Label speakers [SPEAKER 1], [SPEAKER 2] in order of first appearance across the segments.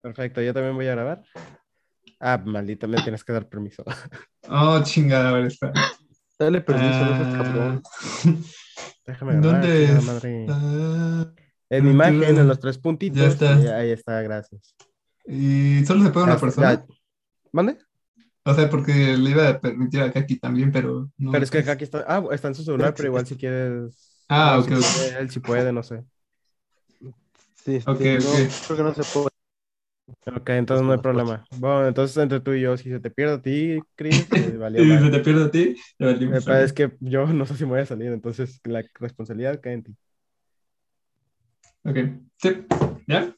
[SPEAKER 1] Perfecto, yo también voy a grabar. Ah, maldita, me tienes que dar permiso.
[SPEAKER 2] Oh, chingada, ahora está.
[SPEAKER 3] Dale permiso,
[SPEAKER 2] Ah.
[SPEAKER 1] Déjame grabar.
[SPEAKER 2] ¿Dónde
[SPEAKER 1] madre. En mi imagen, en los tres puntitos.
[SPEAKER 2] Ya está.
[SPEAKER 1] Ahí, ahí está, gracias.
[SPEAKER 2] Y solo se puede una
[SPEAKER 1] Ya-
[SPEAKER 2] persona.
[SPEAKER 1] ya- ¿Mande?
[SPEAKER 2] O sea, porque le iba a permitir a Kaki también, pero no.
[SPEAKER 1] Pero es que acá aquí está. Ah, está en su celular, pero igual si quieres.
[SPEAKER 2] Ah,
[SPEAKER 1] no,
[SPEAKER 2] ok,
[SPEAKER 1] si
[SPEAKER 2] ok.
[SPEAKER 1] puede, Él si puede, no sé.
[SPEAKER 3] Sí, este,
[SPEAKER 2] Ok,
[SPEAKER 3] no,
[SPEAKER 2] ok.
[SPEAKER 3] creo que no se puede.
[SPEAKER 1] Ok, entonces no hay problema. Bueno, entonces entre tú y yo, si se te pierde a ti, Chris, valió
[SPEAKER 2] Y si se te pierde a ti, te valimos.
[SPEAKER 1] pero es que yo no sé si me voy a salir, entonces la responsabilidad cae en ti.
[SPEAKER 2] Ok. Sí. ¿Ya?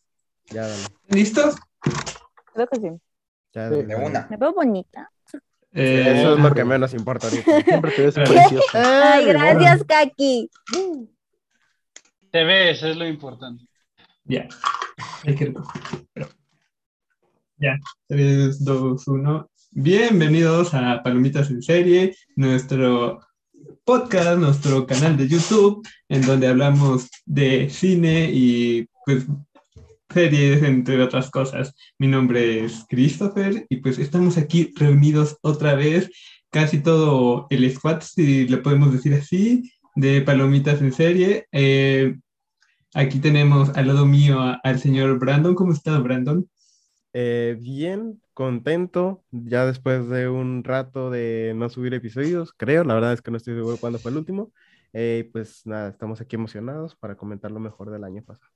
[SPEAKER 1] Ya, dale.
[SPEAKER 2] ¿Listos?
[SPEAKER 4] Creo que sí.
[SPEAKER 1] Ya,
[SPEAKER 3] Sí.
[SPEAKER 1] dale,
[SPEAKER 5] De una.
[SPEAKER 4] Me veo bonita.
[SPEAKER 2] Eh,
[SPEAKER 1] Eso es lo que menos importa ahorita.
[SPEAKER 3] Siempre te ves preciosa.
[SPEAKER 4] Ay, gracias, Kaki.
[SPEAKER 6] Te ves, es lo importante.
[SPEAKER 2] Ya. Ay, qué rico. Ya. 3, 2, 1. Bienvenidos a Palomitas en Serie, nuestro podcast, nuestro canal de YouTube, en donde hablamos de cine y pues series, entre otras cosas. Mi nombre es Christopher y pues estamos aquí reunidos otra vez, casi todo el squad, si le podemos decir así, de Palomitas en Serie. Eh, Aquí tenemos al lado mío a- al señor Brandon. ¿Cómo está, Brandon?
[SPEAKER 1] Eh, bien, contento, ya después de un rato de no subir episodios, creo, la verdad es que no estoy seguro cuándo fue el último. Eh, pues nada, estamos aquí emocionados para comentar lo mejor del año pasado.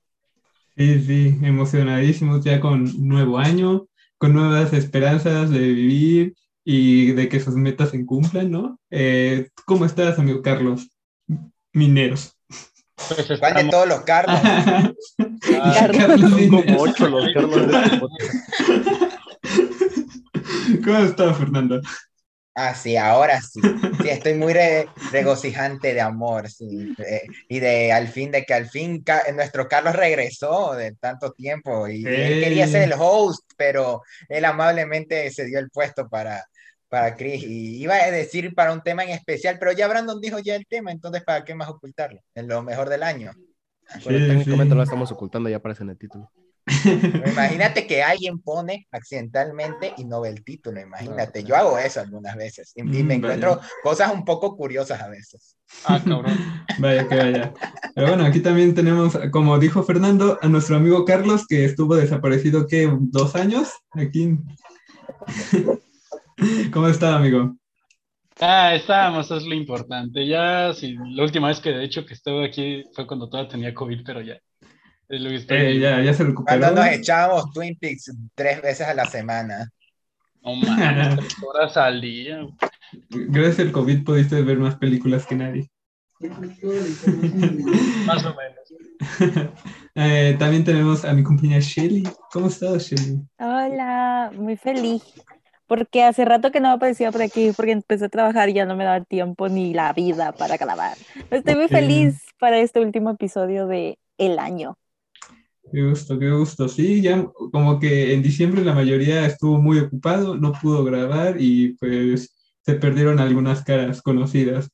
[SPEAKER 2] Sí, sí, emocionadísimos ya con nuevo año, con nuevas esperanzas de vivir y de que sus metas se cumplan, ¿no? Eh, ¿cómo estás, amigo Carlos? Mineros.
[SPEAKER 6] Pues
[SPEAKER 5] ¿Cuál de todos los Carlos?
[SPEAKER 6] Ah,
[SPEAKER 2] Carlos
[SPEAKER 3] como ocho los Carlos de este.
[SPEAKER 2] ¿Cómo está, Fernando?
[SPEAKER 5] Ah, sí, ahora sí. Sí, estoy muy re- regocijante de amor, sí. eh, y de al fin, de que al fin Ca- nuestro Carlos regresó de tanto tiempo y él quería ser el host, pero él amablemente se dio el puesto para, para Chris y iba a decir para un tema en especial, pero ya Brandon dijo ya el tema, entonces ¿para qué más ocultarlo? En lo mejor del año.
[SPEAKER 1] Bueno,
[SPEAKER 2] Sí,
[SPEAKER 1] técnicamente
[SPEAKER 2] sí.
[SPEAKER 1] lo estamos ocultando, ya aparece en el título.
[SPEAKER 5] Imagínate que alguien pone accidentalmente y no ve el título, imagínate. Yo hago eso algunas veces y, y me
[SPEAKER 2] Mm, vaya.
[SPEAKER 5] encuentro cosas un poco curiosas a veces.
[SPEAKER 6] ah, cabrón.
[SPEAKER 2] Vaya que vaya. Pero bueno, aquí también tenemos, como dijo Fernando, a nuestro amigo Carlos, que estuvo desaparecido, ¿qué? ¿Dos años? Aquí. ¿Cómo está, amigo?
[SPEAKER 6] Ah, estábamos, es lo importante. Ya, sí, la última vez que de hecho que estuve aquí fue cuando todavía tenía COVID, pero ya. Es lo que estoy-
[SPEAKER 2] Eh, ya, ya se recuperó.
[SPEAKER 5] Cuando nos echábamos Twin Peaks tres veces a la semana.
[SPEAKER 6] No mames, tres horas al día.
[SPEAKER 2] Gracias al COVID pudiste ver más películas que nadie.
[SPEAKER 6] Más o menos.
[SPEAKER 2] Eh, también tenemos a mi compañera Shelly. ¿Cómo estás, Shelly?
[SPEAKER 4] Hola, muy feliz. Porque hace rato que no aparecía por aquí, porque empecé a trabajar y ya no me daba tiempo ni la vida para grabar. Estoy muy
[SPEAKER 2] Ok.
[SPEAKER 4] feliz para este último episodio de El Año.
[SPEAKER 2] Qué gusto, qué gusto. Sí, ya como que en diciembre la mayoría estuvo muy ocupado, no pudo grabar y pues se perdieron algunas caras conocidas.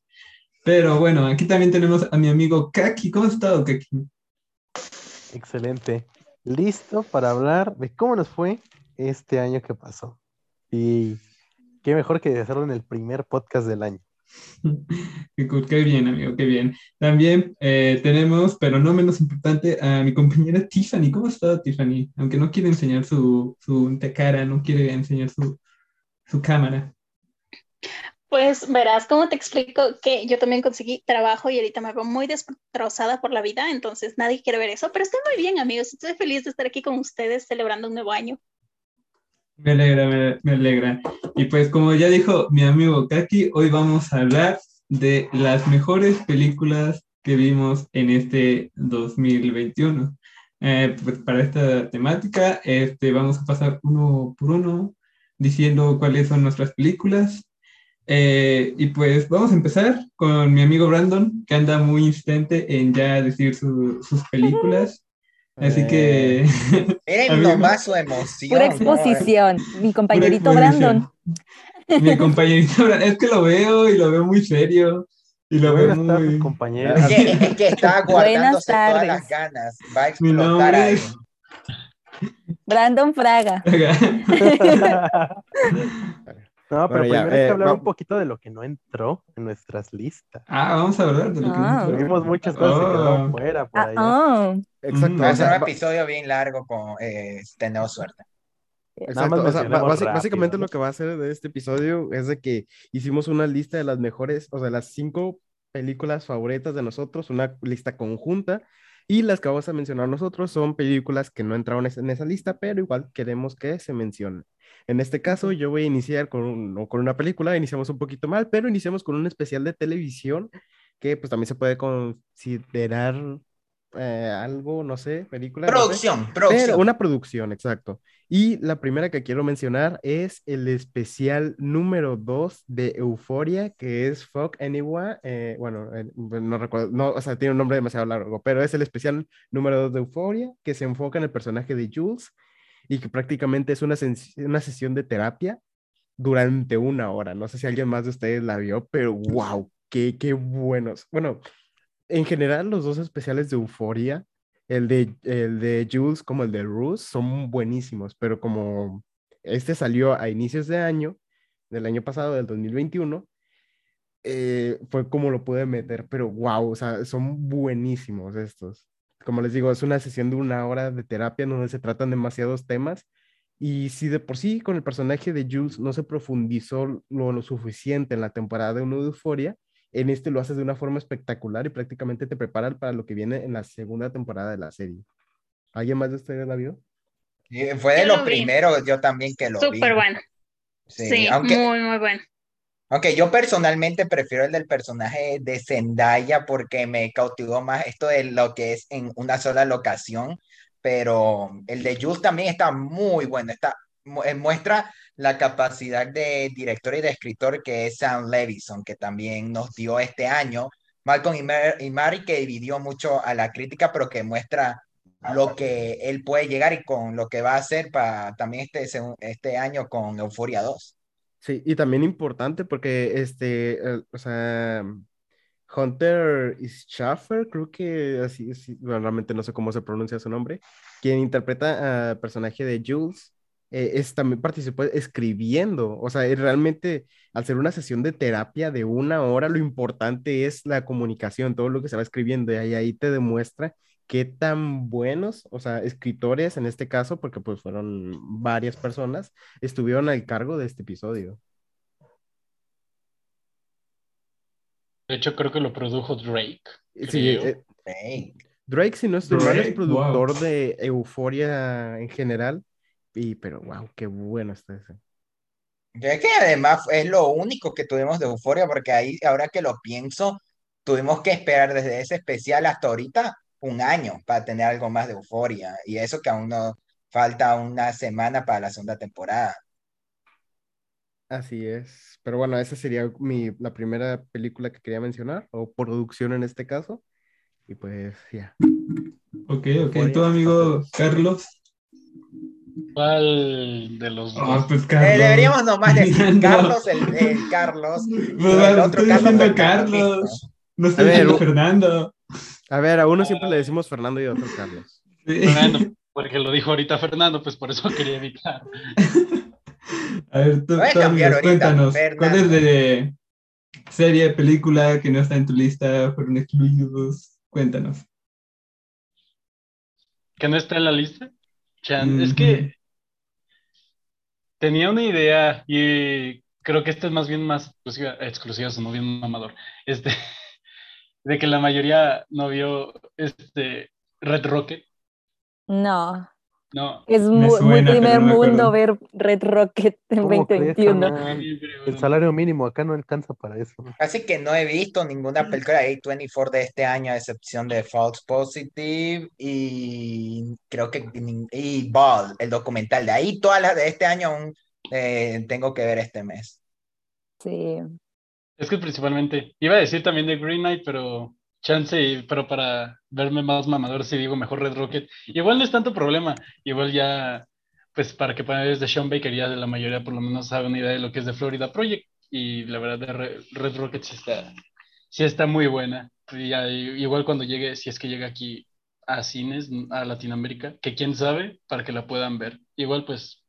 [SPEAKER 2] Pero bueno, aquí también tenemos a mi amigo Kaki. ¿Cómo has estado, Kaki?
[SPEAKER 3] Excelente. Listo para hablar de cómo nos fue este año que pasó. Y qué mejor que hacerlo en el primer podcast del año.
[SPEAKER 2] Qué, bien, amigo, qué bien. También eh, tenemos, pero no menos importante, a mi compañera Tiffany. ¿Cómo está Tiffany? Aunque no quiere enseñar su, su cara, no quiere enseñar su, su cámara.
[SPEAKER 7] Pues verás, ¿cómo te explico que yo también conseguí trabajo y ahorita me veo muy destrozada por la vida, entonces nadie quiere ver eso, pero estoy muy bien, amigos, estoy feliz de estar aquí con ustedes celebrando un nuevo año.
[SPEAKER 2] Me alegra, me, alegra. Y pues como ya dijo mi amigo Kaki, hoy vamos a hablar de las mejores películas que vimos en este 2021. Eh, pues para esta temática este, vamos a pasar uno por uno diciendo cuáles son nuestras películas. Eh, y pues vamos a empezar con mi amigo Brandon, que anda muy insistente en ya decir su- sus películas. Así que...
[SPEAKER 1] Eh,
[SPEAKER 5] Miren
[SPEAKER 2] Amigo.
[SPEAKER 5] nomás su emoción.
[SPEAKER 4] Pura
[SPEAKER 5] ¿no?
[SPEAKER 4] exposición. Mi compañerito Brandon.
[SPEAKER 2] Mi compañerito, Brandon, es que lo veo y lo veo muy serio. Y lo veo muy...
[SPEAKER 3] compañeros.
[SPEAKER 5] Es que, es que está guardándose todas
[SPEAKER 4] tardes.
[SPEAKER 5] las ganas. Va a
[SPEAKER 2] Mi
[SPEAKER 5] explotar
[SPEAKER 2] nombre
[SPEAKER 5] ahí.
[SPEAKER 2] es-
[SPEAKER 4] Brandon Fraga.
[SPEAKER 3] No, pero
[SPEAKER 1] Bueno, ya,
[SPEAKER 3] primero hay
[SPEAKER 1] eh,
[SPEAKER 3] que hablar
[SPEAKER 1] va-
[SPEAKER 3] un poquito de lo que no entró en nuestras listas.
[SPEAKER 2] Ah, vamos a hablar de lo que
[SPEAKER 4] Ah.
[SPEAKER 2] nos-
[SPEAKER 3] Tuvimos muchas cosas que quedaron
[SPEAKER 2] Oh.
[SPEAKER 3] fuera por
[SPEAKER 4] Ah,
[SPEAKER 3] allá.
[SPEAKER 4] oh.
[SPEAKER 1] Exacto.
[SPEAKER 2] Mm.
[SPEAKER 5] Va a ser un episodio bien largo con eh, tenemos suerte.
[SPEAKER 1] Exacto, o sea,
[SPEAKER 3] rápido,
[SPEAKER 1] básicamente
[SPEAKER 3] ¿no?
[SPEAKER 1] lo que va a hacer de este episodio es de que hicimos una lista de las mejores, o sea, las cinco películas favoritas de nosotros, una lista conjunta, y las que vamos a mencionar nosotros son películas que no entraron en esa lista, pero igual queremos que se mencionen. En este caso, yo voy a iniciar con, un- con una película, iniciamos un poquito mal, pero iniciamos con un especial de televisión que pues también se puede considerar eh, algo, no sé, película. no sé.
[SPEAKER 5] Producción,
[SPEAKER 1] Pero
[SPEAKER 5] producción.
[SPEAKER 1] una producción, exacto. Y la primera que quiero mencionar es el especial número 2 de Euforia, que es Fuck Anyone. eh, bueno, eh, no recuerdo, no, o sea, tiene un nombre demasiado largo, pero es el especial número 2 de Euforia, que se enfoca en el personaje de Jules y que prácticamente es una, una sesión de terapia durante una hora. No sé si alguien más de ustedes la vio, pero wow, qué, qué buenos. Bueno, en general, los dos especiales de Euforia, el de, el de Jules como el de Ruth, son buenísimos, pero como este salió a inicios de año, del año pasado, del 2021, eh, fue como lo pude meter, pero wow, o sea, son buenísimos estos. Como les digo, es una sesión de una hora de terapia donde se tratan demasiados temas. Y si de por sí con el personaje de Jules no se profundizó lo, lo suficiente en la temporada 1 de Euforia, en este lo haces de una forma espectacular y prácticamente te preparan para lo que viene en la segunda temporada de la serie. ¿Alguien más de ustedes la vio?
[SPEAKER 5] Y Fue de
[SPEAKER 7] Yo
[SPEAKER 5] los
[SPEAKER 7] lo vi.
[SPEAKER 5] primeros, yo también que lo vi.
[SPEAKER 7] Súper bueno.
[SPEAKER 5] Sí,
[SPEAKER 7] Sí,
[SPEAKER 5] aunque,
[SPEAKER 7] muy, muy bueno.
[SPEAKER 5] aunque yo personalmente prefiero el del personaje de Zendaya porque me cautivó más esto de lo que es en una sola locación, pero el de Jules también está muy bueno, está, muestra la capacidad de director y de escritor que es Sam Levinson, que también nos dio este año, Malcolm y, y Mary, que dividió mucho a la crítica, pero que muestra lo que él puede llegar y con lo que va a hacer para también este, este año con Euforia 2.
[SPEAKER 1] Sí, y también importante porque este, eh, o sea, Hunter Schaffer, creo que así, realmente no sé cómo se pronuncia su nombre, quien interpreta al personaje de Jules, eh, es, también participó escribiendo, o sea, es realmente al ser una sesión de terapia de una hora, lo importante es la comunicación, todo lo que se va escribiendo, y ahí, ahí te demuestra qué tan buenos, o sea, escritores en este caso, porque pues fueron varias personas, estuvieron al cargo de este episodio.
[SPEAKER 6] De hecho, creo que lo produjo Drake.
[SPEAKER 1] Sí,
[SPEAKER 6] Creo.
[SPEAKER 1] eh. Drake, si no estoy mal, es productor
[SPEAKER 2] wow.
[SPEAKER 1] de Euforia en general, y pero wow, qué bueno está ese.
[SPEAKER 5] Es que además es lo único que tuvimos de Euforia, porque ahí, ahora que lo pienso, tuvimos que esperar desde ese especial hasta ahorita un año para tener algo más de Euforia. Y eso que aún no falta una semana para la segunda temporada.
[SPEAKER 1] Así es. Pero bueno, esa sería mi, la primera película que quería mencionar, o producción en este caso. Y pues ya.
[SPEAKER 2] Ok, ok.
[SPEAKER 1] Euforia.
[SPEAKER 2] Tu amigo Carlos.
[SPEAKER 6] ¿Cuál de los
[SPEAKER 2] Ah,
[SPEAKER 6] dos?
[SPEAKER 2] pues
[SPEAKER 5] Eh,
[SPEAKER 2] Carlos.
[SPEAKER 5] deberíamos nomás decir
[SPEAKER 2] No.
[SPEAKER 5] Carlos, el, el Carlos.
[SPEAKER 2] Pues,
[SPEAKER 5] el otro
[SPEAKER 2] estoy
[SPEAKER 5] Carlos
[SPEAKER 2] diciendo Carlos. No estoy
[SPEAKER 1] ver,
[SPEAKER 2] diciendo Fernando.
[SPEAKER 1] A ver, a uno siempre le decimos Fernando y a otro Carlos.
[SPEAKER 2] Sí.
[SPEAKER 6] Fernando, porque lo dijo ahorita Fernando, pues por eso quería evitar.
[SPEAKER 2] A ver, tú,
[SPEAKER 5] Voy a
[SPEAKER 2] tú,
[SPEAKER 5] cambiar
[SPEAKER 2] amigos,
[SPEAKER 5] ahorita,
[SPEAKER 2] cuéntanos.
[SPEAKER 5] Fernando.
[SPEAKER 2] ¿Cuál es de serie, película que no está en tu lista? Fueron excluidos. Cuéntanos.
[SPEAKER 6] ¿Que no está en la lista? Chan, es que tenía una idea y creo que esta es más bien más exclusiva, exclusiva no bien mamador. Este, de que la mayoría no vio este Red Rocket.
[SPEAKER 4] No,
[SPEAKER 6] No.
[SPEAKER 4] es muy, muy
[SPEAKER 2] suena, pero
[SPEAKER 4] primer
[SPEAKER 2] no
[SPEAKER 4] mundo ver Red Rocket en
[SPEAKER 3] ¿Cómo crees,
[SPEAKER 4] 2021.
[SPEAKER 3] carnal?
[SPEAKER 6] Sí, pero
[SPEAKER 3] El salario mínimo acá no alcanza para eso.
[SPEAKER 5] Así que no he visto ninguna película de A24 de este año, a excepción de False Positive y creo que y Ball, el documental. De ahí todas las de este año aún eh, tengo que ver este mes.
[SPEAKER 4] Sí.
[SPEAKER 6] Es que principalmente, iba a decir también de Green Knight, pero chance, pero para verme más mamador, si digo mejor Red Rocket. Igual no es tanto problema, igual ya, pues para que para es de Sean Baker, ya de la mayoría por lo menos sabe una idea de lo que es de Florida Project, y la verdad de Re- Red Rocket sí está, sí está muy buena. Y ya, y- igual cuando llegue, si es que llega aquí a cines, a Latinoamérica, que quién sabe, para que la puedan ver. Igual, pues.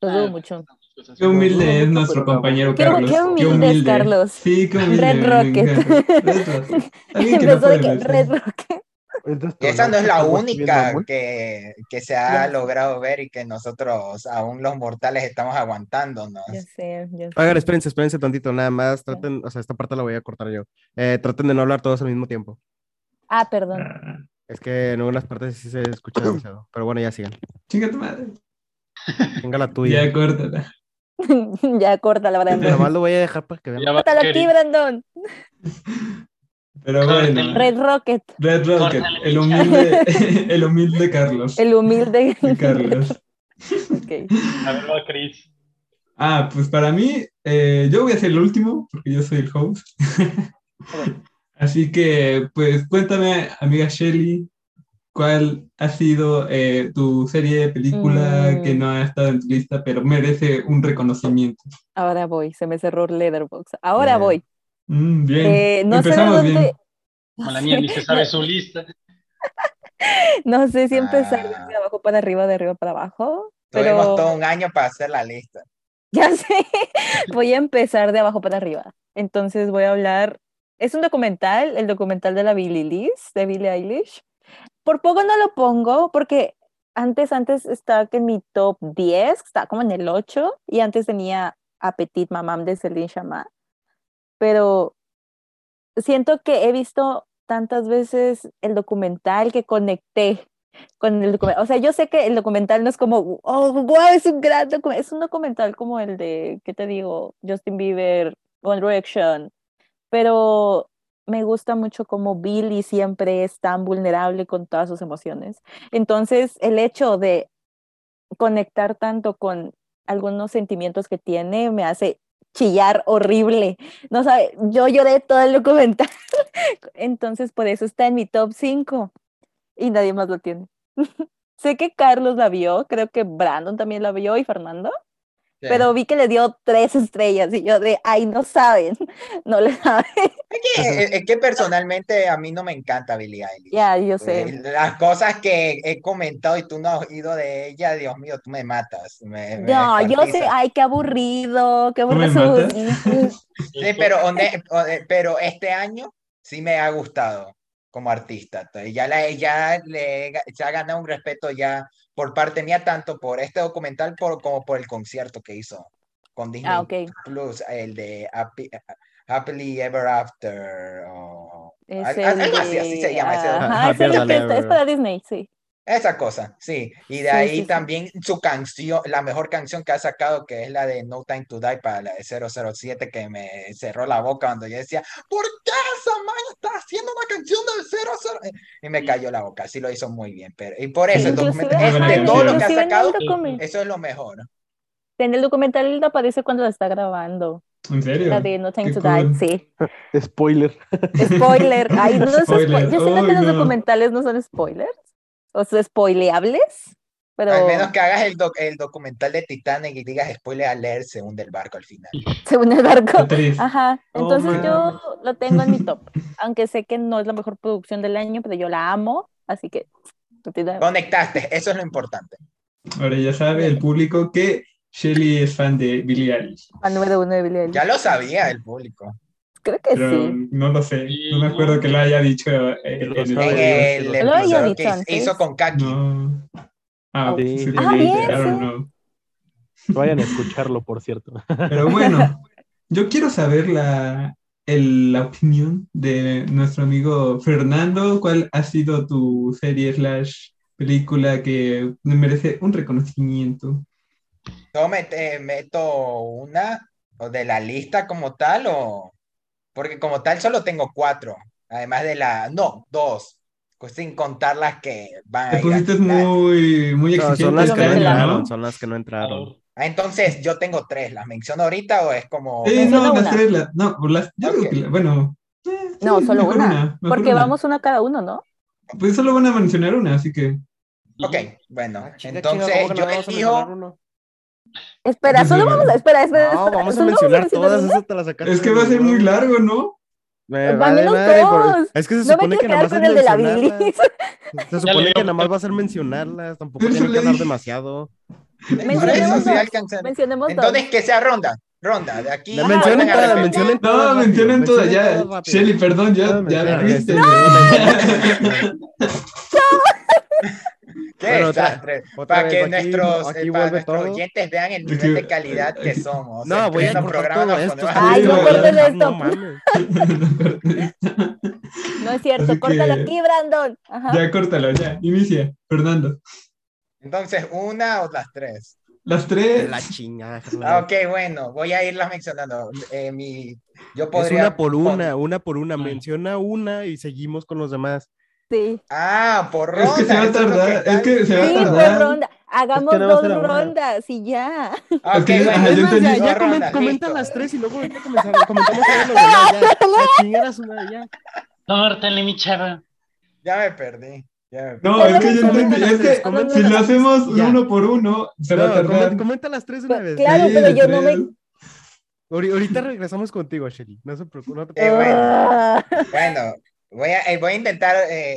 [SPEAKER 4] Lo dudo
[SPEAKER 6] ah,
[SPEAKER 4] mucho.
[SPEAKER 6] Cosas.
[SPEAKER 2] Qué humilde es nuestro compañero
[SPEAKER 4] Qué-
[SPEAKER 2] Carlos.
[SPEAKER 4] qué humilde es Carlos.
[SPEAKER 2] Sí, qué humilde.
[SPEAKER 4] Red Rocket.
[SPEAKER 2] Red Rocket.
[SPEAKER 4] Empezó de que. Red Rocket.
[SPEAKER 3] Entonces,
[SPEAKER 5] esa no es la
[SPEAKER 3] ¿estamos viendo
[SPEAKER 5] única que, que se ha logrado ver y que nosotros, aún los mortales, estamos aguantándonos.
[SPEAKER 4] Ya sé, ya sé.
[SPEAKER 1] Oigan, espérense, espérense tantito, nada más. Traten, o sea, esta parte la voy a cortar yo. Eh, traten de no hablar todos al mismo tiempo.
[SPEAKER 4] Ah, perdón.
[SPEAKER 2] Ah,
[SPEAKER 1] Es que en algunas partes sí se escucha demasiado. Pero bueno, ya sigan.
[SPEAKER 2] Chinga tu madre.
[SPEAKER 1] Venga la tuya.
[SPEAKER 2] Ya, córtala.
[SPEAKER 4] ya corta la Brandon.
[SPEAKER 1] nomás lo voy a dejar para que vean.
[SPEAKER 4] Córtalo aquí, Brandon.
[SPEAKER 2] Pero bueno.
[SPEAKER 4] Red Rocket,
[SPEAKER 2] Red Rocket, el humilde, el humilde Carlos.
[SPEAKER 4] el humilde.
[SPEAKER 2] Carlos.
[SPEAKER 4] Ok.
[SPEAKER 6] A ver, va Chris.
[SPEAKER 2] Ah, pues para mí, eh, yo voy a ser el último, porque yo soy el host. Así que, pues cuéntame, amiga Shelly, ¿cuál ha sido eh, tu serie, película
[SPEAKER 4] Mm.
[SPEAKER 2] que no ha estado en tu lista, pero merece un reconocimiento?
[SPEAKER 4] Ahora voy, se me cerró Leatherbox. Ahora
[SPEAKER 1] Bien.
[SPEAKER 4] voy.
[SPEAKER 2] Mm, bien,
[SPEAKER 4] Eh, no sé de
[SPEAKER 2] empezamos bien.
[SPEAKER 4] dónde,
[SPEAKER 6] Como la niña ni se sabe su lista.
[SPEAKER 4] no sé si empezar
[SPEAKER 5] Ah.
[SPEAKER 4] de abajo para arriba, de arriba para abajo,
[SPEAKER 5] Tuvimos
[SPEAKER 4] pero
[SPEAKER 5] todo un año para hacer la lista.
[SPEAKER 4] ya sé, voy a empezar de abajo para arriba. Entonces voy a hablar, es un documental, el documental de la Billie Liz, de Billie Eilish. Por poco no lo pongo porque antes, antes estaba en mi top 10, estaba como en el 8 y antes tenía a Petit Mamam de Celine Chama. Pero siento que he visto tantas veces el documental que conecté con el documental. O sea, yo sé que el documental no es como, oh, wow, es un gran documental. Es un documental como el de, ¿qué te digo? Justin Bieber, One Direction. Pero me gusta mucho como Billy siempre es tan vulnerable con todas sus emociones. Entonces, el hecho de conectar tanto con algunos sentimientos que tiene me hace chillar horrible. No sabe, yo lloré todo el documental. Entonces, por eso está en mi top 5 y nadie más lo tiene. sé que Carlos la vio, creo que Brandon también la vio y Fernando,
[SPEAKER 5] Sí.
[SPEAKER 4] pero vi que le dio tres estrellas y yo de, ay, no saben, no le saben.
[SPEAKER 5] Es que, es que personalmente a mí no me encanta Billie Eilish.
[SPEAKER 4] ya, yo
[SPEAKER 5] Eh,
[SPEAKER 4] sé.
[SPEAKER 5] Las cosas que he comentado y tú no has oído de ella, Dios mío, tú me matas. me- me
[SPEAKER 4] No, yo sé, ay, qué aburrido, qué
[SPEAKER 2] ¿Tú me
[SPEAKER 4] aburrido.
[SPEAKER 5] Sí, pero, hone- pero este año sí me ha gustado como artista. Entonces, ya, la, ya le, se ha ganado un respeto ya por parte mía, tanto por este documental por, como por el concierto que hizo con Disney
[SPEAKER 4] Ah, ok.
[SPEAKER 5] Plus, el de Happy- Happily Ever After. o algo así,
[SPEAKER 4] de-
[SPEAKER 5] así se llama ese
[SPEAKER 4] Ajá, es
[SPEAKER 1] Happier
[SPEAKER 4] que está- es para Disney, sí.
[SPEAKER 5] Esa cosa, sí. Y de
[SPEAKER 4] Sí,
[SPEAKER 5] ahí
[SPEAKER 4] sí, sí.
[SPEAKER 5] también su canción, la mejor canción que ha sacado, que es la de No Time to Die para la de 007, que me cerró la boca cuando yo decía, ¿por qué esa man está haciendo una canción del 00? Y me cayó la boca, sí lo hizo muy bien. Pero, y por eso, el de todo lo que ha
[SPEAKER 4] inclusive en el
[SPEAKER 5] sacado, eso es lo mejor.
[SPEAKER 4] En el documental aparece cuando la está grabando.
[SPEAKER 2] ¿En serio?
[SPEAKER 4] La de No Time
[SPEAKER 2] Qué
[SPEAKER 4] to
[SPEAKER 2] cool.
[SPEAKER 4] Die, sí.
[SPEAKER 3] Spoiler.
[SPEAKER 4] Spoiler. Ay, no es
[SPEAKER 2] Spoiler.
[SPEAKER 4] spo- Yo
[SPEAKER 2] Ay,
[SPEAKER 4] que los
[SPEAKER 2] no.
[SPEAKER 4] documentales no son spoilers. O sea, spoileables. Pero
[SPEAKER 5] Al menos que hagas el, doc- el documental de Titanic y digas spoiler a leer según del barco al final.
[SPEAKER 4] según el
[SPEAKER 2] Qué
[SPEAKER 4] barco. Ajá.
[SPEAKER 3] Oh,
[SPEAKER 4] Entonces
[SPEAKER 3] man.
[SPEAKER 4] yo lo tengo en mi top. Aunque sé que no es la mejor producción del año, pero yo la amo. Así que.
[SPEAKER 5] Conectaste, eso es lo importante.
[SPEAKER 2] Ahora ya sabe el público que Shelly es fan de Billie Eilish,
[SPEAKER 4] Fan número uno de Billie Eilish.
[SPEAKER 5] Ya lo sabía el público.
[SPEAKER 4] Creo que
[SPEAKER 2] pero
[SPEAKER 4] sí.
[SPEAKER 2] no lo sé. No me acuerdo que lo haya dicho eh, en
[SPEAKER 3] lo
[SPEAKER 2] el.
[SPEAKER 5] En
[SPEAKER 3] Lo
[SPEAKER 5] el
[SPEAKER 4] había
[SPEAKER 5] episodio
[SPEAKER 4] dicho
[SPEAKER 5] que
[SPEAKER 4] antes.
[SPEAKER 5] hizo con Kaki.
[SPEAKER 2] No. Ah,
[SPEAKER 3] Sí,
[SPEAKER 2] sí,
[SPEAKER 3] sí,
[SPEAKER 4] Ah, bien,
[SPEAKER 2] I don't
[SPEAKER 4] sí.
[SPEAKER 2] know.
[SPEAKER 3] Vayan a escucharlo, por cierto.
[SPEAKER 2] Pero bueno, yo quiero saber la, el- la opinión de nuestro amigo Fernando. ¿Cuál ha sido tu serie slash película que merece un reconocimiento?
[SPEAKER 5] Yo me- te- meto una o de la lista como tal o porque como tal solo tengo cuatro, además de la, no, dos, pues sin contar las que van
[SPEAKER 2] Te
[SPEAKER 5] a ir
[SPEAKER 2] pusiste
[SPEAKER 5] final.
[SPEAKER 2] muy, muy
[SPEAKER 1] No,
[SPEAKER 2] exigente
[SPEAKER 1] son las que no
[SPEAKER 2] año,
[SPEAKER 1] entraron,
[SPEAKER 2] ¿no?
[SPEAKER 1] son las que no entraron.
[SPEAKER 5] Ah, Entonces yo tengo tres, ¿las menciono ahorita o es como...
[SPEAKER 2] Sí,
[SPEAKER 4] Menciona
[SPEAKER 2] no, las
[SPEAKER 4] una.
[SPEAKER 2] tres, la- no, las, yo digo
[SPEAKER 5] Ok.
[SPEAKER 2] que bueno. eh, sí,
[SPEAKER 4] No, solo una.
[SPEAKER 2] mejor
[SPEAKER 4] Porque
[SPEAKER 2] una.
[SPEAKER 4] vamos una cada uno, ¿no?
[SPEAKER 2] Pues solo van a mencionar una, así que.
[SPEAKER 5] Ok, bueno,
[SPEAKER 1] Ah,
[SPEAKER 5] entonces
[SPEAKER 1] chinga, ¿cómo que
[SPEAKER 5] yo
[SPEAKER 1] a
[SPEAKER 5] elijo...
[SPEAKER 4] Espera, solo vamos a. Espera, espera.
[SPEAKER 1] No,
[SPEAKER 4] espera,
[SPEAKER 1] vamos a
[SPEAKER 4] ¿solo
[SPEAKER 1] mencionar todas,
[SPEAKER 4] una?
[SPEAKER 1] eso te las sacaste
[SPEAKER 2] Es que va a ser muy largo, ¿no?
[SPEAKER 1] Me
[SPEAKER 4] Al
[SPEAKER 1] vale
[SPEAKER 4] menos
[SPEAKER 1] madre, por-
[SPEAKER 4] dos.
[SPEAKER 1] Es que se supone que nada más
[SPEAKER 4] con
[SPEAKER 1] es
[SPEAKER 4] el de la
[SPEAKER 1] mencionarlas.
[SPEAKER 4] bilis.
[SPEAKER 1] Se supone que nada más va a ser mencionarlas, tampoco
[SPEAKER 2] Eso
[SPEAKER 1] tienen que hablar demasiado.
[SPEAKER 4] Mencionemos
[SPEAKER 5] sí Entonces,
[SPEAKER 4] dos.
[SPEAKER 5] que sea ronda. Ronda, de aquí.
[SPEAKER 1] La mencionen todas,
[SPEAKER 2] No,
[SPEAKER 1] todas.
[SPEAKER 2] mencionen todas ya. Shelly, perdón, ya, ya viste.
[SPEAKER 5] Qué
[SPEAKER 1] Bueno, otra-
[SPEAKER 5] desastre.
[SPEAKER 1] otra
[SPEAKER 5] Para
[SPEAKER 1] vez,
[SPEAKER 5] que
[SPEAKER 1] aquí-
[SPEAKER 5] nuestros,
[SPEAKER 1] aquí
[SPEAKER 5] eh, para nuestros oyentes vean el nivel de calidad que
[SPEAKER 2] aquí-
[SPEAKER 5] somos.
[SPEAKER 1] No,
[SPEAKER 5] En
[SPEAKER 1] voy a
[SPEAKER 5] pleno
[SPEAKER 1] cortar
[SPEAKER 5] programa
[SPEAKER 1] todo
[SPEAKER 5] nos
[SPEAKER 1] esto.
[SPEAKER 5] ponemos
[SPEAKER 4] Ay,
[SPEAKER 5] a-
[SPEAKER 4] no esto. es cierto,
[SPEAKER 2] Así
[SPEAKER 4] córtalo
[SPEAKER 2] que-
[SPEAKER 4] aquí, Brandon. Ajá.
[SPEAKER 2] Ya, córtalo, ya. Inicia, Fernando.
[SPEAKER 5] Entonces, una o las tres.
[SPEAKER 2] Las tres.
[SPEAKER 1] La chingada.
[SPEAKER 5] Ah,
[SPEAKER 1] Fernando.
[SPEAKER 5] ok, bueno, voy a irlas mencionando. Eh, mi, yo
[SPEAKER 1] Es
[SPEAKER 5] podría
[SPEAKER 1] una por una, una por una.
[SPEAKER 6] Ah.
[SPEAKER 1] Menciona una y seguimos con los demás.
[SPEAKER 4] Sí.
[SPEAKER 5] Ah, por
[SPEAKER 2] Es
[SPEAKER 5] ronda.
[SPEAKER 2] que se va a
[SPEAKER 5] es
[SPEAKER 2] tardar, es que se va a
[SPEAKER 4] Sí,
[SPEAKER 5] diciendo.
[SPEAKER 4] por
[SPEAKER 2] tardar.
[SPEAKER 4] ronda. Hagamos dos rondas y ya.
[SPEAKER 5] Ah,
[SPEAKER 2] Es
[SPEAKER 5] ok,
[SPEAKER 2] que-
[SPEAKER 5] bueno,
[SPEAKER 2] ajá, yo
[SPEAKER 1] Es más, ya,
[SPEAKER 2] entendí.
[SPEAKER 1] ya comentan
[SPEAKER 5] listo.
[SPEAKER 1] las tres y luego ahorita comenzamos- comentamos los demás. Ya, es ya.
[SPEAKER 6] Córtale, mi chava.
[SPEAKER 5] Ya me perdí. ya me perdí.
[SPEAKER 2] No, es que yo entendí. Es
[SPEAKER 1] tres,
[SPEAKER 2] que
[SPEAKER 1] comenta
[SPEAKER 2] si lo hacemos
[SPEAKER 1] Ya.
[SPEAKER 2] uno por uno, se va a
[SPEAKER 1] No,
[SPEAKER 2] tardar.
[SPEAKER 1] comenta, las tres de una vez.
[SPEAKER 4] claro,
[SPEAKER 2] Sí,
[SPEAKER 4] pero yo no me-
[SPEAKER 1] Ahorita regresamos contigo, Shelly. No se preocupe. No te
[SPEAKER 5] Eh, bueno.
[SPEAKER 4] Ah.
[SPEAKER 5] Bueno, voy a, eh, voy a intentar eh,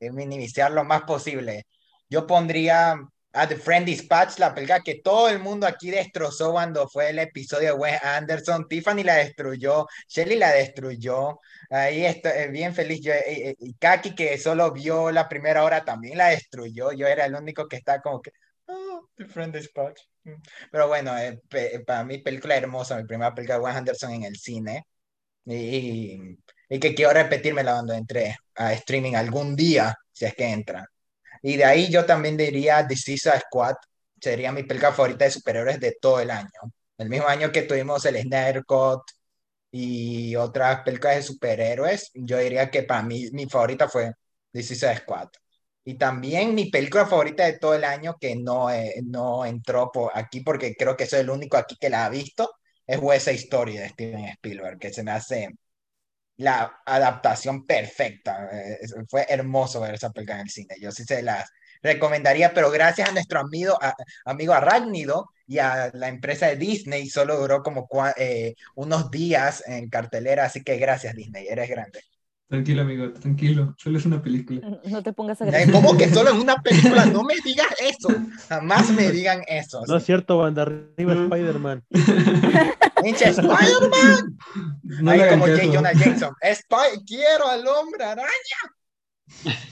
[SPEAKER 5] eh, minimizar lo más posible. Yo pondría a The Friend Dispatch, la película que todo el mundo aquí destrozó cuando fue el episodio de Wes Anderson. Tiffany la destruyó, Shelly la destruyó. Ahí estoy bien feliz. Yo, eh, eh, y Kaki, que solo vio la primera hora, también la destruyó. Yo era el único que estaba como que, oh, The Friend Dispatch. Mm. Pero bueno, eh, para mí, película hermosa, mi primera película de Wes Anderson en el cine. Y, y que quiero repetirme cuando entre a streaming algún día, si es que entra. Y de ahí yo también diría Suicide Squad, sería mi película favorita de superhéroes de todo el año. El mismo año que tuvimos el Snyder Cut y otras películas de superhéroes, yo diría que para mí mi favorita fue Suicide Squad. Y también mi película favorita de todo el año que no, eh, no entró por aquí porque creo que soy el único aquí que la ha visto, es West Side Story de Steven Spielberg, que se me hace la adaptación perfecta. Eh, fue hermoso ver esa película en el cine. Yo sí se las recomendaría, pero gracias a nuestro amigo, a- amigo Arácnido y a la empresa de Disney, solo duró como eh, unos días en cartelera, así que gracias Disney, eres grande.
[SPEAKER 2] Tranquilo, amigo, tranquilo. Solo es una película.
[SPEAKER 4] No te pongas
[SPEAKER 5] Eh,
[SPEAKER 4] agresivo.
[SPEAKER 5] ¿Cómo que solo es una película? No me digas eso, jamás me digan eso.
[SPEAKER 3] No es cierto, banda. Arriba
[SPEAKER 2] Mm.
[SPEAKER 3] Spider-Man.
[SPEAKER 5] Pinche Spider-Man.
[SPEAKER 2] No
[SPEAKER 5] Ahí como J. Jonah Jameson. Spy- quiero al hombre araña.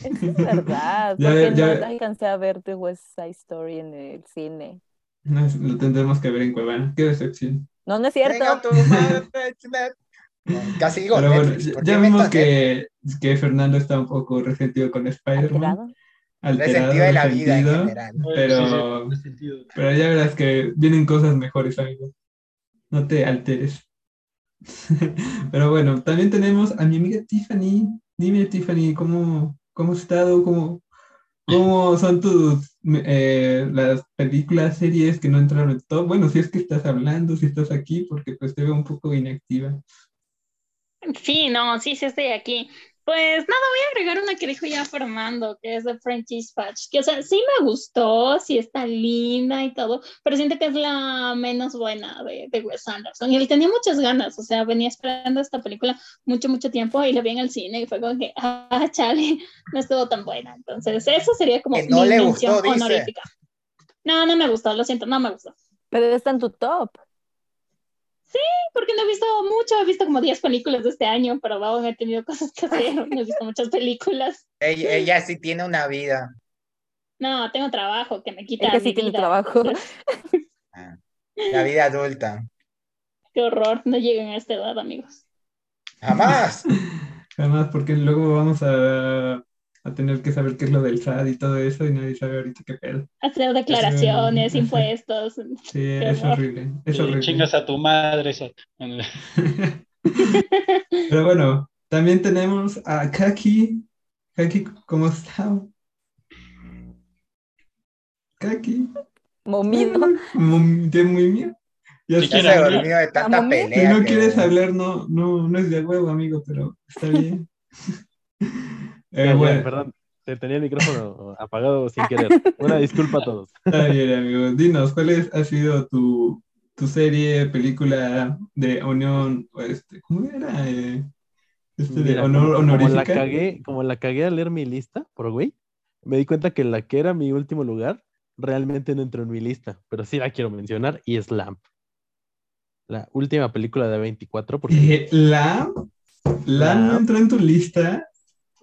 [SPEAKER 4] Eso es verdad,
[SPEAKER 2] Ya-
[SPEAKER 4] porque
[SPEAKER 2] ya-
[SPEAKER 4] no alcancé a ver The West Side Story en el cine.
[SPEAKER 2] No, Lo tendremos que ver en Cuevana. Qué decepción.
[SPEAKER 4] No, no es
[SPEAKER 5] Venga
[SPEAKER 4] cierto.
[SPEAKER 5] tu madre. Casi digo
[SPEAKER 2] Pero bueno,
[SPEAKER 5] Netflix.
[SPEAKER 2] ya,
[SPEAKER 5] ¿por
[SPEAKER 2] ya
[SPEAKER 5] qué
[SPEAKER 2] vimos
[SPEAKER 5] metas Netflix?
[SPEAKER 2] que, que Fernando está un poco resentido con Spider-Man.
[SPEAKER 4] Alterado.
[SPEAKER 5] Resentido de la vida en
[SPEAKER 2] resentido,
[SPEAKER 5] general.
[SPEAKER 2] Pero, pero ya verás que vienen cosas mejores, amigo. No te alteres. Pero bueno, también tenemos a mi amiga Tiffany. Dime, Tiffany, ¿cómo, cómo has estado? ¿Cómo, cómo son tus eh, las películas, series que no entraron en top? Bueno, si es que estás hablando, si estás aquí, porque pues te veo un poco inactiva.
[SPEAKER 7] Sí, no, sí, sí estoy aquí. Pues nada, voy a agregar una que dijo ya Fernando, que es de French Dispatch, que o sea, sí me gustó, sí está linda y todo, pero siento que es la menos buena de, de Wes Anderson. Y él tenía muchas ganas, o sea, venía esperando esta película mucho, mucho tiempo y la vi en el cine y fue como que, ah, chale, no estuvo tan buena. Entonces, eso sería como
[SPEAKER 5] Que no
[SPEAKER 7] mi
[SPEAKER 5] le
[SPEAKER 7] mención
[SPEAKER 5] gustó, dice.
[SPEAKER 7] honorífica. No, no me gustó, lo siento, no me gustó.
[SPEAKER 4] Pero está en tu top.
[SPEAKER 7] Porque no he visto mucho, he visto como 10 películas de este año, pero aún he tenido cosas que hacer, no he visto muchas películas.
[SPEAKER 5] Ella, ella sí tiene una vida.
[SPEAKER 7] No, tengo trabajo que me quita
[SPEAKER 4] Es que sí
[SPEAKER 7] mi
[SPEAKER 4] tiene
[SPEAKER 7] vida.
[SPEAKER 4] trabajo.
[SPEAKER 5] Ah, La vida adulta.
[SPEAKER 7] Qué horror, no lleguen a esta edad, amigos.
[SPEAKER 5] Jamás.
[SPEAKER 2] Además, porque luego vamos a, a tener que saber qué es lo del SAT y todo eso y nadie sabe ahorita qué pedo.
[SPEAKER 7] Hacer declaraciones, impuestos.
[SPEAKER 2] Sí, es horrible, es horrible.
[SPEAKER 6] Chingas a tu madre, Sat.
[SPEAKER 2] Pero bueno, también tenemos a Kaki. Kaki, ¿cómo está? Kaki,
[SPEAKER 4] Momido.
[SPEAKER 2] de muy bien. Ya
[SPEAKER 6] Sí
[SPEAKER 5] se durmió de tanta
[SPEAKER 4] Vamos,
[SPEAKER 2] Si
[SPEAKER 5] pelea.
[SPEAKER 2] no
[SPEAKER 5] que-
[SPEAKER 2] quieres hablar, no, no, no es de huevo, amigo, pero está bien. Eh, bueno,
[SPEAKER 3] perdón, te tenía el micrófono apagado sin querer. Una disculpa a todos.
[SPEAKER 2] bien, amigo. Dinos, ¿cuál es- ha sido tu, tu serie, película de unión, este, ¿cómo era? Eh, este de
[SPEAKER 3] Mira,
[SPEAKER 2] honor
[SPEAKER 3] como, como la cagué, como la cagué al leer mi lista, por güey, me di cuenta que la que era mi último lugar realmente no entró en mi lista, pero sí la quiero mencionar y es Lamp. La última película de 24 porque
[SPEAKER 2] Eh, ¿La? ¿La no entró en tu lista?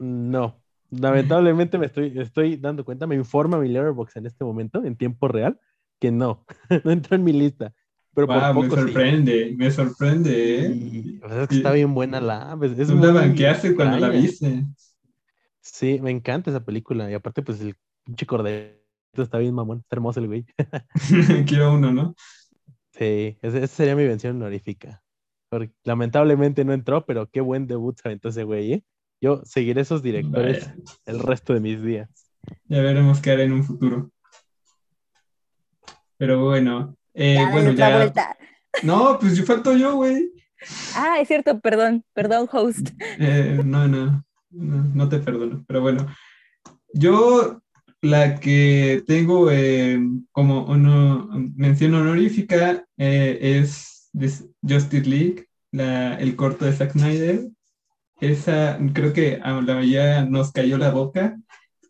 [SPEAKER 3] No, lamentablemente me estoy, estoy dando cuenta, me informa mi Letterboxd en este momento, en tiempo real, que no, no entró en mi lista, pero
[SPEAKER 2] Wow,
[SPEAKER 3] por
[SPEAKER 2] me
[SPEAKER 3] poco sí.
[SPEAKER 2] sorprende, me sorprende, ¿eh?
[SPEAKER 3] Sea, es que está bien buena la es, es
[SPEAKER 2] Tú la banqueaste cuando la viste.
[SPEAKER 3] Sí, me encanta esa película. Y aparte, pues el pinche cordero está bien mamón, está hermoso el güey.
[SPEAKER 2] Quiero uno, ¿no?
[SPEAKER 3] Sí, esa sería mi mención honorífica. Porque lamentablemente no entró, pero qué buen debut se aventó ese güey, ¿eh? Yo seguiré esos directores
[SPEAKER 2] Vaya,
[SPEAKER 3] el resto de mis días.
[SPEAKER 2] ya veremos qué hará en un futuro. Pero bueno, eh,
[SPEAKER 4] Ya,
[SPEAKER 2] bueno, ya.
[SPEAKER 4] vuelta.
[SPEAKER 2] No, pues yo falto yo, güey.
[SPEAKER 4] Ah, es cierto, perdón, perdón, host.
[SPEAKER 2] Eh, no, no, no, no te perdono. Pero bueno, yo la que tengo eh, como ono- mención honorífica eh, es Justice League, la, el corto de Zack Snyder. Esa creo que a la mayoría nos cayó la boca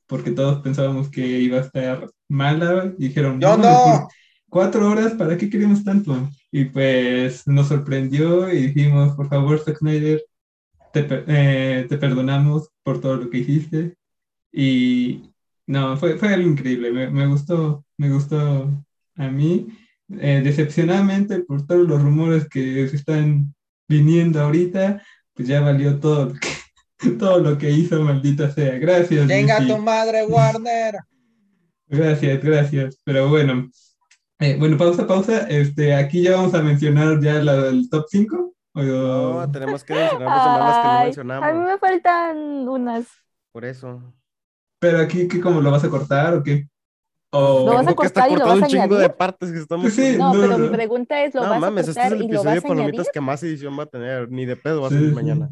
[SPEAKER 2] porque todos pensábamos que iba a estar mala y dijeron,
[SPEAKER 5] Yo
[SPEAKER 2] "No,
[SPEAKER 5] no.
[SPEAKER 2] por Cuatro horas, ¿para qué queremos tanto? Y pues nos sorprendió y dijimos, por favor, Zack Snyder, te, eh, te perdonamos por todo lo que hiciste. Y no, fue, fue algo increíble, me, me gustó, me gustó a mí. Eh, decepcionadamente por todos los rumores que se están viniendo ahorita, pues ya valió todo lo que, todo lo que hizo, maldita sea. Gracias.
[SPEAKER 5] Venga tu madre, Warner.
[SPEAKER 2] Gracias, gracias. Pero bueno, eh, bueno, pausa, pausa. Este, aquí ya vamos a mencionar ya la del top 5.
[SPEAKER 1] No, tenemos que mencionar las que no
[SPEAKER 4] Ay, a mí
[SPEAKER 1] mencionamos.
[SPEAKER 4] me faltan unas.
[SPEAKER 1] Por eso.
[SPEAKER 2] Pero aquí, ¿qué, ¿cómo lo vas a cortar o qué? O-
[SPEAKER 4] Lo vas a cortar y lo vas a
[SPEAKER 1] chingo de
[SPEAKER 4] añadir.
[SPEAKER 1] partes que estamos.
[SPEAKER 2] Sí,
[SPEAKER 4] No,
[SPEAKER 2] no,
[SPEAKER 4] pero
[SPEAKER 2] no.
[SPEAKER 4] mi pregunta es, ¿lo
[SPEAKER 1] No
[SPEAKER 4] vas
[SPEAKER 1] mames,
[SPEAKER 4] a
[SPEAKER 1] este es
[SPEAKER 4] cortar
[SPEAKER 1] el
[SPEAKER 4] y lo
[SPEAKER 1] episodio
[SPEAKER 4] vas
[SPEAKER 1] de
[SPEAKER 4] a añadir?
[SPEAKER 1] palomitas que más edición va a tener. Ni de pedo va a salir
[SPEAKER 2] sí.
[SPEAKER 1] mañana.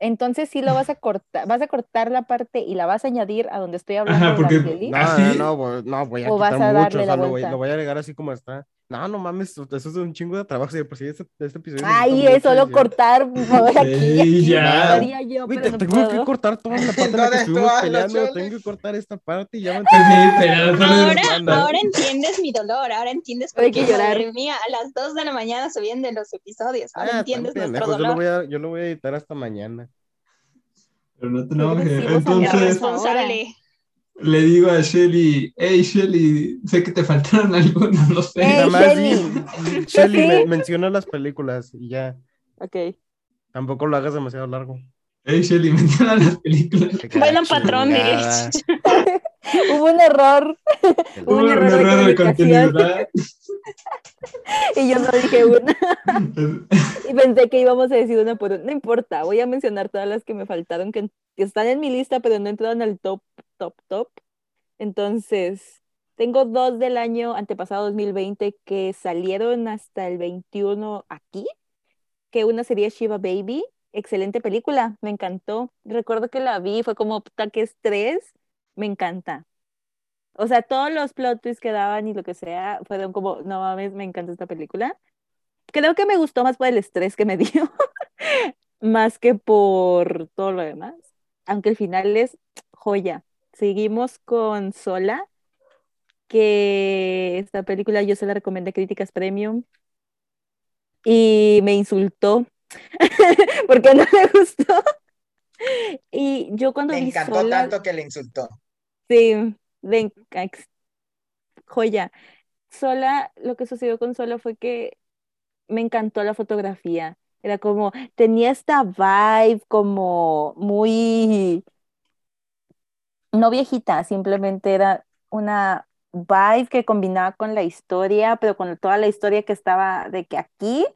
[SPEAKER 4] Entonces sí lo vas a cortar, vas a cortar la parte y la vas a añadir a donde estoy hablando
[SPEAKER 2] Ajá,
[SPEAKER 4] de
[SPEAKER 2] porque-
[SPEAKER 4] la peli.
[SPEAKER 1] No,
[SPEAKER 2] ¿Ah,
[SPEAKER 1] no,
[SPEAKER 2] sí?
[SPEAKER 1] no, voy- no, voy a
[SPEAKER 4] ¿O vas
[SPEAKER 1] quitar
[SPEAKER 4] a
[SPEAKER 1] mucho, o sea, lo voy, lo voy a agregar así como está. No, no mames, eso es un chingo de trabajo. Si por sí este, este episodio
[SPEAKER 4] Ay, es solo cortar, aquí y
[SPEAKER 2] Sí,
[SPEAKER 4] aquí,
[SPEAKER 2] ya.
[SPEAKER 4] lo haría yo,
[SPEAKER 1] Güey,
[SPEAKER 4] pero
[SPEAKER 1] te
[SPEAKER 4] no
[SPEAKER 1] tengo que cortar toda la parte en la que. Tengo que cortar esta parte y ya me
[SPEAKER 2] Pues solo
[SPEAKER 7] Ahora, ahora entiendes mi dolor, ahora entiendes por qué,
[SPEAKER 4] llorar.
[SPEAKER 7] madre mía, a las 2 de la mañana subían de los episodios. Ahora
[SPEAKER 1] Ah,
[SPEAKER 7] entiendes nuestro
[SPEAKER 1] pendejos, Yo lo,
[SPEAKER 7] dolor.
[SPEAKER 1] voy a, yo lo voy a editar hasta mañana.
[SPEAKER 2] Pero no te enojes. Entonces.
[SPEAKER 7] Responsable.
[SPEAKER 2] Le digo a Shelly, hey Shelly, sé que te faltaron algunas, no sé.
[SPEAKER 4] Ey,
[SPEAKER 1] Nada más
[SPEAKER 4] Shelly.
[SPEAKER 1] Shelly, me- menciona las películas y ya.
[SPEAKER 4] Ok.
[SPEAKER 1] Tampoco lo hagas demasiado largo.
[SPEAKER 2] Hey Shelly, menciona las películas.
[SPEAKER 7] Bueno, patrón.
[SPEAKER 4] Hubo un error
[SPEAKER 2] Hubo
[SPEAKER 4] un
[SPEAKER 2] un
[SPEAKER 4] error de
[SPEAKER 2] error de
[SPEAKER 4] comunicación.
[SPEAKER 2] continuidad.
[SPEAKER 4] y yo no dije una. Y pensé que íbamos a decir una por una. No importa, voy a mencionar todas las que me faltaron, que, que están en mi lista, pero no entraron al top, top, top. Entonces, tengo dos del año antepasado 2020 que salieron hasta el 21 aquí, que una sería Shiva Baby. Excelente película, me encantó. Recuerdo que la vi, fue como, que estrés, me encanta. O sea, todos los plot twists que daban y lo que sea, fueron como, no mames, me encanta esta película creo que me gustó más por el estrés que me dio, más que por todo lo demás. Aunque el final es joya. Seguimos con Sola, que esta película yo se la recomendé a Críticas Premium y me insultó porque no me gustó. Y yo cuando
[SPEAKER 5] Me
[SPEAKER 4] vi
[SPEAKER 5] encantó
[SPEAKER 4] Sola,
[SPEAKER 5] tanto que le insultó.
[SPEAKER 4] Sí, de joya. Sola, lo que sucedió con Sola fue que me encantó la fotografía. Era como, tenía esta vibe como muy, no viejita, simplemente era una vibe que combinaba con la historia, pero con toda la historia que estaba de que aquí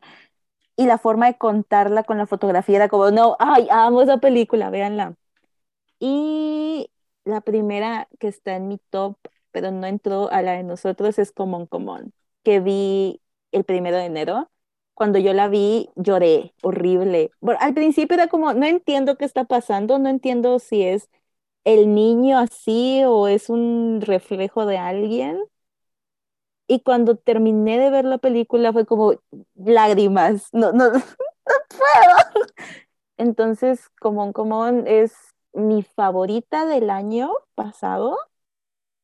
[SPEAKER 4] y la forma de contarla con la fotografía era como, no, ay, amo esa película, véanla. Y la primera que está en mi top, pero no entró a la de nosotros, es Common Common, que vi el primero de enero. Cuando yo la vi, lloré, horrible. Bueno, al principio era como, no entiendo qué está pasando, no entiendo si es el niño así o es un reflejo de alguien. Y cuando terminé de ver la película fue como lágrimas, no, no, no puedo. Entonces, Common Common es mi favorita del año pasado,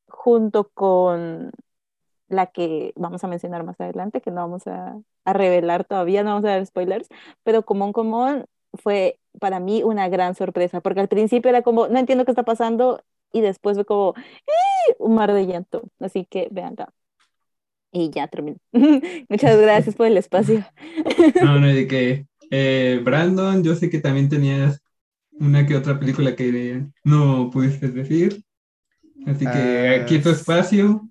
[SPEAKER 4] junto con la que vamos a mencionar más adelante, que no vamos a, a revelar todavía, no vamos a dar spoilers, pero Común Común fue para mí una gran sorpresa, porque al principio era como, no entiendo qué está pasando, y después fue como, ¡Eh! un mar de llanto. Así que veanla. Y ya termino. Muchas gracias por el espacio.
[SPEAKER 2] No, no, de que eh, Brandon, yo sé que también tenías una que otra película que no pudiste decir. Así que
[SPEAKER 1] Ah,
[SPEAKER 2] aquí tu espacio.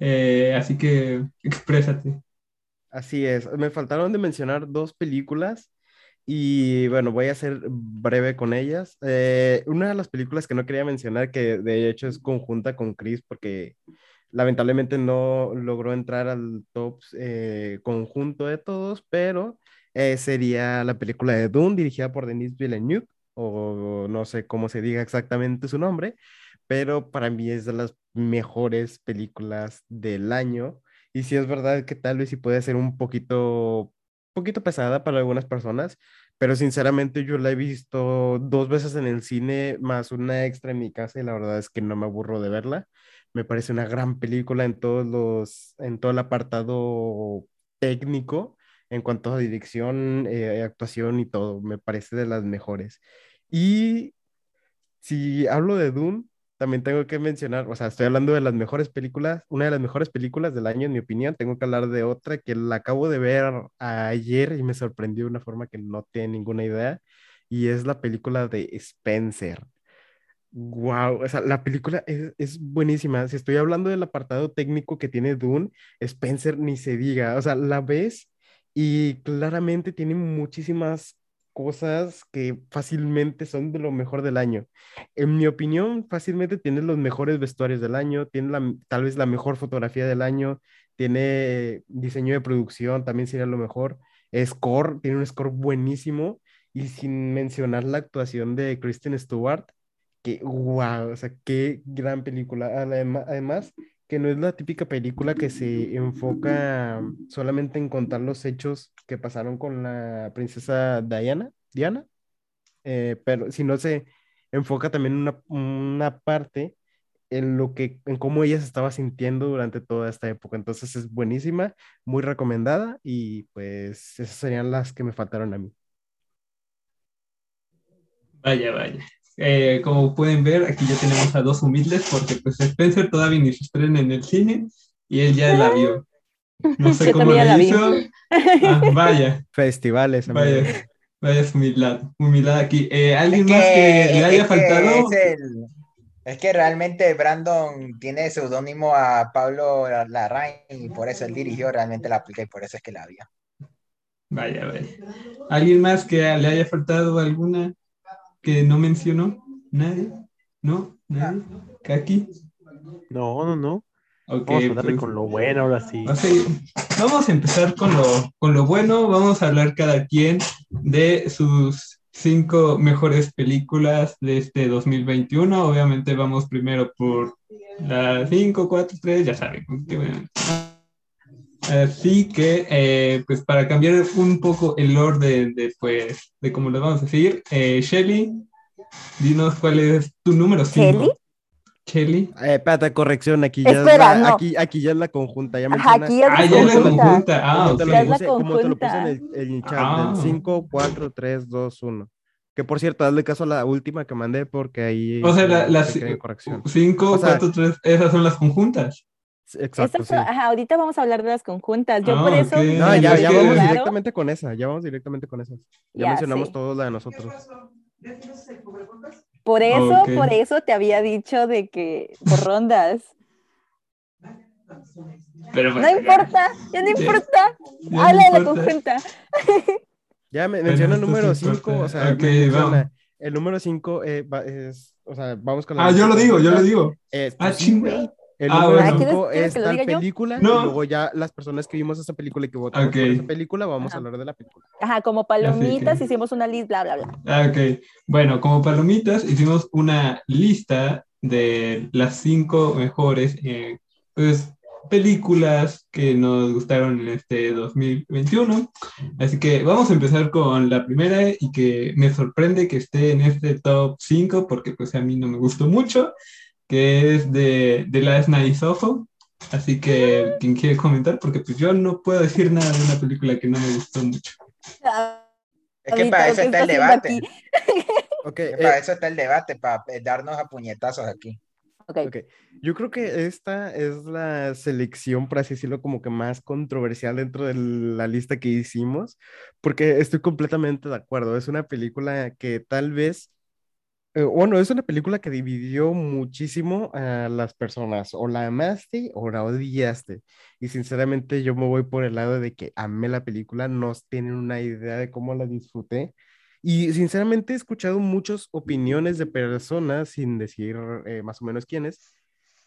[SPEAKER 2] eh, así que exprésate.
[SPEAKER 1] Así es. Me faltaron de mencionar dos películas y bueno, voy a ser breve con ellas. Eh, una de las películas que no quería mencionar, que de hecho es conjunta con Chris porque lamentablemente no logró entrar al top eh, conjunto de todos, pero eh, sería la película de Dune dirigida por Denis Villeneuve, o no sé cómo se diga exactamente su nombre, pero para mí es de las mejores películas del año. Y sí es verdad que tal vez sí puede ser un poquito, poquito pesada para algunas personas, pero sinceramente yo la he visto dos veces en el cine, más una extra en mi casa, y la verdad es que no me aburro de verla. Me parece una gran película en todos los, en todo el apartado técnico, en cuanto a dirección, eh, actuación y todo. Me parece de las mejores. Y si hablo de Dune, también tengo que mencionar, o sea, estoy hablando de las mejores películas, una de las mejores películas del año, en mi opinión. Tengo que hablar de otra que la acabo de ver ayer y me sorprendió de una forma que no tiene ninguna idea, y es la película de Spencer. Wow, o sea, la película es, es buenísima. Si estoy hablando del apartado técnico que tiene Dune, Spencer ni se diga. O sea, la ves y claramente tiene muchísimas cosas que fácilmente son de lo mejor del año. En mi opinión, fácilmente tiene los mejores vestuarios del año, tiene la- tal vez la mejor fotografía del año, tiene diseño de producción, también sería lo mejor. Score, tiene un score buenísimo y sin mencionar la actuación de Kristen Stewart que wow, o sea, qué gran película. Además, que no es la típica película que se enfoca solamente en contar los hechos que pasaron con la princesa Diana, Diana, eh, pero si no se enfoca también una, una parte en lo que, en cómo ella se estaba sintiendo durante toda esta época. Entonces es buenísima, muy recomendada y pues esas serían las que me faltaron a mí.
[SPEAKER 2] Vaya, vaya. Eh, como pueden ver, aquí ya tenemos a dos humildes porque pues Spencer todavía ni se estrena en el cine y él ya la vio. No sé
[SPEAKER 4] Yo
[SPEAKER 2] cómo
[SPEAKER 4] vi.
[SPEAKER 2] hizo. Ah, vaya,
[SPEAKER 1] Festivales, amigo.
[SPEAKER 2] vaya, vaya es humildad, humildad aquí. Eh,
[SPEAKER 5] Es
[SPEAKER 2] ¿Alguien
[SPEAKER 5] que,
[SPEAKER 2] más que le
[SPEAKER 5] es
[SPEAKER 2] haya
[SPEAKER 5] que
[SPEAKER 2] faltado?
[SPEAKER 5] es el- es que realmente Brandon tiene seudónimo a Pablo Larraín y por eso él dirigió realmente la película y por eso es que la vio.
[SPEAKER 2] Vaya, vaya. ¿Alguien más que le haya faltado alguna que no mencionó? ¿Nadie? ¿No? ¿Nadie? ¿Kaki?
[SPEAKER 3] No, no, no.
[SPEAKER 2] Ok,
[SPEAKER 3] Vamos a darle
[SPEAKER 2] pues,
[SPEAKER 3] con lo bueno ahora sí.
[SPEAKER 2] o sea, vamos a empezar con lo, con lo bueno. Vamos a hablar cada quien de sus cinco mejores películas de este 2021. Obviamente vamos primero por la 5, 4, 3, ya saben. Así que, eh, pues para cambiar un poco el orden de, pues, de cómo lo vamos a decir, eh, Shelly, dinos cuál es tu número 5.
[SPEAKER 4] ¿Shelly?
[SPEAKER 2] Shelly.
[SPEAKER 1] Eh, espérate, corrección, aquí ya,
[SPEAKER 4] Espera,
[SPEAKER 1] es la,
[SPEAKER 4] no.
[SPEAKER 1] aquí, aquí ya es la conjunta, ya
[SPEAKER 4] Ajá,
[SPEAKER 1] menciona-
[SPEAKER 4] aquí ya
[SPEAKER 2] Ah,
[SPEAKER 4] es
[SPEAKER 2] ya es la
[SPEAKER 4] conjunta.
[SPEAKER 2] conjunta. Ah,
[SPEAKER 1] como,
[SPEAKER 2] ok.
[SPEAKER 1] te lo
[SPEAKER 4] Ya es la
[SPEAKER 1] puse, como te lo puse en
[SPEAKER 4] conjunta.
[SPEAKER 1] el, en el chat,
[SPEAKER 2] Ah.
[SPEAKER 1] del 5, 4, 3, 2, 1. Que por cierto, hazle caso a la última que mandé porque ahí
[SPEAKER 2] O sea, las
[SPEAKER 1] pequeña corrección.
[SPEAKER 2] 5,
[SPEAKER 1] O sea-
[SPEAKER 2] 4, 3, esas son las conjuntas.
[SPEAKER 1] Exacto, sí.
[SPEAKER 4] ajá, ahorita vamos a hablar de las conjuntas. Yo por
[SPEAKER 2] Ah,
[SPEAKER 4] eso.
[SPEAKER 2] ok.
[SPEAKER 1] No, ya, ya vamos
[SPEAKER 4] Claro.
[SPEAKER 1] directamente con esa, ya vamos directamente con esas. Ya,
[SPEAKER 4] Ya,
[SPEAKER 1] mencionamos
[SPEAKER 4] sí.
[SPEAKER 1] todo la de nosotros.
[SPEAKER 4] Por eso, por eso te había dicho de que por rondas.
[SPEAKER 2] Pero
[SPEAKER 4] No importa, ya no importa.
[SPEAKER 2] ya
[SPEAKER 4] Habla de la conjunta.
[SPEAKER 1] Ya me menciona el número
[SPEAKER 2] sí
[SPEAKER 1] 5,
[SPEAKER 2] importa.
[SPEAKER 1] o sea,
[SPEAKER 2] Ok,
[SPEAKER 1] me menciona-
[SPEAKER 2] vamos.
[SPEAKER 1] el número 5 es, o sea, vamos con la
[SPEAKER 2] Ah, yo lo digo, yo lo digo.
[SPEAKER 1] Eh,
[SPEAKER 2] Ah,
[SPEAKER 1] pues sí,
[SPEAKER 2] chinga.
[SPEAKER 1] güey. El
[SPEAKER 2] Ah,
[SPEAKER 1] número
[SPEAKER 2] bueno.
[SPEAKER 4] Ah, ¿quieres-
[SPEAKER 1] 5
[SPEAKER 4] quieres
[SPEAKER 1] es
[SPEAKER 4] que
[SPEAKER 1] tal película
[SPEAKER 2] No.
[SPEAKER 1] y luego ya las personas que vimos esa película y que votamos por
[SPEAKER 2] Ok.
[SPEAKER 1] esa película, vamos a
[SPEAKER 4] Ajá.
[SPEAKER 1] hablar de la película.
[SPEAKER 4] Ajá, como palomitas,
[SPEAKER 2] que-
[SPEAKER 4] hicimos una lista, bla, bla, bla.
[SPEAKER 2] Ah, ok. Bueno, como palomitas hicimos una lista de las cinco mejores, eh, pues películas que nos gustaron en este 2021. Así que vamos a empezar con la primera y que me sorprende que esté en este top 5 porque pues a mí no me gustó mucho, que es de The Last Night Soho. Así que, ¿quién quiere comentar? Porque pues yo no puedo decir nada de una película que no me gustó mucho.
[SPEAKER 5] Es que para eso está el debate.
[SPEAKER 1] Okay,
[SPEAKER 5] para
[SPEAKER 1] eh,
[SPEAKER 5] eso está el debate, para eh, darnos a puñetazos aquí.
[SPEAKER 4] Ok.
[SPEAKER 1] ok. Yo creo que esta es la selección, por así decirlo, como que más controversial dentro de la lista que hicimos, porque estoy completamente de acuerdo. Es una película que tal vez eh, bueno, es una película que dividió muchísimo a las personas. O la amaste o la odiaste. Y sinceramente yo me voy por el lado de que amé la película, no tienen una idea de cómo la disfruté. Y sinceramente he escuchado muchas opiniones de personas, sin decir eh, más o menos quiénes,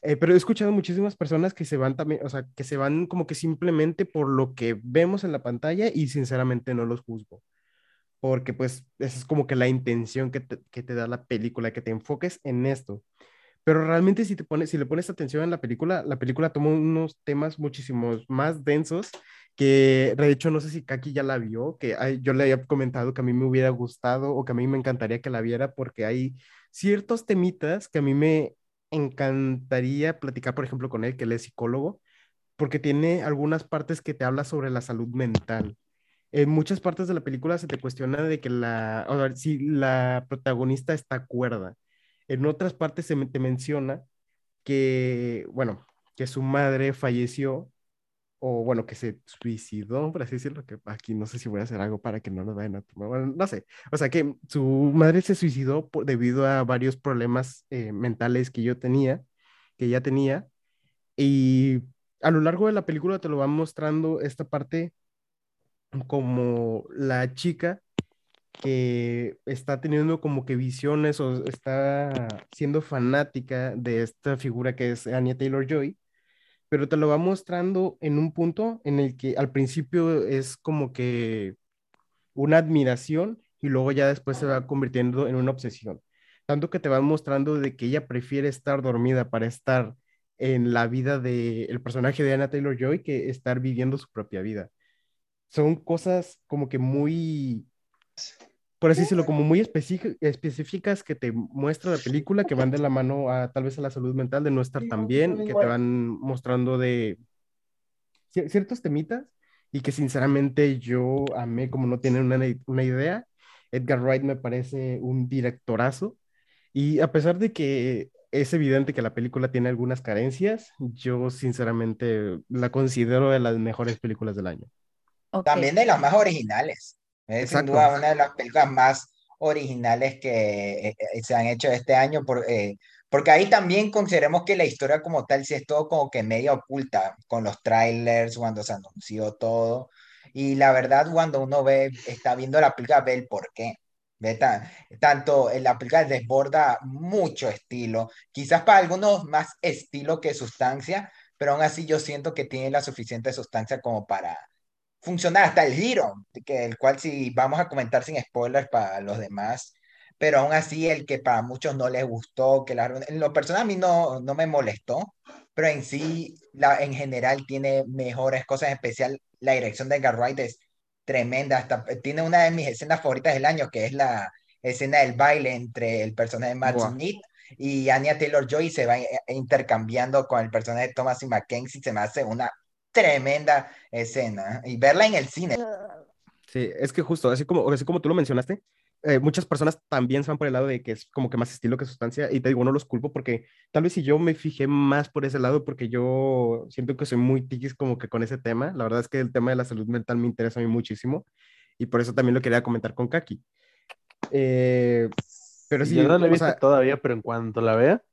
[SPEAKER 1] eh, pero he escuchado muchísimas personas que se van también, o sea, que se van como que simplemente por lo que vemos en la pantalla y sinceramente no los juzgo porque pues esa es como que la intención que te, que te da la película, que te enfoques en esto. Pero realmente si, te pones, si le pones atención en la película, la película toma unos temas muchísimos más densos que de hecho no sé si Kaki ya la vio, que yo le había comentado que a mí me hubiera gustado o que a mí me encantaría que la viera porque hay ciertos temitas que a mí me encantaría platicar, por ejemplo, con él, que él es psicólogo, porque tiene algunas partes que te habla sobre la salud mental en muchas partes de la película se te cuestiona de que la, o sea, si la protagonista está cuerda. En otras partes se te menciona que, bueno, que su madre falleció, o bueno, que se suicidó, por así decirlo, que aquí no sé si voy a hacer algo para que no lo vayan a tomar, bueno, no sé. O sea, que su madre se suicidó por- debido a varios problemas eh, mentales que yo tenía, que ella tenía, y a lo largo de la película te lo van mostrando esta parte como la chica que está teniendo como que visiones o está siendo fanática de esta figura que es Anya Taylor-Joy, pero te lo va mostrando en un punto en el que al principio es como que una admiración y luego ya después se va convirtiendo en una obsesión. Tanto que te van mostrando de que ella prefiere estar dormida para estar en la vida del personaje de Anna Taylor-Joy que estar viviendo su propia vida son cosas como que muy, por así decirlo, como muy específic- específicas que te muestra la película, que van de la mano a tal vez a la salud mental de no estar tan bien, que te van mostrando de cier- ciertos temitas y que sinceramente yo amé como no tienen una, una idea. Edgar Wright me parece un directorazo y a pesar de que es evidente que la película tiene algunas carencias, yo sinceramente la considero de las mejores películas del año.
[SPEAKER 5] También de las más originales. Es sin
[SPEAKER 1] Exacto.
[SPEAKER 5] duda una de las películas más originales que eh, eh, se han hecho este año, por, eh, porque ahí también consideremos que la historia como tal sí es todo como que medio oculta con los trailers, cuando se anunció todo. Y la verdad, cuando uno ve, está viendo la película, ve el porqué. Ve ta- tanto en la película desborda mucho estilo, quizás para algunos más estilo que sustancia, pero aún así yo siento que tiene la suficiente sustancia como para funcionar hasta el giro, que el cual si vamos a comentar sin spoilers para los demás, pero aún así el que para muchos no les gustó, que la, en lo personal a mí no, no me molestó, pero en sí, la, en general tiene mejores cosas, en especial la dirección de Edgar Wright es tremenda, hasta, tiene una de mis escenas favoritas del año, que es la escena del baile entre el personaje de Matt
[SPEAKER 1] Buah.
[SPEAKER 5] Smith y Anya Taylor-Joy se va intercambiando con el personaje de Thomas y Mackenzie, se me hace una tremenda escena y verla en el cine.
[SPEAKER 1] Sí, es que justo, así como, así como tú lo mencionaste, eh, muchas personas también se van por el lado de que es como que más estilo que sustancia, y te digo, no los culpo porque tal vez si yo me fijé más por ese lado, porque yo siento que soy muy tiquis como que con ese tema, la verdad es que el tema de la salud mental me interesa a mí muchísimo, y por eso también lo quería comentar con Kaki. Eh, pero sí,
[SPEAKER 3] Yo no la he visto
[SPEAKER 1] sea,
[SPEAKER 3] todavía, pero en cuanto la vea,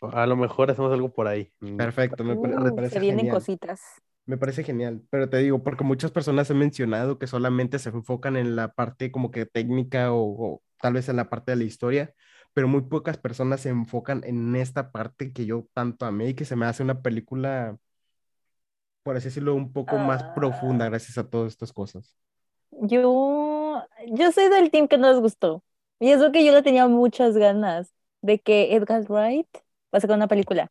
[SPEAKER 3] a lo mejor hacemos algo por ahí.
[SPEAKER 1] Perfecto, me,
[SPEAKER 4] Uh,
[SPEAKER 1] parece
[SPEAKER 4] se vienen
[SPEAKER 1] genial.
[SPEAKER 4] cositas.
[SPEAKER 1] Me parece genial, pero te digo, porque muchas personas han mencionado que solamente se enfocan en la parte como que técnica o, o tal vez en la parte de la historia, pero muy pocas personas se enfocan en esta parte que yo tanto amé y que se me hace una película, por así decirlo, un poco más profunda
[SPEAKER 4] Ah.
[SPEAKER 1] gracias a todas estas cosas.
[SPEAKER 4] Yo, yo soy del team que no les gustó. Y eso que yo le tenía muchas ganas de que Edgar Wright va a sacar una película.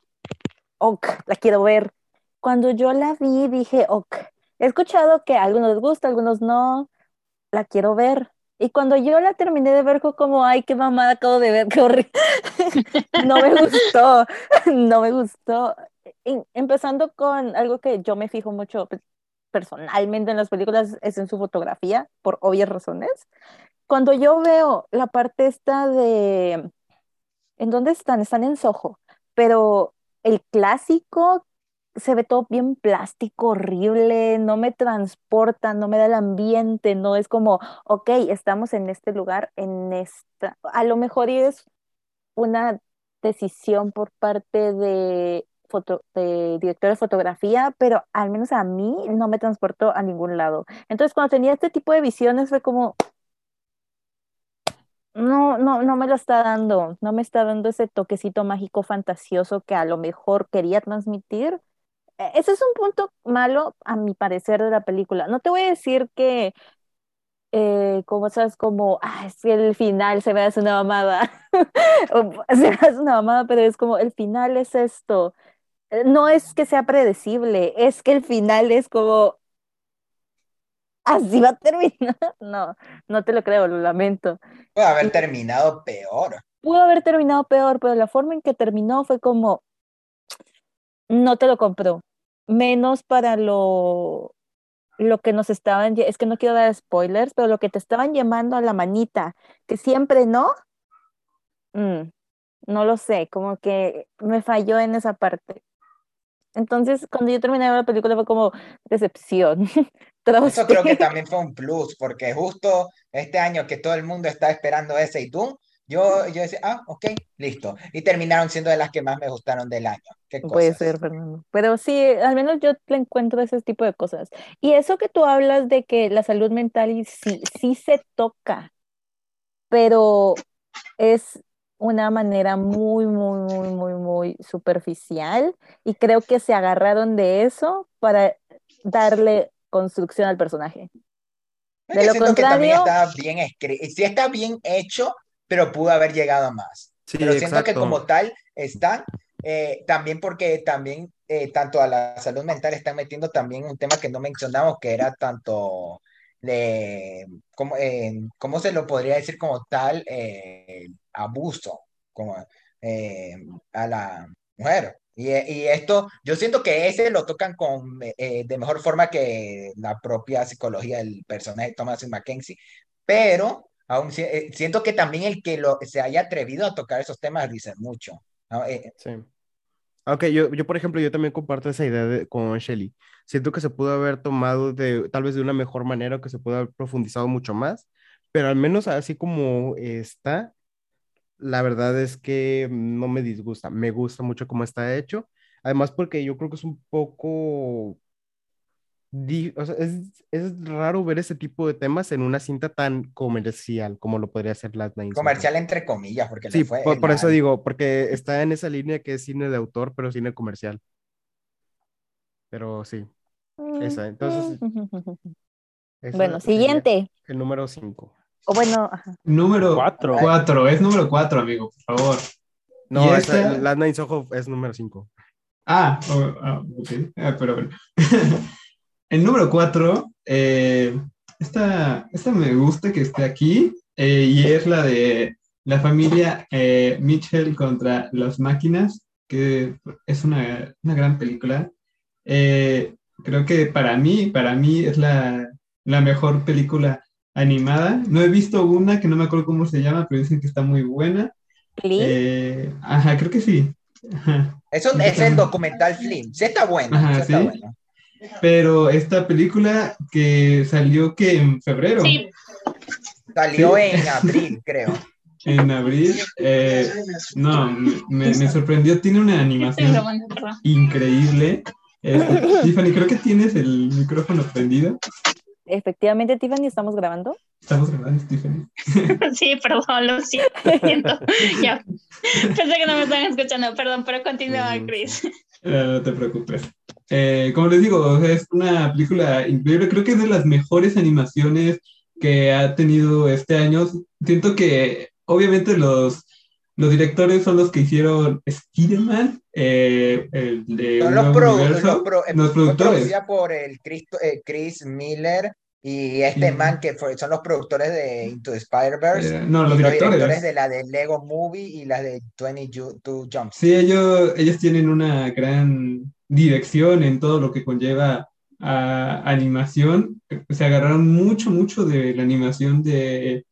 [SPEAKER 4] Ok, la quiero ver. Cuando yo la vi dije, ok, he escuchado que a algunos les gusta, a algunos no, la quiero ver. Y cuando yo la terminé de ver fue como, ay, qué mamada acabo de ver, qué horrible. no me gustó, no me gustó. Y empezando con algo que yo me fijo mucho pues, personalmente en las películas, es en su fotografía, por obvias razones. Cuando yo veo la parte esta de, ¿en dónde están? Están en Soho, pero el clásico se ve todo bien plástico, horrible, no me transporta, no me da el ambiente, no es como, ok, estamos en este lugar, en esta, a lo mejor es una decisión por parte de, foto, de director de fotografía, pero al menos a mí no me transportó a ningún lado. Entonces, cuando tenía este tipo de visiones fue como, no, no, no me lo está dando, no me está dando ese toquecito mágico fantasioso que a lo mejor quería transmitir. E, ese es un punto malo, a mi parecer, de la película. No te voy a decir que eh, cosas como, ah, es que el final se ve hace una mamada, se ve hace una mamada, pero es como, el final es esto. Eh, no es que sea predecible, es que el final es como, así va a terminar. No, no te lo creo, lo lamento.
[SPEAKER 5] Puede haber terminado peor.
[SPEAKER 4] Pudo haber terminado peor, pero la forma en que terminó fue como, no te lo compró. Menos para lo, lo que nos estaban, es que no quiero dar spoilers, pero lo que te estaban llamando a la manita, que siempre no, mm, no lo sé, como que me falló en esa parte. Entonces, cuando yo terminé la película fue como decepción.
[SPEAKER 5] Eso creo que también fue un plus, porque justo este año que todo el mundo está esperando ese y tú, yo, yo decía, ah, ok, listo. Y terminaron siendo de las que más me gustaron del año. ¿Qué
[SPEAKER 4] Puede ser, Fernando. Pero sí, al menos yo le encuentro ese tipo de cosas. Y eso que tú hablas de que la salud mental sí, sí se toca, pero es una manera muy, muy, muy, muy, muy superficial. Y creo que se agarraron de eso para darle construcción al personaje.
[SPEAKER 5] De lo contrario, está bien escrito, sí está bien hecho, pero pudo haber llegado a más. pero siento que como tal está, eh, también porque también eh, tanto a la salud mental están metiendo también un tema que no mencionamos, que era tanto de, ¿cómo, eh, ¿cómo se lo podría decir como tal? abuso como, a la mujer. Y, y, esto, yo siento que ese lo tocan con, de mejor forma que la propia psicología del personaje de Thomas Mackenzie, pero Aún eh, siento que también el que lo, se haya atrevido a tocar esos temas dice mucho. Eh,
[SPEAKER 1] sí. Ok, yo, yo, por ejemplo, yo también comparto esa idea con Shelly. Siento que se pudo haber tomado de, tal vez de una mejor manera, que se pudo haber profundizado mucho más, pero al menos así como está, la verdad es que no me disgusta, me gusta mucho cómo está hecho. Además, porque yo creo que es un poco es, raro ver ese tipo de temas en una cinta tan comercial como lo podría ser Last Night.
[SPEAKER 5] Comercial entre comillas, porque
[SPEAKER 1] sí, por, eso digo, porque está en esa línea que es cine de autor, pero cine comercial. Pero sí, esa. Entonces.
[SPEAKER 4] bueno, siguiente.
[SPEAKER 1] El número 5.
[SPEAKER 4] O bueno,
[SPEAKER 2] número 4. es número 4, amigo, por favor.
[SPEAKER 1] No, esta... Last Night Soho es número 5.
[SPEAKER 2] Ah, ah, ok, ah, pero bueno. El número cuatro, eh, esta, esta, me gusta que esté aquí eh, y es la de la familia eh, Mitchell contra las máquinas, que es una, una gran película. creo que para mí, para mí es la, la mejor película animada. No he visto una que no me acuerdo cómo se llama, pero dicen que está muy buena. ajá, creo que sí.
[SPEAKER 5] Eso es el documental Flynn. Sí está bueno. sí está bueno.
[SPEAKER 2] Pero esta película que salió que en febrero. Sí.
[SPEAKER 5] Salió en abril, creo.
[SPEAKER 2] En abril, eh, no, me, me, sorprendió, tiene una animación increíble. Eh, Tiffany, creo que tienes el micrófono prendido.
[SPEAKER 4] Efectivamente, Tiffany, ¿estamos grabando?
[SPEAKER 2] Estamos grabando, Tiffany.
[SPEAKER 7] Sí, perdón, lo siento. Ya. Pensé que no me estaban escuchando, perdón, pero continúa, Chris.
[SPEAKER 2] No te preocupes. Eh, como les digo, es una película increíble. Creo que es de las mejores animaciones que ha tenido este año. Siento que obviamente los, Los directores son los que hicieron Spider-Man, eh, el de
[SPEAKER 5] Son
[SPEAKER 2] Un
[SPEAKER 5] los, pro- los pro-
[SPEAKER 2] los productores.
[SPEAKER 5] producida por el Cristo- eh, Chris Miller y este
[SPEAKER 2] Sí.
[SPEAKER 5] man que fue- son los productores de Into the Spider-Verse.
[SPEAKER 2] Eh, no, los
[SPEAKER 5] y los
[SPEAKER 2] directores.
[SPEAKER 5] directores de la de Lego Movie y la de 22 Jumps.
[SPEAKER 2] Sí, ellos, ellos tienen una gran dirección en todo lo que conlleva a animación. Se agarraron mucho, mucho de la animación de,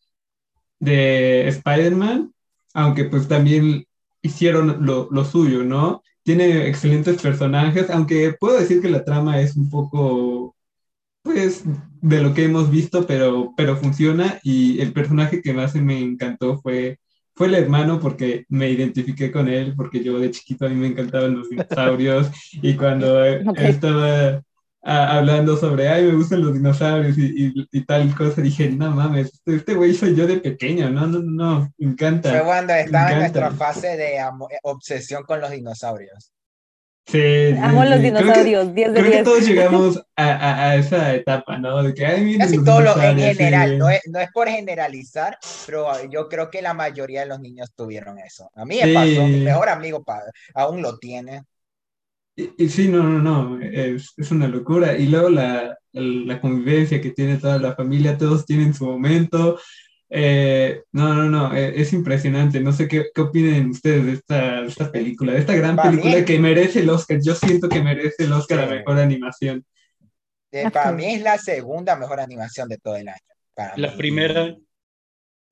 [SPEAKER 2] de Spider-Man, aunque pues también hicieron lo, lo suyo, ¿no? Tiene excelentes personajes, aunque puedo decir que la trama es un poco, pues, de lo que hemos visto, pero, pero funciona y el personaje que más me encantó fue fue el hermano porque me identifiqué con él, porque yo de chiquito a mí me encantaban los dinosaurios y cuando eh,
[SPEAKER 4] Ok.
[SPEAKER 2] estaba ah, hablando sobre, ay, me gustan los dinosaurios y, y- y tal cosa, dije, no mames, este- este güey soy yo de pequeño, no, no, no, me encanta.
[SPEAKER 5] Fue cuando estaba en nuestra fase de eh, obsesión con los dinosaurios.
[SPEAKER 2] Sí, sí,
[SPEAKER 4] Amo los
[SPEAKER 2] sí. Que-
[SPEAKER 4] dinosaurios, 10 de
[SPEAKER 2] Creo que
[SPEAKER 4] 10.
[SPEAKER 2] todos llegamos a, a- a esa etapa, ¿no? De que, ay,
[SPEAKER 5] Casi
[SPEAKER 2] los
[SPEAKER 5] todo lo en general,
[SPEAKER 2] sí.
[SPEAKER 5] no es, no es por generalizar, pero yo creo que la mayoría de los niños tuvieron eso. A mí me
[SPEAKER 2] Sí.
[SPEAKER 5] pasó, mi mejor amigo aún lo tiene.
[SPEAKER 2] Y, y sí, no, no, no, es, es una locura. Y luego la, la convivencia que tiene toda la familia, todos tienen su momento. Eh, no, no, no, eh, es impresionante. No sé qué, qué opinen ustedes de esta, de esta película, de esta gran
[SPEAKER 5] Para
[SPEAKER 2] película
[SPEAKER 5] mí-
[SPEAKER 2] que merece el Oscar. Yo siento que merece el Oscar a
[SPEAKER 5] Sí.
[SPEAKER 2] mejor animación.
[SPEAKER 5] Eh, para mí es la segunda mejor animación de todo el año. para
[SPEAKER 6] La
[SPEAKER 5] mí.
[SPEAKER 6] primera,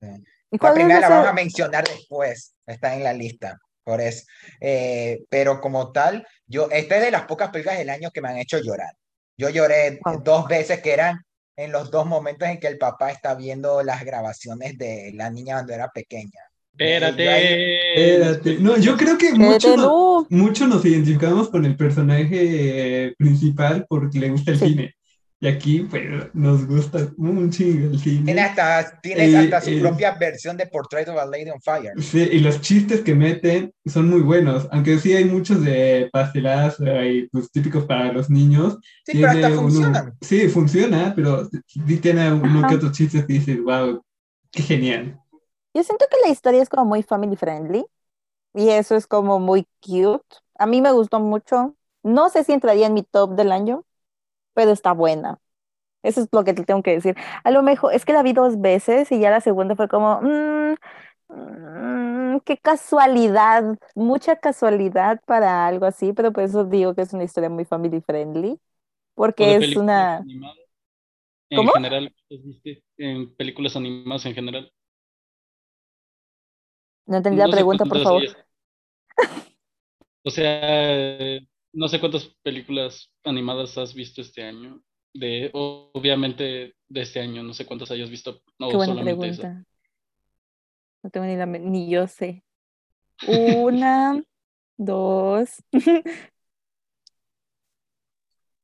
[SPEAKER 4] ¿Y
[SPEAKER 5] La primera la vamos a mencionar después, está en la lista, por eso. Eh, pero como tal, yo, esta es de las pocas películas del año que me han hecho llorar. Yo lloré
[SPEAKER 4] Wow.
[SPEAKER 5] dos veces que eran en los dos momentos en que el papá está viendo las grabaciones de la niña cuando era pequeña.
[SPEAKER 6] espérate.
[SPEAKER 2] Espérate. No, yo creo que mucho, no- nos identificamos con el personaje eh, principal porque le gusta el
[SPEAKER 4] Sí.
[SPEAKER 2] cine. Y aquí, pues, nos gusta un chingo el cine.
[SPEAKER 5] Tiene hasta, tiene
[SPEAKER 2] Eh,
[SPEAKER 5] hasta su
[SPEAKER 2] eh.
[SPEAKER 5] propia versión de Portrait of a Lady on Fire.
[SPEAKER 2] Sí, y los chistes que meten son muy buenos, aunque sí hay muchos de pastelazo y pues típicos para los niños.
[SPEAKER 5] Sí, pero hasta
[SPEAKER 2] Tiene uno-
[SPEAKER 5] funcionan.
[SPEAKER 2] sí, funciona, pero sí tiene uno
[SPEAKER 4] Ajá.
[SPEAKER 2] que otros chistes que dices, wow, qué genial.
[SPEAKER 4] Yo siento que la historia es como muy family friendly y eso es como muy cute. A mí me gustó mucho. No sé si entraría en mi top del año, pero está buena. Eso es lo que te tengo que decir. A lo mejor es que la vi dos veces y ya la segunda fue como, mm, mm, qué casualidad, mucha casualidad para algo así, pero por eso digo que es una historia muy family friendly, porque es una...
[SPEAKER 6] animadas En
[SPEAKER 4] ¿Cómo?
[SPEAKER 6] general, ¿cuántas viste? En películas animadas en general.
[SPEAKER 4] No entendí la
[SPEAKER 6] No
[SPEAKER 4] pregunta, por favor.
[SPEAKER 6] O sea, no sé cuántas películas animadas has visto este año. De, obviamente de este año, no sé cuántas hayas visto. No,
[SPEAKER 4] Qué buena
[SPEAKER 6] solamente esa.
[SPEAKER 4] pregunta. No tengo ni la ni yo sé. Una, dos.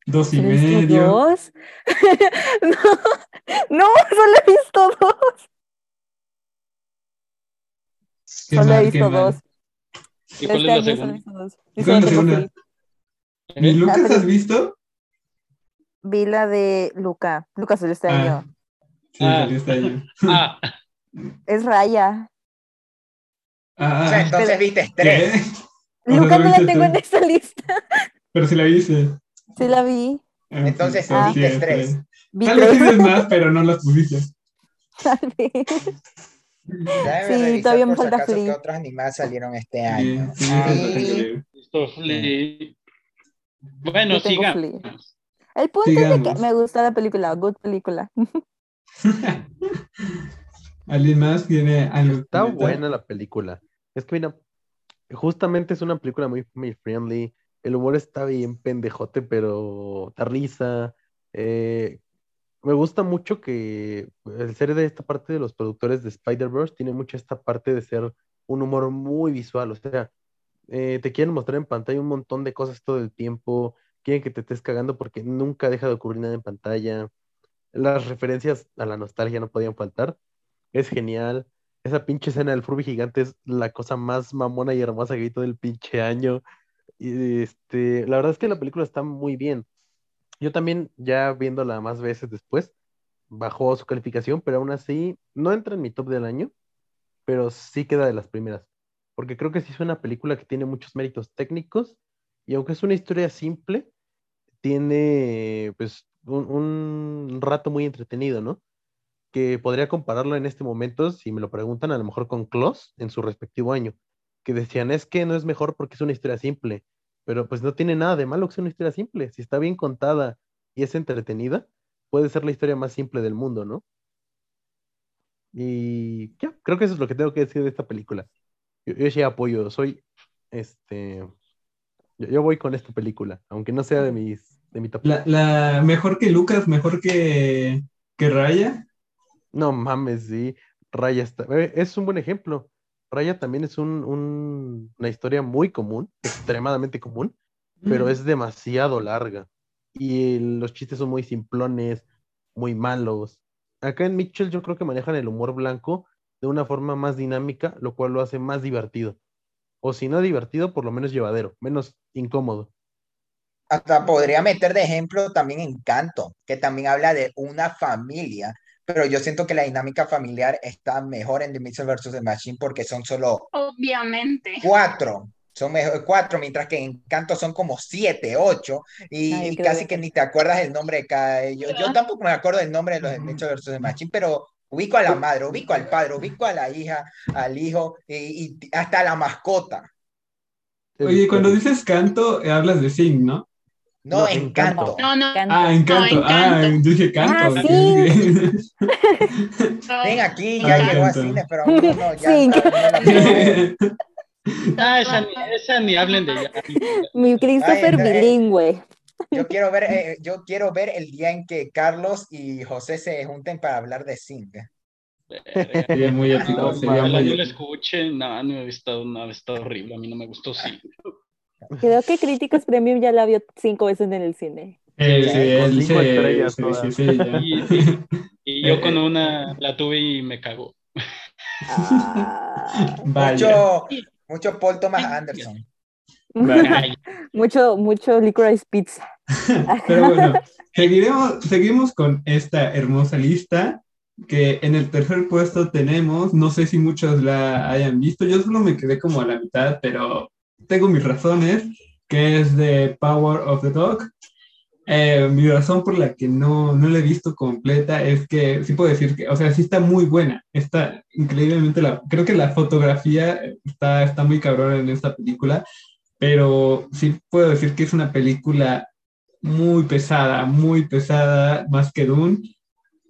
[SPEAKER 2] Dos y
[SPEAKER 4] ¿Solo he visto
[SPEAKER 2] medio.
[SPEAKER 4] dos? No, no, solo he visto dos.
[SPEAKER 2] Qué
[SPEAKER 4] Solo he
[SPEAKER 2] mal,
[SPEAKER 4] visto dos.
[SPEAKER 6] ¿Y cuál
[SPEAKER 4] Este
[SPEAKER 6] es la
[SPEAKER 4] año solo
[SPEAKER 6] segunda?
[SPEAKER 4] he visto dos. Y
[SPEAKER 2] ¿Cuál es
[SPEAKER 4] solo
[SPEAKER 2] la
[SPEAKER 4] tengo
[SPEAKER 2] segunda?
[SPEAKER 4] Flip.
[SPEAKER 2] ¿Ni
[SPEAKER 6] ¿Eh?
[SPEAKER 2] Lucas has visto?
[SPEAKER 4] Vi la de Luca. Lucas salió este
[SPEAKER 2] Ah.
[SPEAKER 4] año.
[SPEAKER 2] Sí,
[SPEAKER 6] Ah.
[SPEAKER 2] salió este año.
[SPEAKER 6] Ah,
[SPEAKER 4] Es Raya.
[SPEAKER 2] Ah,
[SPEAKER 5] O sea, entonces
[SPEAKER 4] pero-
[SPEAKER 5] viste tres.
[SPEAKER 4] Luca no la
[SPEAKER 2] ¿viste
[SPEAKER 4] tengo en esa lista.
[SPEAKER 2] Pero si la viste.
[SPEAKER 4] Sí la vi.
[SPEAKER 2] Ah,
[SPEAKER 5] Entonces,
[SPEAKER 4] ah.
[SPEAKER 2] sí,
[SPEAKER 5] viste
[SPEAKER 2] es
[SPEAKER 5] tres.
[SPEAKER 4] Vi
[SPEAKER 2] Tal vez dices más, pero no las pusiste.
[SPEAKER 4] Tal vez. Sí, todavía me falta
[SPEAKER 5] acaso qué
[SPEAKER 4] Flea.
[SPEAKER 5] otras animadas salieron este
[SPEAKER 2] Sí,
[SPEAKER 5] año.
[SPEAKER 2] sí,
[SPEAKER 5] Ah,
[SPEAKER 2] es bastante
[SPEAKER 5] y-
[SPEAKER 2] breve.
[SPEAKER 6] esto fue- Bueno, sigamos.
[SPEAKER 4] El punto es de que me gusta la película. Good película.
[SPEAKER 2] ¿Alguien más tiene algo?
[SPEAKER 3] Está
[SPEAKER 2] comentar?
[SPEAKER 3] buena la película. Es que mira, justamente es una película muy family friendly. El humor está bien pendejote, pero da risa. Eh, me gusta mucho que el ser de esta parte de los productores de Spider-Verse tiene mucho esta parte de ser un humor muy visual. O sea, eh, te quieren mostrar en pantalla un montón de cosas todo el tiempo. Quieren que te estés cagando porque nunca deja de ocurrir nada en pantalla. Las referencias a la nostalgia no podían faltar. Es genial. Esa pinche escena del Furby gigante es la cosa más mamona y hermosa que vi todo pinche año. Y este, la verdad es que la película está muy bien. Yo también, ya viéndola más veces después, bajó su calificación, pero aún así no entra en mi top del año, pero sí queda de las primeras. Porque creo que sí es una película que tiene muchos méritos técnicos y aunque es una historia simple, tiene pues un, un rato muy entretenido, ¿no? Que podría compararlo en este momento, si me lo preguntan, a lo mejor con Klaus en su respectivo año, que decían, es que no es mejor porque es una historia simple, pero pues no tiene nada de malo que sea una historia simple, si está bien contada y es entretenida, puede ser la historia más simple del mundo, ¿no? Y ya, creo que eso es lo que tengo que decir de esta película. Yo, yo sí apoyo, soy, este, yo, yo voy con esta película, aunque no sea de mis, de mi top.
[SPEAKER 2] La, la mejor que Lucas, mejor que, que Raya.
[SPEAKER 3] No mames, sí, Raya está, eh, es un buen ejemplo. Raya también es un, un- una historia muy común, extremadamente común, pero
[SPEAKER 2] Mm.
[SPEAKER 3] es demasiado larga. Y los chistes son muy simplones, muy malos. Acá en Mitchell yo creo que manejan el humor blanco de una forma más dinámica, lo cual lo hace más divertido. O si no divertido, por lo menos llevadero, menos incómodo.
[SPEAKER 5] Hasta podría meter de ejemplo también Encanto, que también habla de una familia, pero yo siento que la dinámica familiar está mejor en The Mitchell vs. The Machine porque son solo
[SPEAKER 7] Obviamente.
[SPEAKER 5] cuatro, son mejor, cuatro, mientras que en Encanto son como siete, ocho, y,
[SPEAKER 4] Ay,
[SPEAKER 5] y
[SPEAKER 4] qué
[SPEAKER 5] casi que ni te acuerdas el nombre de cada yo, yo tampoco me acuerdo del nombre de los de Mitchell vs. The Machine, pero ubico a la madre, ubico al padre, ubico a la hija, al hijo, y, y hasta a la mascota.
[SPEAKER 2] Oye, cuando dices canto, eh, hablas de Sing, ¿no?
[SPEAKER 5] No,
[SPEAKER 3] No,
[SPEAKER 5] Encanto.
[SPEAKER 3] Encanto.
[SPEAKER 7] No, no.
[SPEAKER 4] Canto.
[SPEAKER 2] Ah, encanto.
[SPEAKER 7] No,
[SPEAKER 2] Ah, yo dije canto.
[SPEAKER 4] Ah, sí.
[SPEAKER 5] Ven aquí,
[SPEAKER 2] Ah,
[SPEAKER 5] ya llegó a cine, pero aún no, no, ya
[SPEAKER 4] Sí.
[SPEAKER 6] Ah, esa ni, esa ni hablen de ella.
[SPEAKER 4] Mi Christopher
[SPEAKER 5] Ay, eh,
[SPEAKER 4] bilingüe.
[SPEAKER 5] Yo quiero ver, eh, yo quiero ver el día en que Carlos y José se junten para hablar de.
[SPEAKER 6] Verga.
[SPEAKER 2] Sería muy épico,
[SPEAKER 6] No,
[SPEAKER 2] sería
[SPEAKER 6] ojalá
[SPEAKER 2] muy
[SPEAKER 6] yo la
[SPEAKER 2] épico.
[SPEAKER 6] escuche, no, no he estado, no, ha estado horrible, a mí no me gustó, sí.
[SPEAKER 4] Creo que Críticos Premium ya la vio cinco veces en el cine.
[SPEAKER 2] Eh.
[SPEAKER 6] Y, yo
[SPEAKER 2] Eh,
[SPEAKER 6] con
[SPEAKER 2] eh.
[SPEAKER 6] una la tuve y me cagó.
[SPEAKER 4] Ah.
[SPEAKER 5] Mucho, mucho Paul Thomas Anderson.
[SPEAKER 4] Mucho, mucho licorice pizza.
[SPEAKER 2] Pero bueno, seguiremos, seguimos con esta hermosa lista que en el tercer puesto tenemos, no sé si muchos la hayan visto, yo solo me quedé como a la mitad, pero tengo mis razones, que es de Power of the Dog. Eh, mi razón por la que no, no la he visto completa es que sí puedo decir que, o sea, sí está muy buena, está increíblemente, la, creo que la fotografía está, está muy cabrona en esta película, pero sí puedo decir que es una película muy pesada, muy pesada, más que Dune.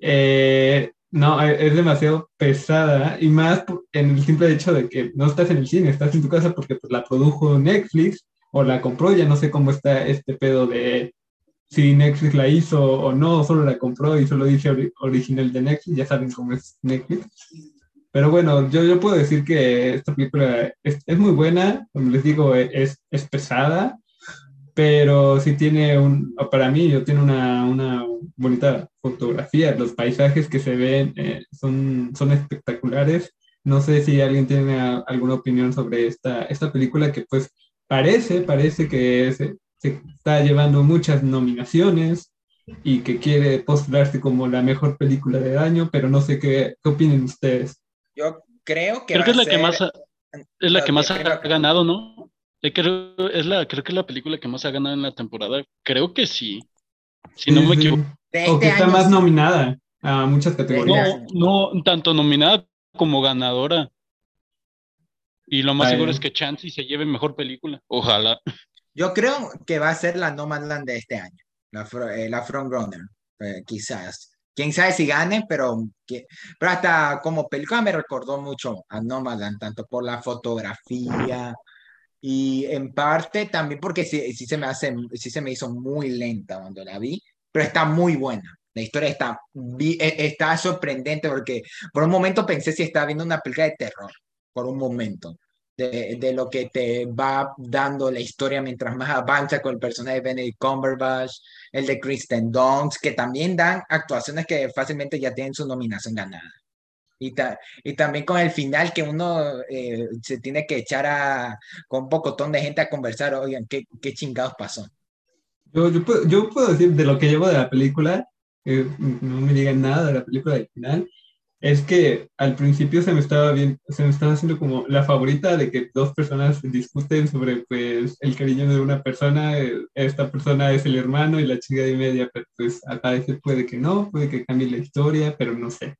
[SPEAKER 2] Eh, no, es es demasiado pesada y más en el simple hecho de que no estás en el cine, estás en tu casa porque pues, la produjo Netflix o la compró, ya no sé cómo está este pedo de si Netflix la hizo o no, solo la compró y solo dice ori- original de Netflix, ya saben cómo es Netflix. Pero bueno, yo, yo puedo decir que esta película es, es muy buena, como les digo, es, es pesada, pero sí tiene un, para mí, yo tiene una, una bonita fotografía. Los paisajes que se ven eh, son, son espectaculares. No sé si alguien tiene alguna opinión sobre esta, esta película que pues parece, parece que se, se está llevando muchas nominaciones y que quiere postularse como la mejor película del año, pero no sé qué, qué opinen ustedes.
[SPEAKER 5] Yo creo que
[SPEAKER 6] creo
[SPEAKER 5] va
[SPEAKER 6] que es
[SPEAKER 5] a
[SPEAKER 6] la que
[SPEAKER 5] ser-
[SPEAKER 6] más ha, es la que más ha ganado, ¿no? Eh, Creo, es la, creo que es la película que más ha ganado en la temporada. Creo que sí. Si no me equivoco.
[SPEAKER 2] O que está más nominada a muchas categorías.
[SPEAKER 6] No, no, tanto nominada como ganadora. Y lo más seguro es que Chansey se lleve mejor película. Ojalá.
[SPEAKER 5] Yo creo que va a ser la Nomadland de este año, la, eh, la Frontrunner, eh, quizás. Quién sabe si gane, pero, pero hasta como película me recordó mucho a Nomadland, tanto por la fotografía y en parte también porque sí, sí se me hace, sí se me hizo muy lenta cuando la vi, pero está muy buena. La historia está, eh, está sorprendente porque por un momento pensé si estaba viendo una película de terror, por un momento de, de lo que te va dando la historia mientras más avanza con el personaje de Benedict Cumberbatch, el de Kristen Dunst, que también dan actuaciones que fácilmente ya tienen su nominación ganada. Y, ta- y también con el final que uno eh, se tiene que echar a, con un pocotón de gente a conversar, oigan, ¿qué, qué chingados pasó?
[SPEAKER 2] Yo, yo, puedo, yo puedo decir de lo que llevo de la película, que no me digan nada de la película del final, Es que al principio se me estaba bien, se me estaba haciendo como la favorita de que dos personas discuten sobre pues el cariño de una persona, eh, esta persona es el hermano y la chica de media, pero pues a veces puede que no, puede que cambie la historia, pero no sé.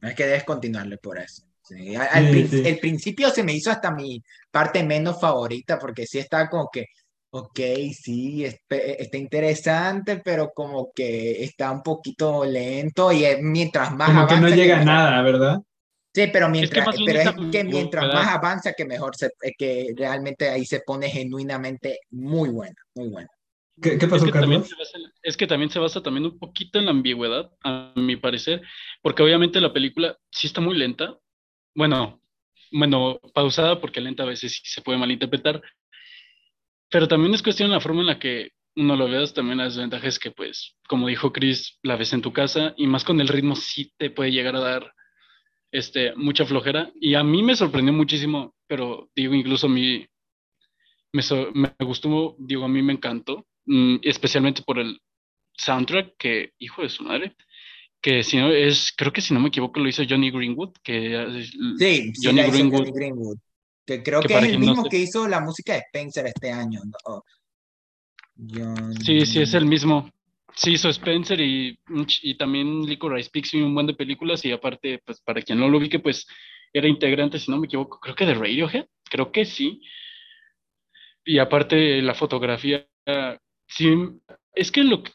[SPEAKER 5] Es que debes continuarle por eso. Sí, al- al
[SPEAKER 2] Sí,
[SPEAKER 5] prin-
[SPEAKER 2] sí.
[SPEAKER 5] El principio se me hizo hasta mi parte menos favorita porque sí está como que, ok, sí, es- está interesante, pero como que está un poquito lento y es- mientras más
[SPEAKER 2] Como que no
[SPEAKER 5] avanza,
[SPEAKER 2] llega a
[SPEAKER 5] mejor.
[SPEAKER 2] nada, ¿verdad?
[SPEAKER 5] Sí, pero mientras,
[SPEAKER 6] más bien
[SPEAKER 5] pero es que mientras
[SPEAKER 6] ambigüedad.
[SPEAKER 5] más avanza, que mejor se, eh, que realmente ahí se pone genuinamente muy buena, muy buena.
[SPEAKER 2] ¿Qué, qué
[SPEAKER 6] Es
[SPEAKER 2] pasó,
[SPEAKER 6] que, también
[SPEAKER 2] Carlos?
[SPEAKER 6] basa, es que también se basa también un poquito en la ambigüedad, a mi parecer, porque obviamente la película sí está muy lenta, bueno, bueno, pausada porque lenta a veces sí se puede malinterpretar, pero también es cuestión de la forma en la que uno lo veas, también la desventaja es que, pues, como dijo Chris, la ves en tu casa y más con el ritmo sí te puede llegar a dar este, mucha flojera. Y a mí me sorprendió muchísimo, pero digo, incluso a mí me, so- me gustó, digo, a mí me encantó, mm, especialmente por el soundtrack, que, hijo de su madre, que si no es, creo que si no me equivoco lo hizo Johnny Greenwood, que es-
[SPEAKER 5] Sí,
[SPEAKER 6] Greenwood,
[SPEAKER 5] Johnny Greenwood, que creo
[SPEAKER 6] que
[SPEAKER 5] que es el
[SPEAKER 6] no
[SPEAKER 5] mismo
[SPEAKER 6] se-
[SPEAKER 5] que hizo la música de Spencer este año.
[SPEAKER 6] sí, sí es el mismo. Sí hizo Spencer y, y también Licorice Pizza y un buen de películas y aparte, pues para quien no lo ubique, pues era integrante, si no me equivoco, creo que de Radiohead, creo que sí. Y aparte la fotografía, sí, es que lo que-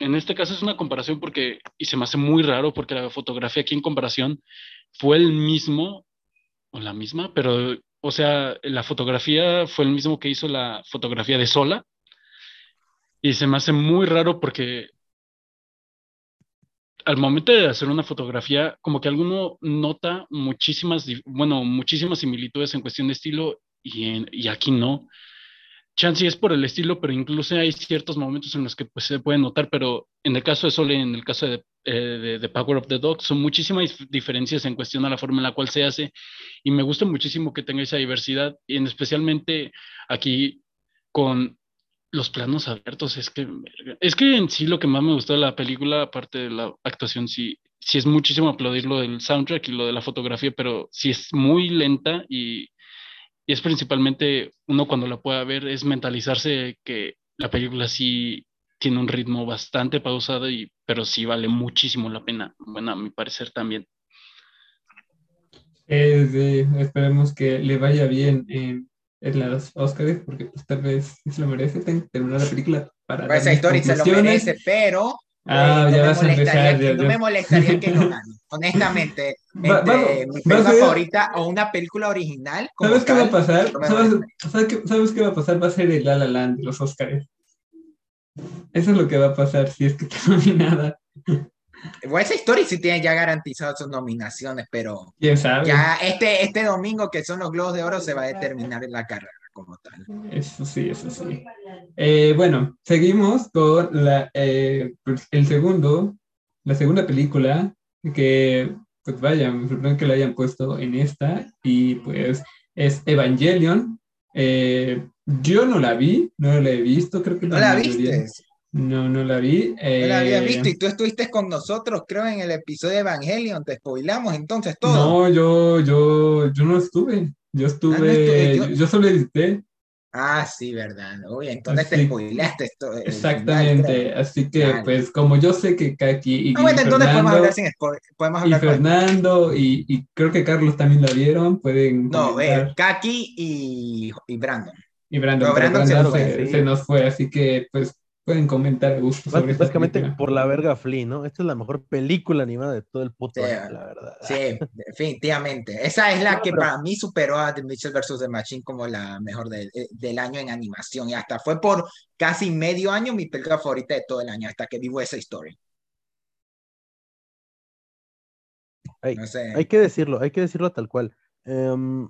[SPEAKER 6] en este caso es una comparación porque, y se me hace muy raro porque la fotografía aquí en comparación fue el mismo, o la misma, pero, o sea, la fotografía fue el mismo que hizo la fotografía de Sola, y se me hace muy raro porque al momento de hacer una fotografía, como que alguno nota muchísimas, bueno, muchísimas similitudes en cuestión de estilo y, aquí no. Chance es por el estilo, pero incluso hay ciertos momentos en los que pues, se puede notar, pero en el caso de Sole, en el caso de, eh, de, Power of the Dog, son muchísimas dif- diferencias en cuestión a la forma en la cual se hace y me gusta muchísimo que tenga esa diversidad en especialmente aquí con los planos abiertos, es que, es que en sí lo que más me gustó de la película, aparte de la actuación, sí, sí es muchísimo aplaudir lo del soundtrack y lo de la fotografía, pero sí es muy lenta y, y es principalmente uno cuando la pueda ver, es mentalizarse que la película sí tiene un ritmo bastante pausado, y, pero sí vale muchísimo la pena, bueno, a mi parecer también.
[SPEAKER 2] Eh, sí, esperemos que le vaya bien en, en las Oscars, porque pues, tal vez se lo merece. Terminar la película para
[SPEAKER 5] Pues historia se lo merece, pero
[SPEAKER 2] Ah,
[SPEAKER 5] eh, no,
[SPEAKER 2] ya
[SPEAKER 5] me
[SPEAKER 2] vas a
[SPEAKER 5] molestaría,
[SPEAKER 2] empezar. ya-
[SPEAKER 5] no
[SPEAKER 2] ya-
[SPEAKER 5] me molestaría que no gane. Honestamente,
[SPEAKER 2] Va-
[SPEAKER 5] entre
[SPEAKER 2] va-
[SPEAKER 5] mi película favorita o una película original.
[SPEAKER 2] ¿Sabes qué va a pasar?
[SPEAKER 5] no
[SPEAKER 2] ¿Sabes, sabes qué, sabes qué va a pasar? Va a ser el La La Land de los Oscars. Eso es lo que va a pasar si es que está nominada.
[SPEAKER 5] Bueno, esa historia sí tiene ya garantizadas sus nominaciones, pero
[SPEAKER 2] ¿Quién sabe?
[SPEAKER 5] ya este, este domingo, que son los Globos de Oro, se va a determinar en la carrera como tal.
[SPEAKER 2] Eso sí, eso sí. Eh, bueno, seguimos con la, eh, el segundo, la segunda película que, pues vaya, me sorprende que la hayan puesto en esta y pues es Evangelion. Eh, yo no la vi, no la he visto, creo que
[SPEAKER 5] ¿No la viste?
[SPEAKER 2] No, no la vi.
[SPEAKER 5] No la había
[SPEAKER 2] eh,
[SPEAKER 5] visto y tú estuviste con nosotros, creo, en el episodio de Evangelion. Te spoilamos entonces todo.
[SPEAKER 2] No, yo, yo, yo no estuve. Yo estuve,
[SPEAKER 5] estuve, yo-
[SPEAKER 2] yo, yo solo edité.
[SPEAKER 5] Ah, sí, verdad. Uy, entonces te
[SPEAKER 2] Sí.
[SPEAKER 5] spoileaste esto. final,
[SPEAKER 2] Exactamente. Así que, pues, como yo sé que Kaki y
[SPEAKER 5] bueno, entonces podemos
[SPEAKER 2] Fernando,
[SPEAKER 5] hablar sin. Podemos
[SPEAKER 2] y
[SPEAKER 5] hablar
[SPEAKER 2] Fernando y, y creo que Carlos también la vieron, pueden
[SPEAKER 5] No, eh, Kaki y, y Brandon.
[SPEAKER 2] y Brandon,
[SPEAKER 5] no, Brandon se
[SPEAKER 2] Brandon se nos fue, así que, pues, pueden comentar a gusto sobre esta
[SPEAKER 3] Básicamente
[SPEAKER 2] película.
[SPEAKER 3] por la verga Flea, ¿no? Esta es la mejor película animada de todo el puto
[SPEAKER 5] Sí,
[SPEAKER 3] año, la verdad.
[SPEAKER 5] Sí, definitivamente. Esa es la
[SPEAKER 3] No,
[SPEAKER 5] que
[SPEAKER 3] pero-
[SPEAKER 5] para mí superó a The Mitchell vs. The Machine como la mejor de- del año en animación. Y hasta fue por casi medio año mi película favorita de todo el año, hasta que vivo esa historia.
[SPEAKER 3] Hay,
[SPEAKER 5] No sé.
[SPEAKER 3] hay que decirlo, hay que decirlo tal cual. Em,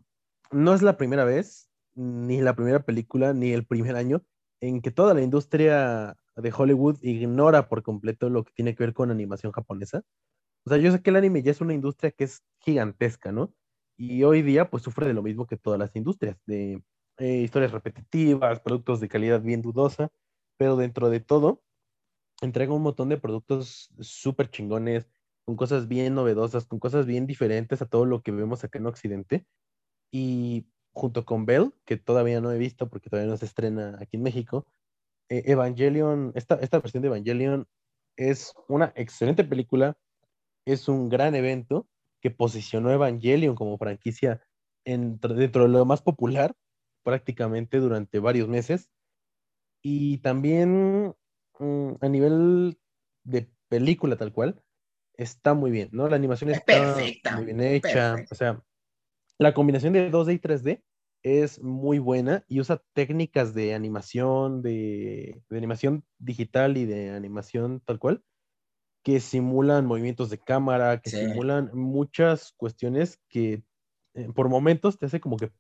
[SPEAKER 3] no es la primera vez, ni la primera película, ni el primer año en que toda la industria de Hollywood ignora por completo lo que tiene que ver con animación japonesa. O sea, yo sé que el anime ya es una industria que es gigantesca, ¿no? Y hoy día pues sufre de lo mismo que todas las industrias, de eh, historias repetitivas, productos de calidad bien dudosa, pero dentro de todo, entrega un montón de productos súper chingones, con cosas bien novedosas, con cosas bien diferentes a todo lo que vemos acá en Occidente. Y junto con Bell, que todavía no he visto porque todavía no se estrena aquí en México, eh, Evangelion, esta, esta versión de Evangelion es una excelente película, es un gran evento que posicionó Evangelion como franquicia dentro de lo más popular prácticamente durante varios meses. Y también mm, a nivel de película tal cual, está muy bien, ¿no? La animación está muy bien hecha. O sea, la combinación de 2D y 3D es muy buena y usa técnicas de animación, de, animación digital y de animación tal cual, que simulan movimientos de cámara, que simulan muchas cuestiones que eh, por momentos te hace como que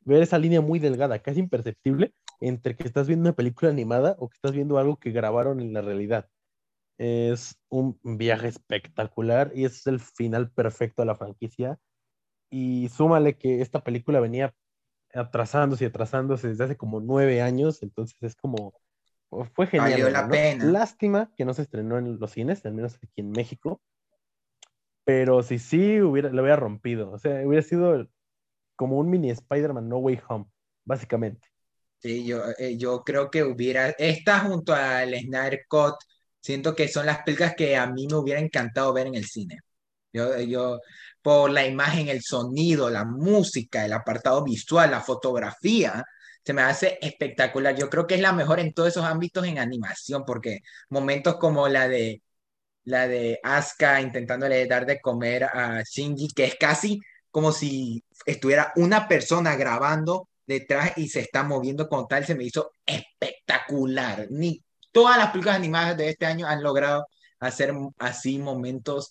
[SPEAKER 3] ver esa línea muy delgada, casi imperceptible, entre que estás viendo una película animada o que estás viendo algo que grabaron en la realidad. Es un viaje espectacular y es el final perfecto a la franquicia. Y súmale que esta película venía atrasándose y atrasándose desde hace como nueve años, entonces es como, oh, fue genial.
[SPEAKER 5] Valió la pena.
[SPEAKER 3] Lástima que no se estrenó en los cines, al menos aquí en México, pero si sí, hubiera, lo hubiera rompido, o sea, hubiera sido como un mini Spider-Man No Way Home, básicamente.
[SPEAKER 5] Sí, yo, eh, yo creo que hubiera, esta junto al Snyder Cut, siento que son las películas que a mí me hubiera encantado ver en el cine. Yo, yo, por la imagen, el sonido, la música, el apartado visual, la fotografía, se me hace espectacular. Yo creo que es la mejor en todos esos ámbitos en animación, porque momentos como la de la de Asuka intentándole dar de comer a Shinji, que es casi como si estuviera una persona grabando detrás y se está moviendo con tal, se me hizo espectacular. Ni todas las películas animadas de este año han logrado hacer así momentos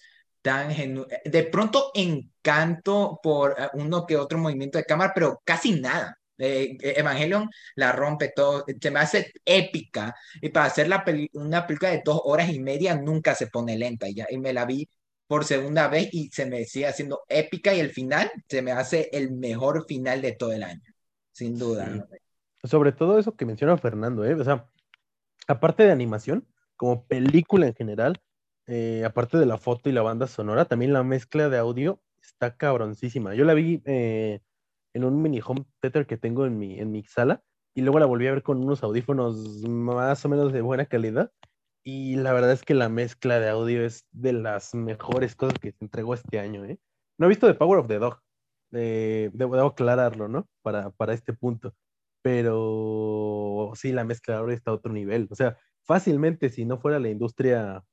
[SPEAKER 5] tan. De pronto encanto por eh, uno que otro movimiento de cámara, pero casi nada. Eh, Evangelion la rompe todo, se me hace épica y para hacer la una película de dos horas y media nunca se pone lenta y, ya, y me la vi por segunda vez y se me sigue haciendo épica y el final se me hace el mejor final de todo el año, sin duda.
[SPEAKER 3] Sobre todo eso que menciona Fernando, ¿eh? o sea, aparte de animación, como película en general, eh, aparte de la foto y la banda sonora, también la mezcla de audio está cabroncísima. Yo la vi eh, en un mini home theater que tengo en mi, en mi sala y luego la volví a ver con unos audífonos más o menos de buena calidad y la verdad es que la mezcla de audio es de las mejores cosas que se entregó este año, ¿eh? No he visto The Power of the Dog. Eh, debo, aclararlo, ¿no? Para, para este punto. Pero sí, la mezcla audio está a otro nivel. O sea, fácilmente, si no fuera la industria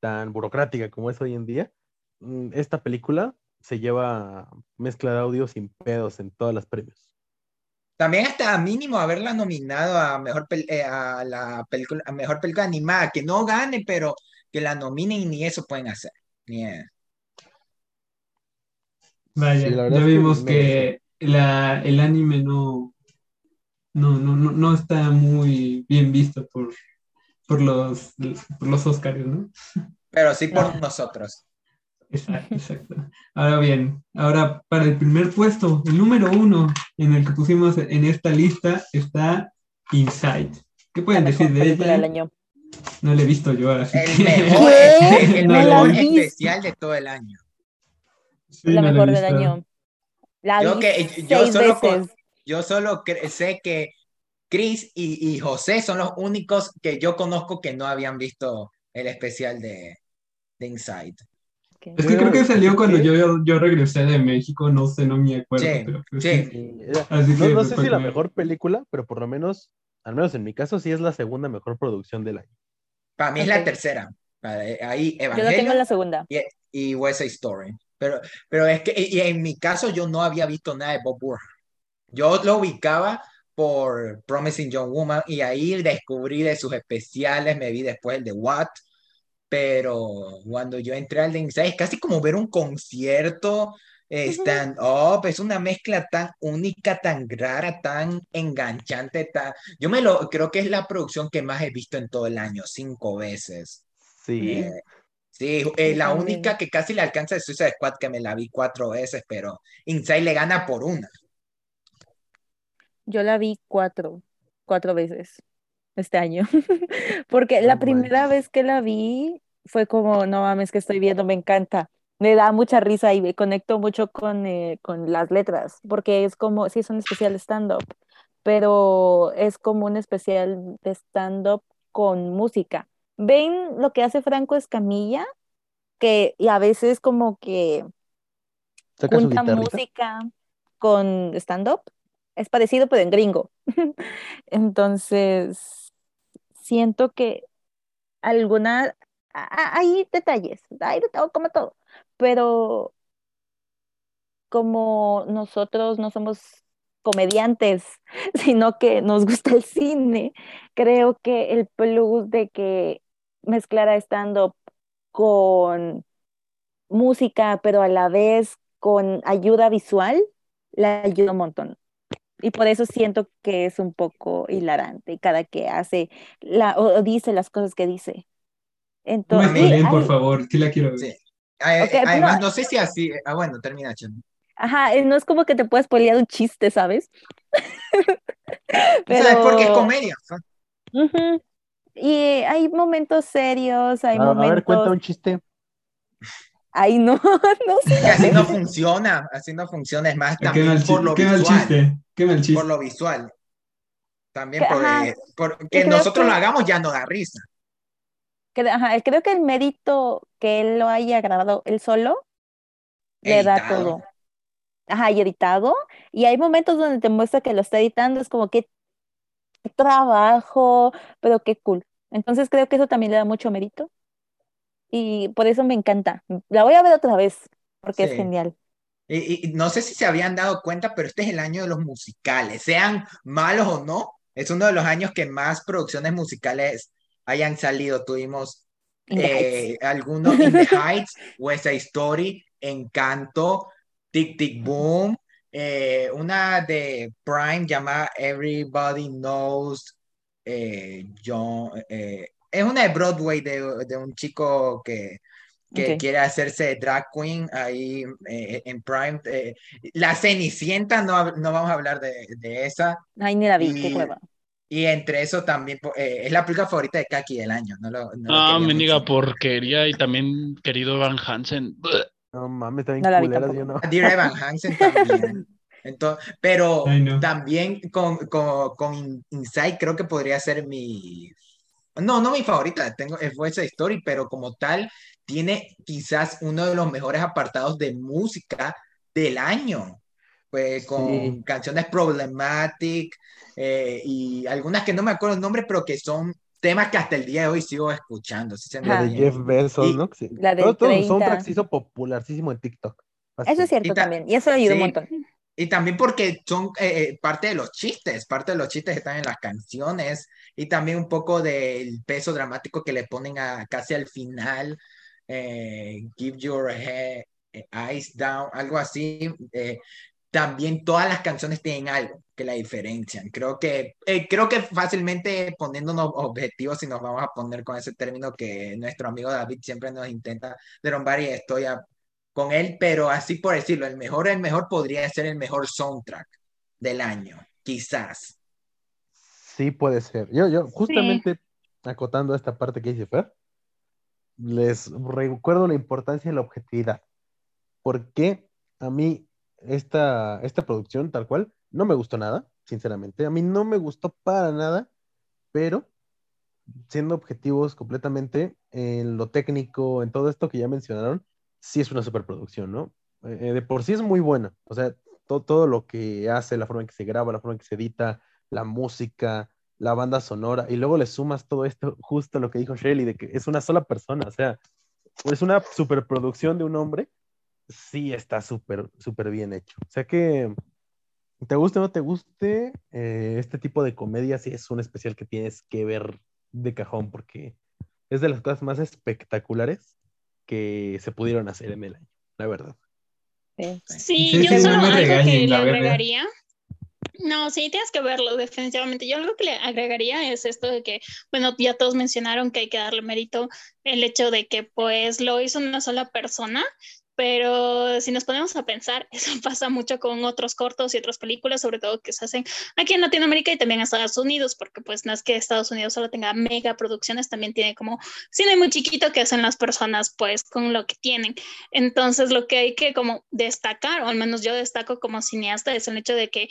[SPEAKER 3] tan burocrática como es hoy en día, mm, esta película se lleva mezcla de audio sin pedos en todas las premios.
[SPEAKER 5] También hasta mínimo haberla nominado a mejor, eh, a la película, a mejor película animada, que no gane, pero que la nominen y ni eso pueden hacer.
[SPEAKER 2] Vaya, ya vimos que, la, el anime no, no, no, no, está muy bien visto por, por, los, por los Oscars, ¿no?
[SPEAKER 5] Pero sí por nosotros.
[SPEAKER 2] Exacto, exacto. Ahora bien, ahora para el primer puesto, el número uno en el que pusimos en esta lista está Inside. ¿Qué pueden decir de ella? No le he visto yo
[SPEAKER 5] así. El mejor, el, mejor especial de todo el año.
[SPEAKER 4] la mejor del año. La
[SPEAKER 5] yo, que, yo solo, yo solo sé que Chris y, y, José son los únicos que yo conozco que no habían visto el especial de, de Inside.
[SPEAKER 2] Es que creo que salió cuando yo, yo regresé de México, no sé, no me acuerdo. Sí, pero sí.
[SPEAKER 3] no, sé si la mejor película, pero por lo menos, al menos en mi caso, sí es la segunda mejor producción del año.
[SPEAKER 5] Para mí es la tercera. Ahí
[SPEAKER 4] Yo lo tengo en la segunda.
[SPEAKER 5] Y, y West Side Story. Pero, pero es que y en mi caso yo no había visto nada de Bob Burr. Yo lo ubicaba por Promising Young Woman y ahí descubrí de sus especiales, me vi después el de What, pero cuando yo entré al de Inside es casi como ver un concierto stand-up, es una mezcla tan única, tan rara, tan enganchante, tan... yo me lo creo que es la producción que más he visto en todo el año, cinco veces.
[SPEAKER 3] Sí. Eh,
[SPEAKER 5] sí, eh, la única que casi le alcanza es Suicide Squad, que me la vi cuatro veces, pero Inside le gana por una.
[SPEAKER 4] Yo la vi cuatro, cuatro veces. este año, porque la primera vez que la vi fue como, no mames, que estoy viendo, me encanta. Me da mucha risa y me conecto mucho con, eh, con las letras, porque es como, sí, es un especial stand-up, pero es como un especial de stand-up con música. ¿Ven lo que hace Franco Escamilla? Que y a veces como que junta música con stand-up. Es parecido, pero en gringo. Entonces, siento que alguna, hay detalles, hay de todo, como todo, pero como nosotros no somos comediantes, sino que nos gusta el cine, creo que el plus de que mezclara stand-up con música, pero a la vez con ayuda visual, la ayuda un montón. Y por eso siento que es un poco hilarante cada que hace la, o, o dice las cosas que dice.
[SPEAKER 2] No
[SPEAKER 4] Entonces,
[SPEAKER 2] spoileen, por favor, sí la quiero ver.
[SPEAKER 5] Sí. Ah,
[SPEAKER 4] Ok, pero-
[SPEAKER 5] Además, no sé si así. Ah, bueno, termina, Chen.
[SPEAKER 4] ajá, eh, no es como que te puedas poliar un chiste, ¿sabes?
[SPEAKER 5] O sea, es porque es
[SPEAKER 4] Pero-
[SPEAKER 5] comedia. ¿no?
[SPEAKER 4] Ujú. Y hay momentos serios, hay
[SPEAKER 3] A, a ver, cuenta
[SPEAKER 4] momentos.
[SPEAKER 3] un chiste.
[SPEAKER 4] Ay, no, no sé.
[SPEAKER 5] Que así no funciona. Así no funciona. Es más,
[SPEAKER 2] Qué mal,
[SPEAKER 5] también por lo
[SPEAKER 2] qué mal
[SPEAKER 5] visual.
[SPEAKER 2] chiste, qué mal chiste.
[SPEAKER 5] Por lo visual. También
[SPEAKER 4] Que-
[SPEAKER 5] por,
[SPEAKER 4] ajá.
[SPEAKER 5] eh, por- que nosotros
[SPEAKER 4] que-
[SPEAKER 5] lo hagamos ya no da risa.
[SPEAKER 4] Ajá, creo que el mérito que él lo haya grabado él solo le da todo. Ajá, y editado. Y hay momentos donde te muestra que lo está editando, es como que qué trabajo, pero qué cool. Entonces creo que eso también le da mucho mérito. Y por eso me encanta. La voy a ver otra vez, porque es genial.
[SPEAKER 5] Y, no sé si se habían dado cuenta, pero este es el año de los musicales. Sean malos o no, es uno de los años que más producciones musicales hayan salido. Tuvimos eh, algunos In the Heights, West Side Story, Encanto, Tic Tic Boom, eh, una de Prime llamada Everybody Knows eh, John. eh, es una de Broadway de, de un chico que, que
[SPEAKER 4] Ok.
[SPEAKER 5] quiere hacerse drag queen ahí eh, en Prime. eh, la Cenicienta, no, no vamos a hablar de, de esa.
[SPEAKER 4] Ay, ni la vi, qué
[SPEAKER 5] Y-
[SPEAKER 4] hueva.
[SPEAKER 5] Y entre eso también eh, es la película favorita de Kaki del año. No lo, no lo
[SPEAKER 6] Ah,
[SPEAKER 5] quería
[SPEAKER 6] mendiga
[SPEAKER 5] mencionar.
[SPEAKER 6] porquería y también querido Van Hansen.
[SPEAKER 3] No mames, también
[SPEAKER 4] No
[SPEAKER 3] culeras, yo no.
[SPEAKER 5] Dear Evan Hansen también. Entonces, pero
[SPEAKER 2] Ay, no.
[SPEAKER 5] también con, con, con In- Inside creo que podría ser mi... No, no mi favorita, tengo, es West Side Story, pero como tal tiene quizás uno de los mejores apartados de música del año. Pues con
[SPEAKER 3] Sí.
[SPEAKER 5] canciones problematic eh, y algunas que no me acuerdo el nombre, pero que son temas que hasta el día de hoy sigo escuchando. ¿sí se.
[SPEAKER 3] La de? Jeff Bezos,
[SPEAKER 5] Y-
[SPEAKER 3] ¿no? Sí.
[SPEAKER 4] La del
[SPEAKER 3] Todo, todo su
[SPEAKER 4] 30.
[SPEAKER 3] soundtrack se hizo popularísimo en TikTok.
[SPEAKER 4] Eso es
[SPEAKER 3] Así.
[SPEAKER 4] cierto
[SPEAKER 5] Y ta-
[SPEAKER 4] también. Y eso le ayuda un
[SPEAKER 5] sí.
[SPEAKER 4] montón.
[SPEAKER 5] Y también porque son eh, eh, parte de los chistes, parte de los chistes están en las canciones y también un poco del peso dramático que le ponen a casi al final, eh, Give Your Head, eh, Eyes Down, algo así. eh, también todas las canciones tienen algo que la diferencian. Creo que, eh, creo que fácilmente poniéndonos objetivos, si nos vamos a poner con ese término que nuestro amigo David siempre nos intenta derrumbar y estoy a- con él, pero así por decirlo, el mejor, el mejor podría ser el mejor soundtrack del año, quizás.
[SPEAKER 3] Sí, puede ser. Yo, yo, justamente acotando esta parte que dice Fer, les recuerdo la importancia de la objetividad. Porque a mí esta, esta producción, tal cual, no me gustó nada, sinceramente. A mí no me gustó para nada, pero siendo objetivos completamente en lo técnico, en todo esto que ya mencionaron, sí es una superproducción, ¿no? Eh, de por sí es muy buena. O sea, to- todo lo que hace, la forma en que se graba, la forma en que se edita, la música, la banda sonora, y luego le sumas todo esto, justo lo que dijo Shelly, de que es una sola persona, o sea, es una superproducción de un hombre, sí está súper, súper bien hecho. O sea que, te guste o no te guste, eh, este tipo de comedia sí es un especial que tienes que ver de cajón, porque es de las cosas más espectaculares que se pudieron hacer en el año, la verdad.
[SPEAKER 4] Sí.
[SPEAKER 7] Sí,
[SPEAKER 2] Sí,
[SPEAKER 7] yo
[SPEAKER 2] sí,
[SPEAKER 7] solo
[SPEAKER 2] no
[SPEAKER 7] algo que le agregaría. No, sí, tienes que verlo, definitivamente. Yo algo que le agregaría es esto de que, bueno, ya todos mencionaron que hay que darle mérito el hecho de que pues lo hizo una sola persona pero si nos ponemos a pensar, eso pasa mucho con otros cortos y otras películas, sobre todo que se hacen aquí en Latinoamérica y también en Estados Unidos, porque pues no es que Estados Unidos solo tenga mega producciones, también tiene como cine muy chiquito que hacen las personas pues con lo que tienen. Entonces lo que hay que como destacar, o al menos yo destaco como cineasta, es el hecho de que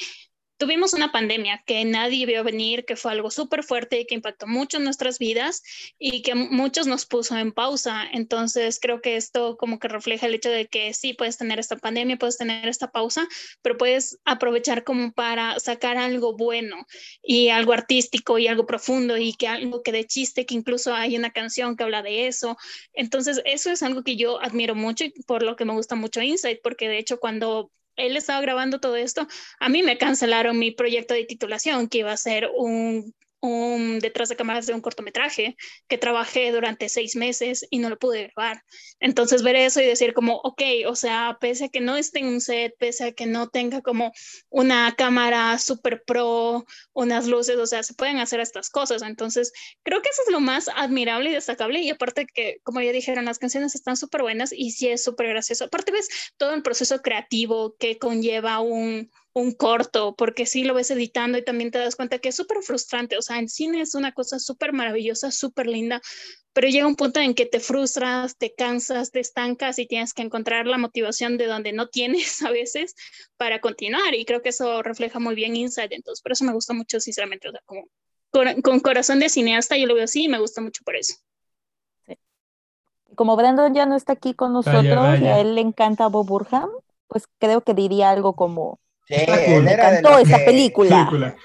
[SPEAKER 7] tuvimos una pandemia que nadie vio venir, que fue algo súper fuerte y que impactó mucho en nuestras vidas y que muchos nos puso en pausa. Entonces creo que esto como que refleja el hecho de que sí, puedes tener esta pandemia, puedes tener esta pausa, pero puedes aprovechar como para sacar algo bueno y algo artístico y algo profundo y que algo que de chiste, que incluso hay una canción que habla de eso. Entonces eso es algo que yo admiro mucho y por lo que me gusta mucho Insight, porque de hecho cuando él estaba grabando todo esto, a mí me cancelaron mi proyecto de titulación, que iba a ser un un detrás de cámaras de un cortometraje que trabajé durante seis meses y no lo pude grabar. Entonces ver eso y decir como, ok, o sea, pese a que no esté en un set, pese a que no tenga como una cámara super pro, unas luces, o sea, se pueden hacer estas cosas. Entonces creo que eso es lo más admirable y destacable y aparte que, como ya dijeron, las canciones están súper buenas y sí es súper gracioso. Aparte ves todo el proceso creativo que conlleva un un corto, porque sí lo ves editando y también te das cuenta que es súper frustrante. O sea, en cine es una cosa súper maravillosa, súper linda, pero llega un punto en que te frustras, te cansas, te estancas y tienes que encontrar la motivación de donde no tienes a veces para continuar. Y creo que eso refleja muy bien Inside. Entonces, por eso me gusta mucho, sinceramente. O sea, como con, corazón de cineasta, yo lo veo así y me gusta mucho por eso.
[SPEAKER 4] Como Brandon ya no está aquí con nosotros y a él le encanta Bob Burham, pues creo que diría algo como
[SPEAKER 5] Sí, me
[SPEAKER 4] encantó esa película.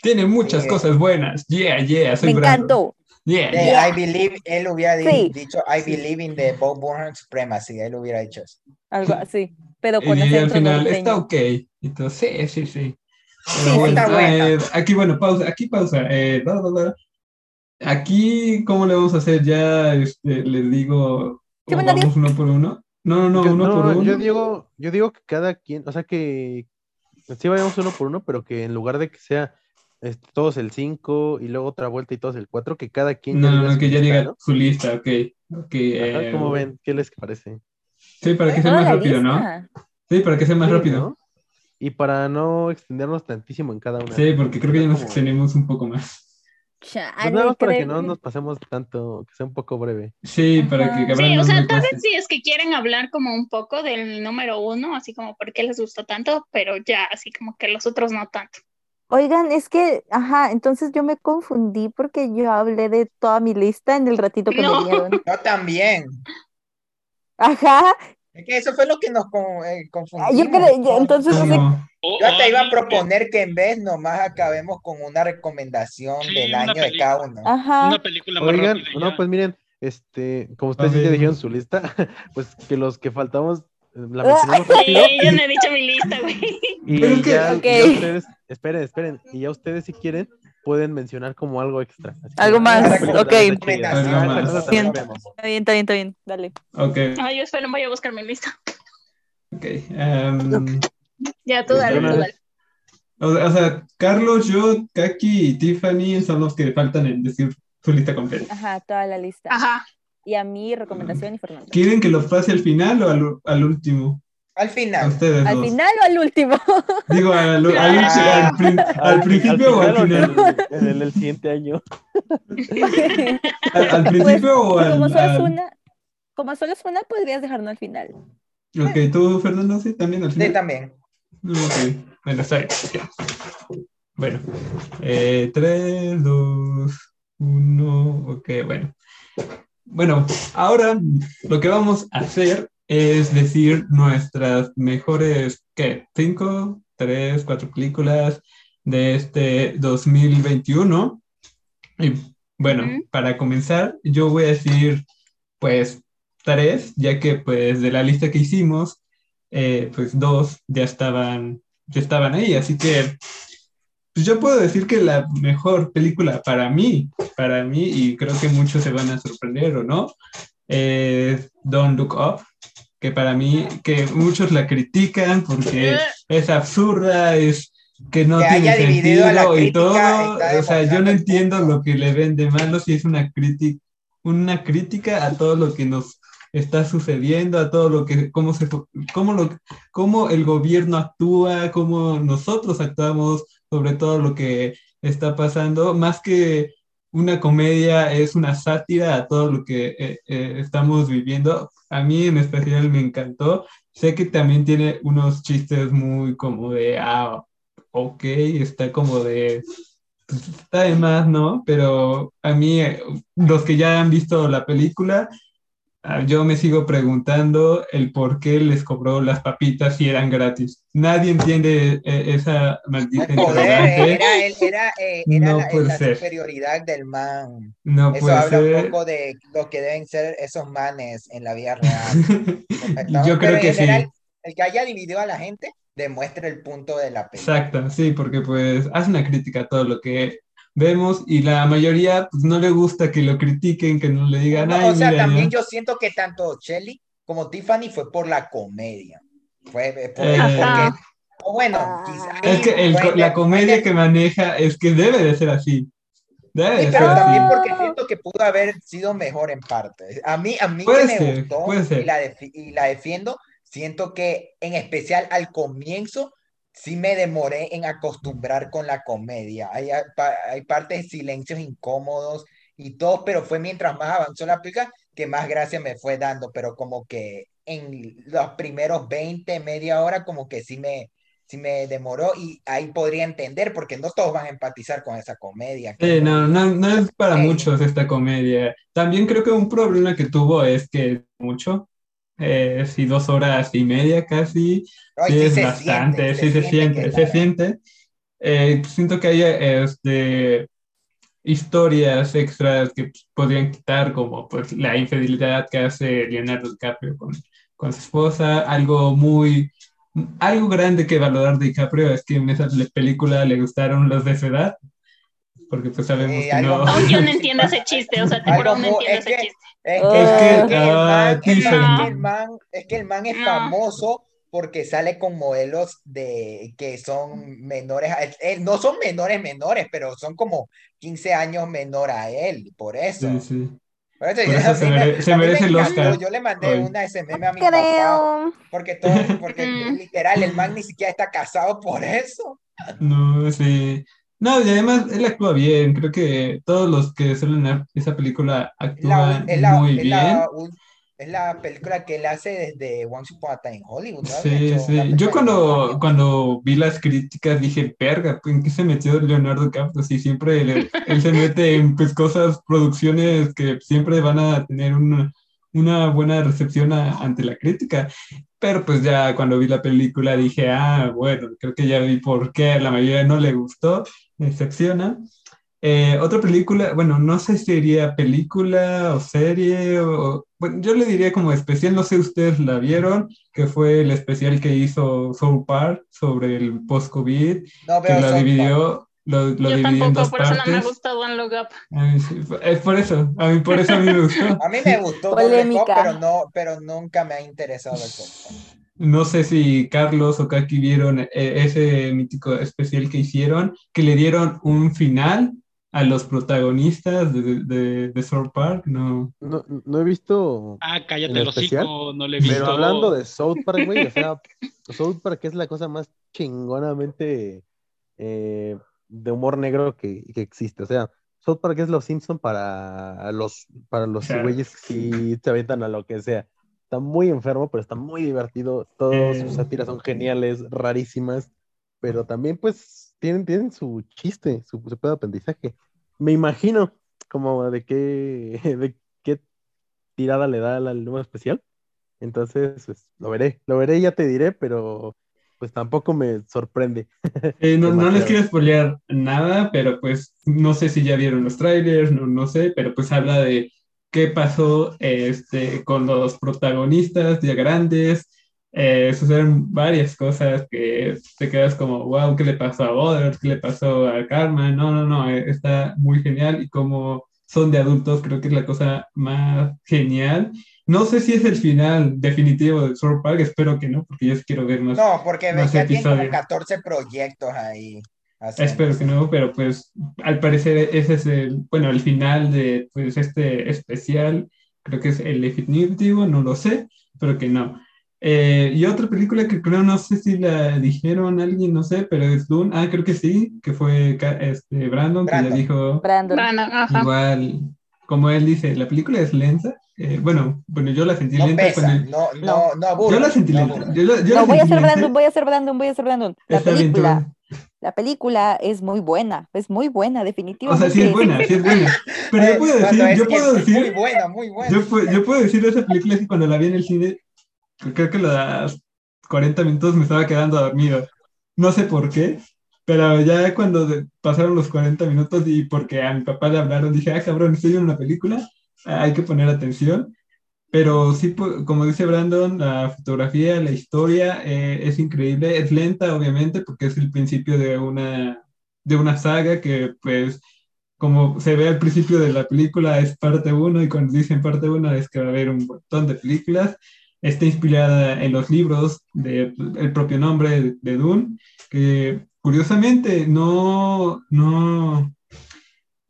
[SPEAKER 2] Tiene muchas cosas buenas. Yeah, yeah.
[SPEAKER 4] me encantó.
[SPEAKER 5] Yeah, I believe, él hubiera dicho, I believe in the Bob Burnham supremacy, él hubiera dicho eso.
[SPEAKER 4] Algo así, pero con
[SPEAKER 2] y al final, está ok. Entonces, sí, sí, sí.
[SPEAKER 5] sí, está
[SPEAKER 2] eh, aquí, bueno, pausa, aquí pausa. Eh, aquí, ¿cómo le vamos a hacer? Ya este, les digo, vamos uno por uno. No, no, no, uno por uno.
[SPEAKER 3] Yo digo, yo digo que cada quien, o sea, que sí vayamos uno por uno, pero que en lugar de que sea este, todos el 5 y luego otra vuelta y todos el 4, que cada quien.
[SPEAKER 2] No, no, que ya diga su lista, ok. okay
[SPEAKER 3] Ajá, ¿Cómo eh, ven? ¿Qué les parece?
[SPEAKER 2] Sí, para que sea más rápido, ¿no? Sí, para que sea más rápido.
[SPEAKER 3] Y para no extendernos tantísimo en cada una.
[SPEAKER 2] Sí, porque creo que ya nos extendemos un poco más.
[SPEAKER 3] Pues nada más para que no nos pasemos tanto, que sea un poco breve.
[SPEAKER 2] Sí, para que...
[SPEAKER 7] Sí, o sea, tal vez sí es que quieren hablar como un poco del número uno, así como por qué les gustó tanto, pero ya, así como que los otros no tanto.
[SPEAKER 4] Oigan, es que, ajá, entonces yo me confundí porque yo hablé de toda mi lista en el ratito que me dieron.
[SPEAKER 5] Yo también.
[SPEAKER 4] Ajá.
[SPEAKER 5] Es que eso fue lo que nos eh, confundimos.
[SPEAKER 4] Yo creo, entonces,
[SPEAKER 5] yo hasta iba a proponer que en vez nomás acabemos con una recomendación del año de cada uno.
[SPEAKER 4] Ajá.
[SPEAKER 6] Una película más
[SPEAKER 3] Oigan, no, pues miren, este, como ustedes ya dijeron su lista, pues que los que faltamos eh, la mencionamos
[SPEAKER 7] rápido. Sí, yo no he dicho mi lista, güey.
[SPEAKER 3] Y ya, ya, ustedes, esperen, esperen, y ya ustedes si quieren pueden mencionar como algo extra.
[SPEAKER 4] algo más, ok.
[SPEAKER 5] Está
[SPEAKER 4] bien, está bien, está bien, dale.
[SPEAKER 2] Ok.
[SPEAKER 7] Ay, yo espero, voy a buscar mi lista.
[SPEAKER 2] Ok. Um,
[SPEAKER 7] ya, tú dale, tú dale.
[SPEAKER 2] O sea, Carlos, yo, Kaki y Tiffany son los que faltan en decir su lista completa.
[SPEAKER 4] Ajá, toda la lista.
[SPEAKER 7] Ajá.
[SPEAKER 4] Y a mí, recomendación y Fernando.
[SPEAKER 2] ¿Quieren que los pase al final o al, al último?
[SPEAKER 5] Al final.
[SPEAKER 2] ustedes
[SPEAKER 4] ¿Al final o al último?
[SPEAKER 2] Digo, al, al, al, principio o al final.
[SPEAKER 3] En el, siguiente año.
[SPEAKER 2] ¿Al, principio o al,
[SPEAKER 4] como solo, es una, como solo es una, podrías dejarlo al final.
[SPEAKER 2] Ok, ¿tú, Fernando, sí? ¿También al final?
[SPEAKER 5] Sí, también.
[SPEAKER 2] Ok, bueno, está bien. Bueno, eh, 3, 2, 1, ok, bueno. Bueno, ahora lo que vamos a hacer es decir nuestras mejores, ¿qué? ¿Cinco, tres, cuatro películas de este 2021? Y bueno, para comenzar, yo voy a decir, pues, tres, ya que pues de la lista que hicimos, eh, pues dos ya estaban, ya estaban ahí, así que pues yo puedo decir que la mejor película para mí, para mí, y creo que muchos se van a sorprender o no, es Don't Look Up, que para mí, que muchos la critican porque es absurda, es que no tiene sentido y todo. O sea, yo no entiendo lo que le ven de malo si es una crítica, una crítica a todo lo que nos está sucediendo, a todo lo que, cómo, se, cómo, lo, cómo el gobierno actúa, cómo nosotros actuamos sobre todo lo que está pasando, más que una comedia, es una sátira a todo lo que eh, eh, estamos viviendo. A mí en especial me encantó. Sé que también tiene unos chistes muy como de, ah, ok, está como de, pues, está de más, ¿no? Pero a mí, eh, los que ya han visto la película, yo me sigo preguntando el por qué les cobró las papitas si eran gratis. Nadie entiende eh, esa maldita
[SPEAKER 5] era, era, eh, no la, la superioridad del man. No Eso habla un poco de lo que deben ser esos manes en la vida real.
[SPEAKER 2] yo creo que sí.
[SPEAKER 5] El que haya dividido a la gente demuestra el punto de la
[SPEAKER 2] película. Exacto, sí, porque pues hace una crítica a todo lo que vemos y la mayoría pues, no le gusta que lo critiquen, que no le digan nada.
[SPEAKER 5] o sea, también yo siento que tanto Shelly como Tiffany fue por la comedia. Fue eh, por, eh, porque, bueno,
[SPEAKER 2] quizás, es que la comedia que maneja es que debe de ser así. Debe sí,
[SPEAKER 5] pero también porque siento que pudo haber sido mejor en parte. A mí, a mí que me gustó y la, y la defiendo, siento que en especial al comienzo sí me demoré en acostumbrar con la comedia. Hay, hay partes de silencios incómodos y todo, pero fue mientras más avanzó la película que más gracia me fue dando, pero como que en los primeros 20, media hora, como que sí me, sí me demoró y ahí podría entender, porque no todos van a empatizar con esa comedia.
[SPEAKER 2] no, no, no es para muchos esta comedia. También creo que un problema que tuvo es que mucho, eh, sí, dos horas y media casi, sí, es bastante, sí se, siente, se siente. Eh, siento que hay este, historias extras que podrían quitar, como pues, la infidelidad que hace Leonardo DiCaprio con, con su esposa, algo muy, algo grande que valorar de DiCaprio es que en esa película le gustaron los de su edad, porque pues sabemos que no...
[SPEAKER 7] yo no entiendo ese chiste, o sea, te juro, no entiendo ese chiste.
[SPEAKER 5] Es que, el man, es que el man es famoso porque sale con modelos de que son menores, no son menores menores, pero son como 15 años menor a él, por eso. Sí, sí.
[SPEAKER 2] se, merece, el Oscar.
[SPEAKER 5] Yo le mandé una SMM a mi papá, porque todo, porque mm. literal, el man ni siquiera está casado por eso.
[SPEAKER 2] No, sí. No, y además él actúa bien. Creo que todos los que suelen esa película actúan muy bien.
[SPEAKER 5] es la película que él hace desde Once Upon a Time in Hollywood.
[SPEAKER 2] Sí, sí. Yo cuando, cuando vi las críticas dije, perga, ¿en qué se metió Leonardo DiCaprio? Sí, siempre él, se mete en pues, cosas, producciones que siempre van a tener una, una buena recepción ante la crítica. Pero pues ya cuando vi la película dije, ah, bueno, creo que ya vi por qué a la mayoría no le gustó, decepciona. Eh, otra película, bueno, no sé si sería película o serie, o, bueno, yo le diría como especial, no sé si ustedes la vieron, que fue el especial que hizo Soul Park sobre el post-COVID, que la dividió, lo, lo Yo tampoco, por eso no me
[SPEAKER 7] gusta One Look
[SPEAKER 2] Up. es por eso, a mí por eso a mí me gustó.
[SPEAKER 5] a mí me gustó One pero, no, pero nunca me ha interesado el Soul
[SPEAKER 2] No sé si Carlos o Kaki vieron eh, ese mítico especial que hicieron, que le dieron un final a los protagonistas de, de, de South Park, no.
[SPEAKER 3] no. No he visto.
[SPEAKER 6] Ah, cállate los hocico, no le he visto.
[SPEAKER 3] Pero hablando de South Park, güey, o sea, South Park es la cosa más chingonamente eh, de humor negro que, que, existe. O sea, South Park es los Simpson para los, para los güeyes que sí te aventan a lo que sea. Está muy enfermo, pero está muy divertido. Todas sus eh. sátiras son geniales, rarísimas, pero también pues tienen, tienen su chiste, su, su pedo de aprendizaje. Me imagino como de qué, de qué tirada le da al nuevo especial. Entonces, pues, lo veré, lo veré y ya te diré, pero pues tampoco me sorprende.
[SPEAKER 2] Eh, no, no, les quiero spoilear nada, pero pues no sé si ya vieron los trailers, no, no sé, pero pues habla de qué pasó este, con los protagonistas ya grandes. Eh, suceden varias cosas que te quedas como, wow, ¿qué le pasó a Bodder? ¿Qué le pasó a Karma? No, no, no, eh, está muy genial y como son de adultos, creo que es la cosa más genial. No sé si es el final definitivo de Sword Park, espero que no, porque yo quiero ver más.
[SPEAKER 5] No, porque más ya tiene como 14 proyectos ahí.
[SPEAKER 2] Espero que no, pero pues al parecer ese es el, bueno, el final de pues, este especial creo que es el definitivo, no lo sé, pero que no. Eh, y otra película que creo, no sé si la dijeron alguien, no sé, pero es Dune. Ah, creo que sí, que fue este, Brandon, que
[SPEAKER 5] Brandon.
[SPEAKER 2] ya dijo,
[SPEAKER 4] Brandon.
[SPEAKER 7] Brandon,
[SPEAKER 2] igual, como él dice, la película es lenta. Eh, bueno, bueno, yo la sentí
[SPEAKER 5] No
[SPEAKER 2] lenta
[SPEAKER 5] pesa, no, no, no aburre.
[SPEAKER 2] Yo la sentí
[SPEAKER 5] no
[SPEAKER 2] lenta. Yo la, yo la
[SPEAKER 4] No, voy a
[SPEAKER 2] sentí
[SPEAKER 4] ser
[SPEAKER 2] lenta.
[SPEAKER 4] Brandon, voy a ser Brandon, voy a ser Brandon. La
[SPEAKER 2] Está bien, tú-
[SPEAKER 4] película, la película es muy buena, es muy buena,
[SPEAKER 2] O
[SPEAKER 4] definitivamente.
[SPEAKER 2] sea, sí es buena, sí es buena. Pero yo puedo decir, yo puedo
[SPEAKER 5] es Muy
[SPEAKER 2] decir,
[SPEAKER 5] buena, muy buena.
[SPEAKER 2] yo, pu- yo puedo decir de esa película que cuando la vi en el cine, creo que las 40 minutos me estaba quedando dormido. No sé por qué, pero ya cuando pasaron los 40 minutos y porque a mi papá le hablaron, dije, ah, cabrón, estoy en una película, hay que poner atención. Pero sí, como dice Brandon, la fotografía, la historia eh, es increíble, es lenta, obviamente, porque es el principio de una, de una saga que, pues, como se ve al principio de la película, es parte 1 y cuando dicen parte 1 es que va a haber un montón de películas. Está inspirada en los libros del propio nombre de, de Dune, que curiosamente no, no,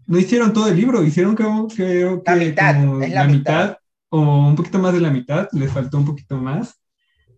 [SPEAKER 2] no hicieron todo el libro, hicieron como, creo que
[SPEAKER 5] La mitad,
[SPEAKER 2] como
[SPEAKER 5] es la
[SPEAKER 2] la
[SPEAKER 5] mitad.
[SPEAKER 2] mitad o un poquito más de la mitad, les faltó un poquito más.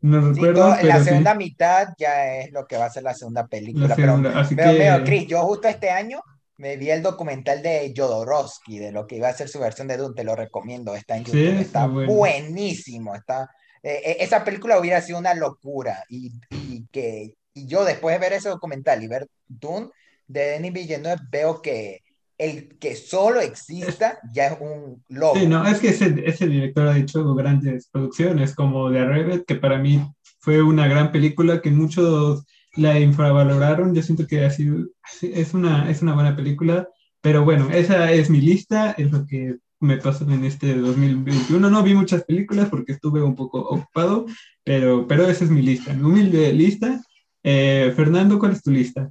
[SPEAKER 2] No
[SPEAKER 5] Sí,
[SPEAKER 2] recuerdo,
[SPEAKER 5] todo-
[SPEAKER 2] pero
[SPEAKER 5] la
[SPEAKER 2] sí,
[SPEAKER 5] segunda mitad ya es lo que va a ser la segunda película.
[SPEAKER 2] la
[SPEAKER 5] pero
[SPEAKER 2] segunda. Así
[SPEAKER 5] pero,
[SPEAKER 2] que
[SPEAKER 5] mira, Chris, yo justo este año me vi el documental de Jodorowsky, de lo que iba a ser su versión de Dune, te lo recomiendo, está en
[SPEAKER 2] Sí,
[SPEAKER 5] YouTube,
[SPEAKER 2] está
[SPEAKER 5] está
[SPEAKER 2] bueno.
[SPEAKER 5] buenísimo, está, eh, eh, esa película hubiera sido una locura, y, y que y yo después de ver ese documental y ver Dune de Denis Villeneuve, veo que el que solo exista ya es un logro.
[SPEAKER 2] Sí, no, es que ese, ese director ha hecho grandes producciones como The Rabbit, que para mí fue una gran película que muchos la infravaloraron. Yo siento que ha sido, es una, es una buena película, pero bueno, esa es mi lista, es lo que me pasó en este 2021. No vi muchas películas porque estuve un poco ocupado, pero, pero esa es mi lista, mi humilde lista. Eh, Fernando, ¿cuál es tu lista?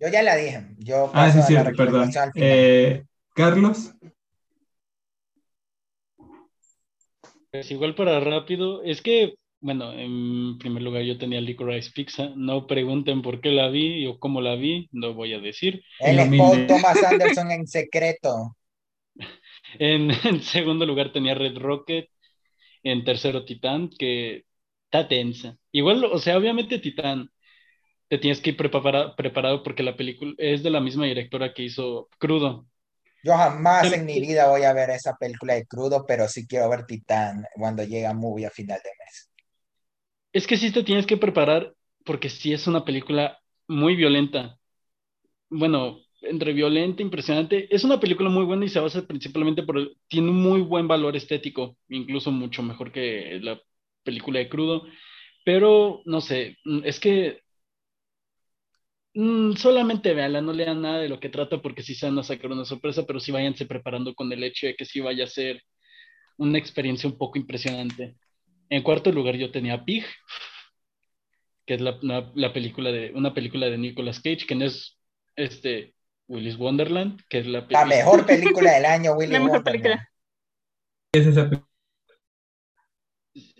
[SPEAKER 5] Yo ya la dije, yo
[SPEAKER 2] Ah, sí, perdón. Eh, Carlos.
[SPEAKER 6] Pues igual para rápido, es que, bueno, en primer lugar yo tenía Licorice Pizza, no pregunten por qué la vi o cómo la vi, no voy a decir.
[SPEAKER 5] Él es. Paul Thomas Anderson en secreto.
[SPEAKER 6] En, en segundo lugar tenía Red Rocket, en tercero Titán, que está tensa. Igual, o sea, obviamente Titán, te tienes que ir prepara- preparado porque la película es de la misma directora que hizo Crudo.
[SPEAKER 5] Yo jamás en mi vida voy a ver esa película de crudo, pero sí quiero ver Titán cuando llega movie a final de mes.
[SPEAKER 6] Es que sí te tienes que preparar porque sí es una película muy violenta. Bueno, entre violenta, impresionante. Es una película muy buena y se basa principalmente por tiene un muy buen valor estético, incluso mucho mejor que la película de Crudo. Pero no sé, es que mm, solamente véanla, no lean nada de lo que trata porque sí se van a sacar una sorpresa, pero sí váyanse preparando con el hecho de que sí vaya a ser una experiencia un poco impresionante. En cuarto lugar yo tenía Pig, que es la, una, la película de, una película de Nicolas Cage, que no es este Willis Wonderland, que es la
[SPEAKER 5] La mejor película del año,
[SPEAKER 7] La mejor
[SPEAKER 5] Wonderland.
[SPEAKER 7] película.
[SPEAKER 2] Es esa película.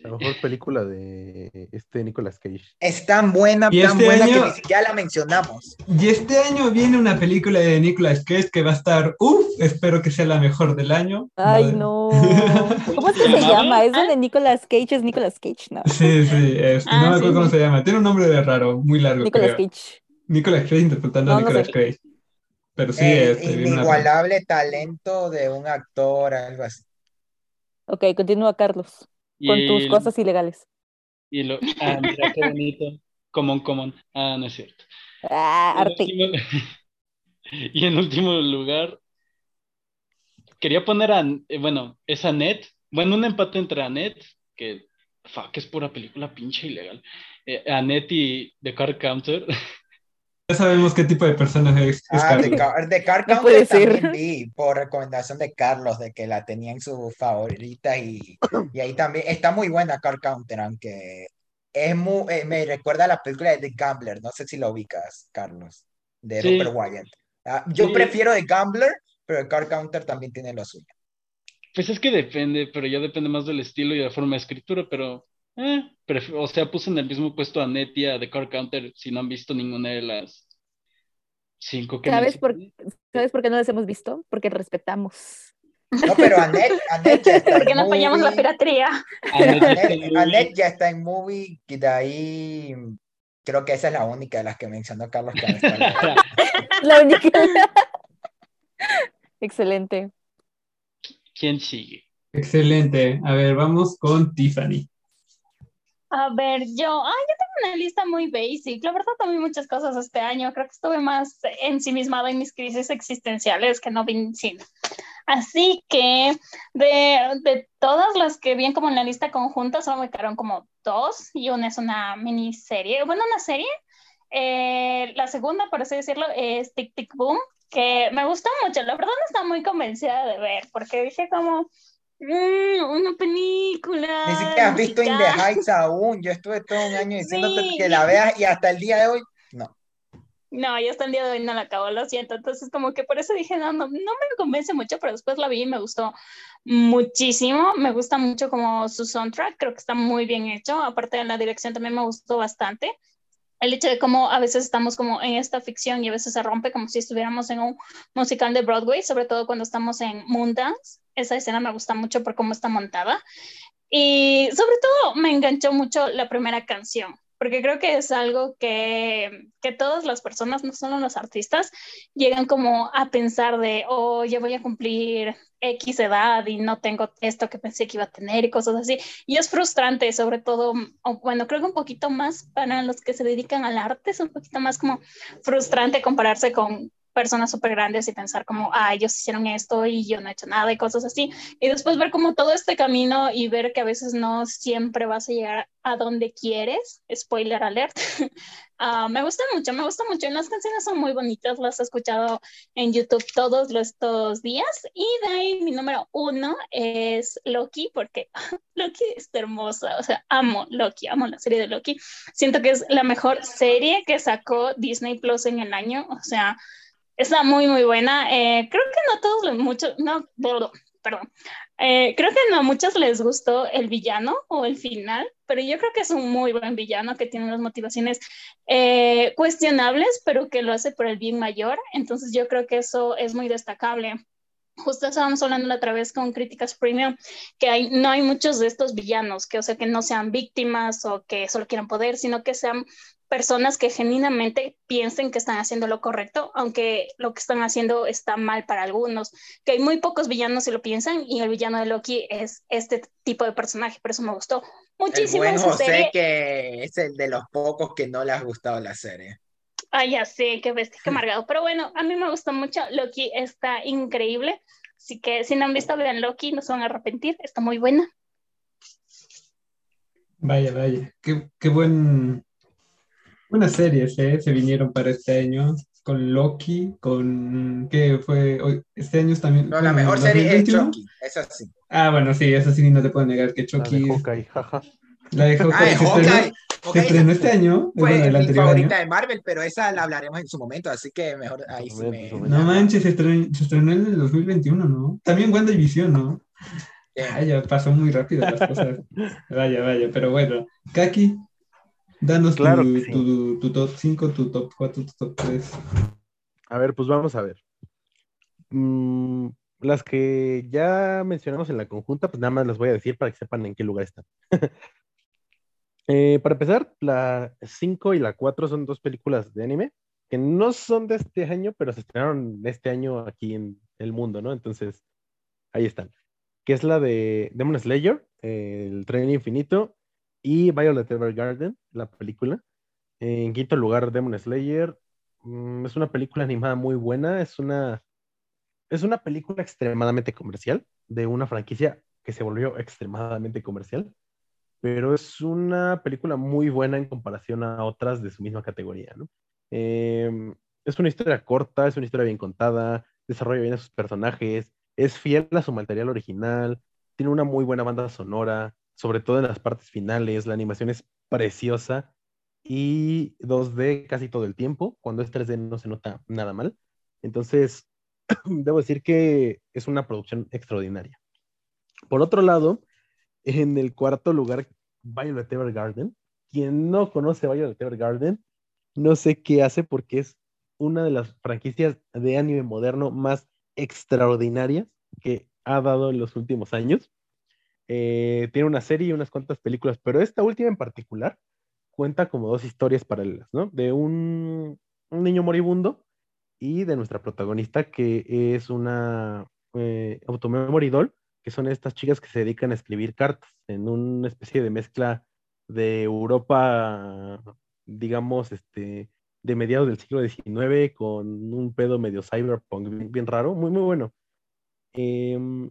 [SPEAKER 3] La mejor película de este Nicolas Cage.
[SPEAKER 5] Es tan buena,
[SPEAKER 2] Y
[SPEAKER 5] tan
[SPEAKER 2] este
[SPEAKER 5] buena
[SPEAKER 2] año-
[SPEAKER 5] que ni siquiera la mencionamos.
[SPEAKER 2] Y este año viene una película de Nicolas Cage que va a estar, uff, espero que sea la mejor del año.
[SPEAKER 4] Ay, no. ¿Cómo es que se llama? Es donde Nicolas Cage es Nicolas Cage, ¿no?
[SPEAKER 2] Sí, sí, este,
[SPEAKER 7] Ah,
[SPEAKER 2] no me acuerdo
[SPEAKER 7] sí,
[SPEAKER 2] cómo
[SPEAKER 7] sí.
[SPEAKER 2] se llama. Tiene un nombre de raro, muy largo,
[SPEAKER 4] Nicolas
[SPEAKER 2] creo.
[SPEAKER 4] Cage.
[SPEAKER 2] Nicolas Cage interpretando
[SPEAKER 4] No,
[SPEAKER 2] a
[SPEAKER 4] no
[SPEAKER 2] Nicolas
[SPEAKER 4] sé.
[SPEAKER 2] Cage. Pero sí,
[SPEAKER 5] El
[SPEAKER 2] este, viene una-
[SPEAKER 5] inigualable talento de un actor, algo así.
[SPEAKER 4] Ok, continúa, Carlos, con
[SPEAKER 6] Y
[SPEAKER 4] tus cosas ilegales.
[SPEAKER 6] Y lo, ah, mira qué bonito. Común, común. Ah, no es cierto.
[SPEAKER 4] Ah,
[SPEAKER 6] en
[SPEAKER 4] arte.
[SPEAKER 6] último- y en último lugar, quería poner a, eh, bueno, es Annette. Bueno, un empate entre Annette, que, fuck, es pura película pinche ilegal. Eh, Annette y The Card Counter.
[SPEAKER 2] Ya sabemos qué tipo de personaje es, es
[SPEAKER 5] Ah, de. Car, de Car
[SPEAKER 4] No
[SPEAKER 5] Counter
[SPEAKER 4] puede ser.
[SPEAKER 5] también vi por recomendación de Carlos de que la tenía en su favorita y, y ahí también está muy buena Car Counter, aunque es muy, eh, me recuerda a la película de The Gambler, no sé si la ubicas, Carlos, de
[SPEAKER 6] Sí.
[SPEAKER 5] Robert Wyatt. Ah, yo
[SPEAKER 6] Sí.
[SPEAKER 5] prefiero The Gambler, pero Car Counter también tiene lo suyo.
[SPEAKER 6] Pues es que depende, pero ya depende más del estilo y de la forma de escritura, pero, eh, o sea, puse en el mismo puesto a Annette y a The Card Counter si no han visto ninguna de las cinco que
[SPEAKER 4] ¿Sabes por. ¿Sabes por qué no las hemos visto? Porque respetamos.
[SPEAKER 5] No, pero Annette, Annette ya está
[SPEAKER 7] ¿Por qué
[SPEAKER 5] en
[SPEAKER 7] no apoyamos la
[SPEAKER 5] movie.
[SPEAKER 7] piratería?
[SPEAKER 5] Annette, Annette ya está en movie y de ahí creo que esa es la única de las que mencionó Carlos que La
[SPEAKER 4] única. Excelente.
[SPEAKER 6] ¿Quién sigue?
[SPEAKER 2] Excelente. A ver, vamos con Tiffany.
[SPEAKER 7] A ver, yo, ah, yo tengo una lista muy basic. La verdad, tomé muchas cosas este año. Creo que estuve más ensimismada en mis crisis existenciales que no vi. Así que de, de todas las que vi como en la lista conjunta, solo me quedaron como dos y una es una miniserie, bueno, una serie. Eh, la segunda, por así decirlo, es Tic Tic Boom, que me gustó mucho. La verdad no estaba muy convencida de ver porque dije como, "Mm, una película.
[SPEAKER 5] Ni siquiera has visto In the
[SPEAKER 7] musical".
[SPEAKER 5] Heights aún. Yo estuve todo un año diciéndote
[SPEAKER 7] Sí.
[SPEAKER 5] que la veas y hasta el día de hoy, no.
[SPEAKER 7] No, y hasta el día de hoy no la acabo, lo siento. Entonces, como que por eso dije, no, no, no me convence mucho, pero después la vi y me gustó muchísimo. Me gusta mucho como su soundtrack, creo que está muy bien hecho. Aparte de la dirección, también me gustó bastante. El hecho de cómo a veces estamos como en esta ficción y a veces se rompe como si estuviéramos en un musical de Broadway, sobre todo cuando estamos en Moondance. Esa escena me gusta mucho por cómo está montada. Y sobre todo me enganchó mucho la primera canción, porque creo que es algo que, que todas las personas, no solo los artistas, llegan como a pensar de, oh, ya voy a cumplir X edad y no tengo esto que pensé que iba a tener y cosas así. Y es frustrante, sobre todo, o bueno, creo que un poquito más para los que se dedican al arte, es un poquito más como frustrante compararse con personas súper grandes y pensar como, ah, ellos hicieron esto y yo no he hecho nada y cosas así. Y después ver como todo este camino y ver que a veces no siempre vas a llegar a donde quieres. Spoiler alert. Ah, me gusta mucho, me gusta mucho. Las canciones son muy bonitas, las he escuchado en YouTube todos estos días. Y de ahí mi número uno es Loki, porque Loki es hermosa. O sea, amo Loki, amo la serie de Loki. Siento que es la mejor serie que sacó Disney Plus en el año. O sea, Está muy, muy buena. Eh, creo que no todos, muchos, no, perdón, perdón. Eh, creo que no a muchos les gustó el villano o el final, pero yo creo que es un muy buen villano que tiene unas motivaciones eh, cuestionables, pero que lo hace por el bien mayor. Entonces yo creo que eso es muy destacable. Justo estábamos hablando la otra vez con Críticas Premium, que no hay muchos de estos villanos, que o sea, que no sean víctimas o que solo quieran poder, sino que sean personas que genuinamente piensen que están haciendo lo correcto, aunque lo que están haciendo está mal para algunos, que hay muy pocos villanos si lo piensan y el villano de Loki es este tipo de personaje, por eso me gustó
[SPEAKER 5] El
[SPEAKER 7] muchísimo
[SPEAKER 5] buen
[SPEAKER 7] esa
[SPEAKER 5] José
[SPEAKER 7] serie.
[SPEAKER 5] que es el de los pocos que no le ha gustado la serie.
[SPEAKER 7] Ay, ya sé, qué bestia, qué amargado, pero bueno, a mí me gustó mucho, Loki está increíble, así que si no han visto, vean Loki, no se van a arrepentir, está muy buena.
[SPEAKER 2] Vaya, vaya. Qué, qué buen. Buenas series, ¿eh? Se vinieron para este año con Loki, con. ¿Qué fue? Hoy- Este año también.
[SPEAKER 5] No, la mejor serie es
[SPEAKER 2] 2021.
[SPEAKER 5] Chucky, eso sí.
[SPEAKER 2] Ah, bueno, sí, eso sí, no te puedo negar que
[SPEAKER 3] La de
[SPEAKER 2] Chucky.
[SPEAKER 3] Hawkeye, jaja.
[SPEAKER 2] La de Hawkeye
[SPEAKER 5] Ah,
[SPEAKER 2] se estrenó,
[SPEAKER 5] Hawkeye.
[SPEAKER 2] se estrenó
[SPEAKER 5] esa
[SPEAKER 2] este año.
[SPEAKER 5] fue
[SPEAKER 2] bueno, el
[SPEAKER 5] mi
[SPEAKER 2] anterior
[SPEAKER 5] favorita
[SPEAKER 2] año.
[SPEAKER 5] de Marvel, pero esa la hablaremos en su momento, así que mejor ahí sí me...
[SPEAKER 2] No manches, se estrenó, se estrenó en el 2021, ¿no? También WandaVision, ¿no?
[SPEAKER 5] Bien.
[SPEAKER 2] Ay, ya pasó muy rápido las cosas. Vaya, vaya, pero bueno. Kaki, danos
[SPEAKER 3] Claro
[SPEAKER 2] tu,
[SPEAKER 3] sí.
[SPEAKER 2] tu, tu top 5, tu top 4, tu top 3.
[SPEAKER 3] A ver, pues vamos a ver. Mm, las que ya mencionamos en la conjunta, pues nada más las voy a decir para que sepan en qué lugar están. Eh, para empezar, la 5 y la 4 son dos películas de anime que no son de este año, pero se estrenaron este año aquí en el mundo, ¿no? Entonces, ahí están. Que es la de Demon Slayer, eh, El Tren Infinito y Violet Evergarden, la película. En quinto lugar, Demon Slayer. Mm, es una película animada muy buena. Es una, es una película extremadamente comercial de una franquicia que se volvió extremadamente comercial. Pero es una película muy buena en comparación a otras de su misma categoría, ¿no? Eh, es una historia corta, es una historia bien contada, desarrolla bien a sus personajes, es fiel a su material original, tiene una muy buena banda sonora, sobre todo en las partes finales, la animación es preciosa y 2D casi todo el tiempo, cuando es 3D no se nota nada mal. Entonces, debo decir que es una producción extraordinaria. Por otro lado, en el cuarto lugar, Violet Evergarden. Quien no conoce Violet Evergarden, no sé qué hace porque es una de las franquicias de anime moderno más extraordinarias que ha dado en los últimos años. Eh, tiene una serie y unas cuantas películas, pero esta última en particular cuenta como dos historias paralelas, ¿no? De un, un niño moribundo y de nuestra protagonista que es una eh, automemory doll, que son estas chicas que se dedican a escribir cartas en una especie de mezcla de Europa, digamos, este, de mediados del siglo XIX con un pedo medio cyberpunk bien, raro, muy, muy bueno. Em,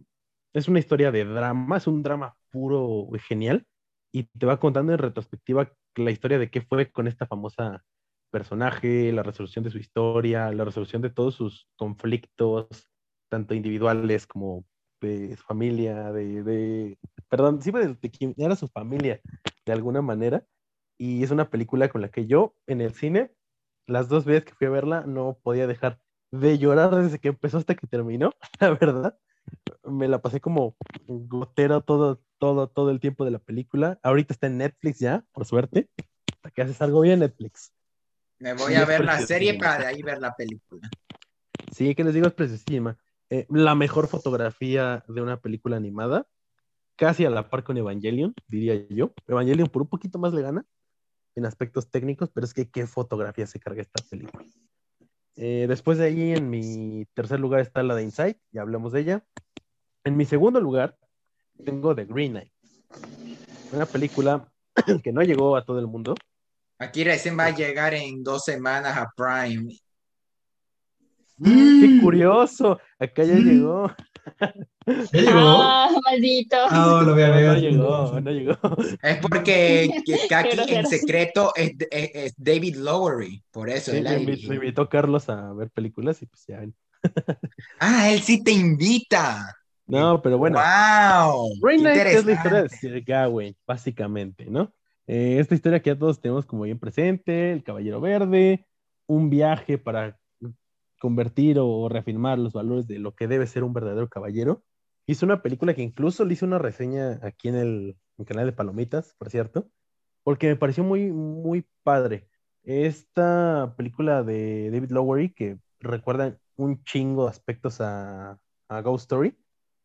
[SPEAKER 3] es una historia de drama, es un drama puro y genial, y te va contando en retrospectiva la historia de qué fue con esta famosa personaje, la resolución de su historia, la resolución de todos sus conflictos, tanto individuales como de su familia, de, perdón, sí, de, de quién era su familia, de alguna manera. Y es una película con la que yo en el cine, las dos veces que fui a verla, no podía dejar de llorar desde que empezó hasta que terminó, la verdad. Me la pasé como gotero todo, todo, todo el tiempo de la película. Ahorita está en Netflix ya, por suerte. Hasta que haces algo bien, Netflix.
[SPEAKER 5] Me voy a ver la serie para de ahí ver la película.
[SPEAKER 3] Sí, que les digo, es preciosísima. Eh, la mejor fotografía de una película animada, casi a la par con Evangelion, diría yo. Evangelion por un poquito más le gana en aspectos técnicos, pero es que qué fotografía se carga esta película. Eh, después de ahí, en mi tercer lugar está la de Inside, ya hablamos de ella. En mi segundo lugar, tengo The Green Knight, una película que no llegó a todo el mundo.
[SPEAKER 5] Aquí recién va a llegar en dos semanas a Prime
[SPEAKER 3] Mm, ¡Qué curioso! Acá ya llegó.
[SPEAKER 2] ¿Ya llegó?
[SPEAKER 7] Ah, maldito.
[SPEAKER 2] Ah, lo voy a ver.
[SPEAKER 3] No llegó, no llegó.
[SPEAKER 5] Es porque que aquí en secreto es, es- es David Lowery, por eso.
[SPEAKER 3] Sí, me, invitó, me invitó Carlos a ver películas y pues ya ven.
[SPEAKER 5] Ah, él sí te invita.
[SPEAKER 3] No, pero bueno.
[SPEAKER 5] ¡Wow!
[SPEAKER 3] Rain Knight es la historia de. Sir Gawain, básicamente, ¿no? Eh, esta historia que ya todos tenemos como bien presente, el Caballero Verde, un viaje para convertir o reafirmar los valores de lo que debe ser un verdadero caballero. Hizo una película que incluso le hice una reseña aquí en el, canal de Palomitas, por cierto, porque me pareció muy, muy padre. Esta película de David Lowery que recuerda un chingo de aspectos a, a Ghost Story,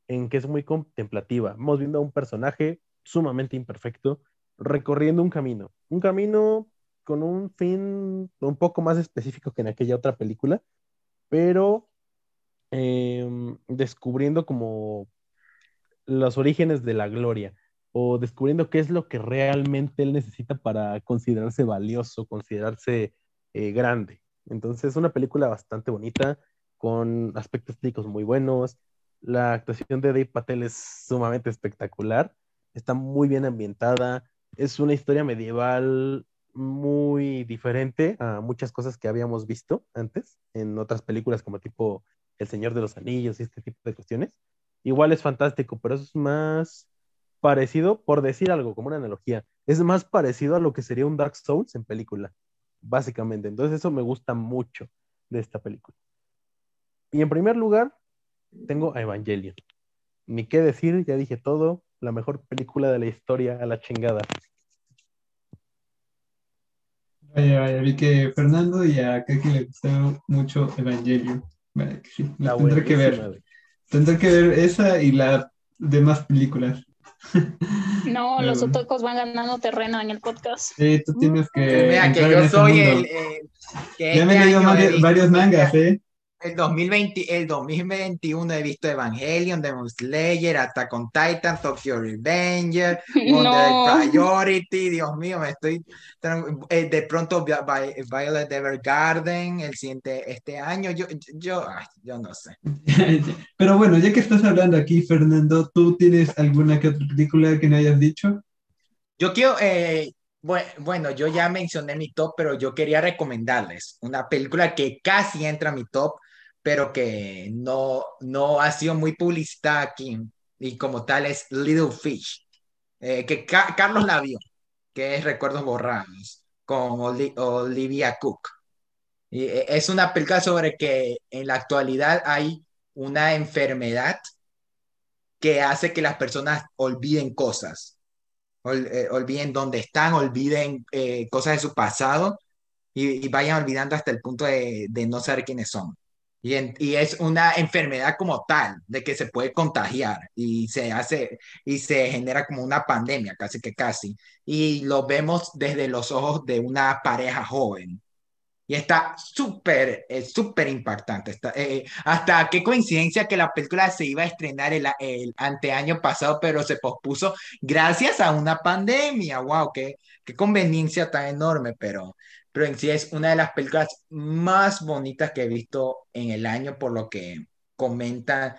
[SPEAKER 3] en que es muy contemplativa. Vamos viendo a un personaje sumamente imperfecto recorriendo un camino, un camino con un fin un poco más específico que en aquella otra película, pero em, descubriendo como los orígenes de la gloria o descubriendo qué es lo que realmente él necesita para considerarse valioso, considerarse eh, grande. Entonces, es una película bastante bonita, con aspectos técnicos muy buenos. La actuación de Dave Patel es sumamente espectacular, está muy bien ambientada, es una historia medieval muy diferente a muchas cosas que habíamos visto antes en otras películas como tipo El Señor de los Anillos y este tipo de cuestiones. Igual es fantástico, pero es más parecido, por decir algo, como una analogía, es más parecido a lo que sería un Dark Souls en película, básicamente. Entonces eso me gusta mucho de esta película. Y en primer lugar, tengo a Evangelion. Ni qué decir, ya dije todo, la mejor película de la historia a la chingada.
[SPEAKER 2] Vaya, vaya, vi que Fernando y a Kaki le gustó mucho Evangelio. Vaya, que sí, la
[SPEAKER 3] Está
[SPEAKER 2] tendré que ver. Tendré que ver esa y las demás películas.
[SPEAKER 7] No, los otocos van ganando terreno en el podcast.
[SPEAKER 2] Sí, tú tienes que.
[SPEAKER 5] Mira que yo soy
[SPEAKER 2] mundo.
[SPEAKER 5] el, el- que
[SPEAKER 2] Ya me he
[SPEAKER 5] este
[SPEAKER 2] leído
[SPEAKER 5] he visto-
[SPEAKER 2] varios mangas, ¿eh?
[SPEAKER 5] El 2020, el 2021 he visto Evangelion, Demon Slayer, Attack on Titan, Tokyo Revenger, Wonder
[SPEAKER 7] No.
[SPEAKER 5] Priority, Dios mío, me estoy eh, de pronto Vi- Vi- Violet Evergarden el siguiente este año, yo yo ay, yo no sé.
[SPEAKER 2] Pero bueno, ya que estás hablando aquí, Fernando, ¿tú tienes alguna que otra película que no hayas dicho?
[SPEAKER 5] Yo quiero eh, bue- bueno, yo ya mencioné mi top, pero yo quería recomendarles una película que casi entra a mi top, pero que no no ha sido muy publicitada aquí y como tal es Little Fish. eh, que Ca- Carlos la vio, que es Recuerdos Borrados, con Oli- Olivia Cook. Y eh, es una película sobre que en la actualidad hay una enfermedad que hace que las personas olviden cosas, Ol- eh, olviden dónde están, olviden eh, cosas de su pasado y, y vayan olvidando hasta el punto de, de no saber quiénes son. Y, es una enfermedad como tal, de que se puede contagiar y se hace y se genera como una pandemia, casi que casi. Y lo vemos desde los ojos de una pareja joven. Y está súper, eh, súper impactante. Eh, hasta qué coincidencia que la película se iba a estrenar el, el anteaño pasado, pero se pospuso gracias a una pandemia. ¡Wow! Qué, qué conveniencia tan enorme, pero, pero en sí es una de las películas más bonitas que he visto en el año, por lo que comentan.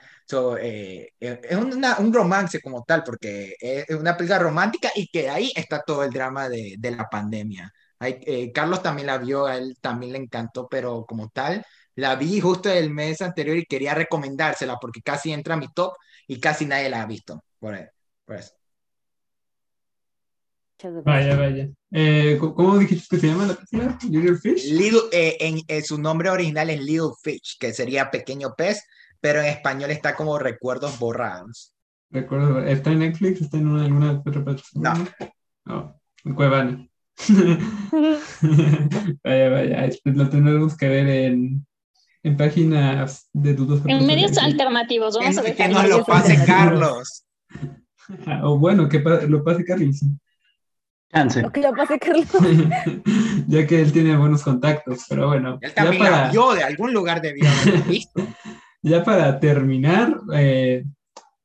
[SPEAKER 5] Eh, eh, es una- un romance como tal, porque es una película romántica y que ahí está todo el drama de, de la pandemia. Ay, eh, Carlos también la vio, a él también le encantó, pero como tal, la vi justo el mes anterior y quería recomendársela porque casi entra a mi top y casi nadie la ha visto. Por, por eso.
[SPEAKER 4] Muchas
[SPEAKER 2] Vaya,
[SPEAKER 4] gracias.
[SPEAKER 2] vaya. Eh, ¿cómo- ¿Cómo dijiste que se llama la película? ¿Little Fish?
[SPEAKER 5] Little, eh, en, en su nombre original es Little Fish, que sería pequeño pez, pero en español está como recuerdos borrados.
[SPEAKER 2] Recuerdo, ¿está en Netflix? ¿Está en una, alguna otra plataforma? No. en Cuevana. vaya, vaya. este Lo tendremos que ver en, en páginas de dudosa
[SPEAKER 7] En medios alternativos, vamos a ver.
[SPEAKER 5] que nos lo pase Carlos.
[SPEAKER 2] O bueno, que pa- lo pase Carlos.
[SPEAKER 6] Chance.
[SPEAKER 4] Lo que pase, Carlos.
[SPEAKER 2] ya que él tiene buenos contactos, pero bueno.
[SPEAKER 5] Él
[SPEAKER 2] ya
[SPEAKER 5] también la
[SPEAKER 2] para-
[SPEAKER 5] vio, de algún lugar debió haberla visto.
[SPEAKER 2] Ya para terminar, eh,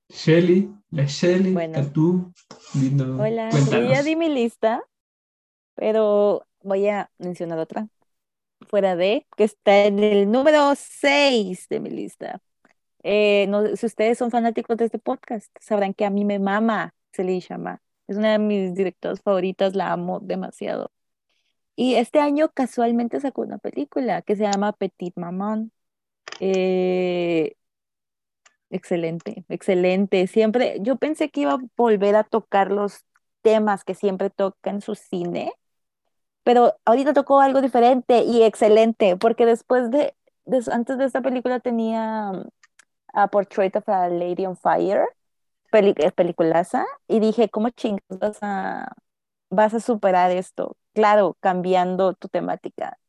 [SPEAKER 2] Shelly, la Shelly,
[SPEAKER 4] Bueno.
[SPEAKER 2] tú, lindo,
[SPEAKER 4] Hola,
[SPEAKER 2] cuéntanos.
[SPEAKER 4] yo ya di mi lista, pero voy a mencionar otra. Fuera de, que está en el número 6 de mi lista. Eh, no, si ustedes son fanáticos de este podcast, sabrán que a mí me mama Celine Chama. Es una de mis directoras favoritas, la amo demasiado. Y este año casualmente sacó una película que se llama Petit Maman. Eh, excelente, excelente. Siempre, yo pensé que iba a volver a tocar los temas que siempre toca en su cine, pero ahorita tocó algo diferente y excelente, porque después de, antes de esta película tenía um, a Portrait of a Lady on Fire, peli eh, peliculaza, y dije, ¿cómo chingas vas a, vas a superar esto? Claro, cambiando tu temática.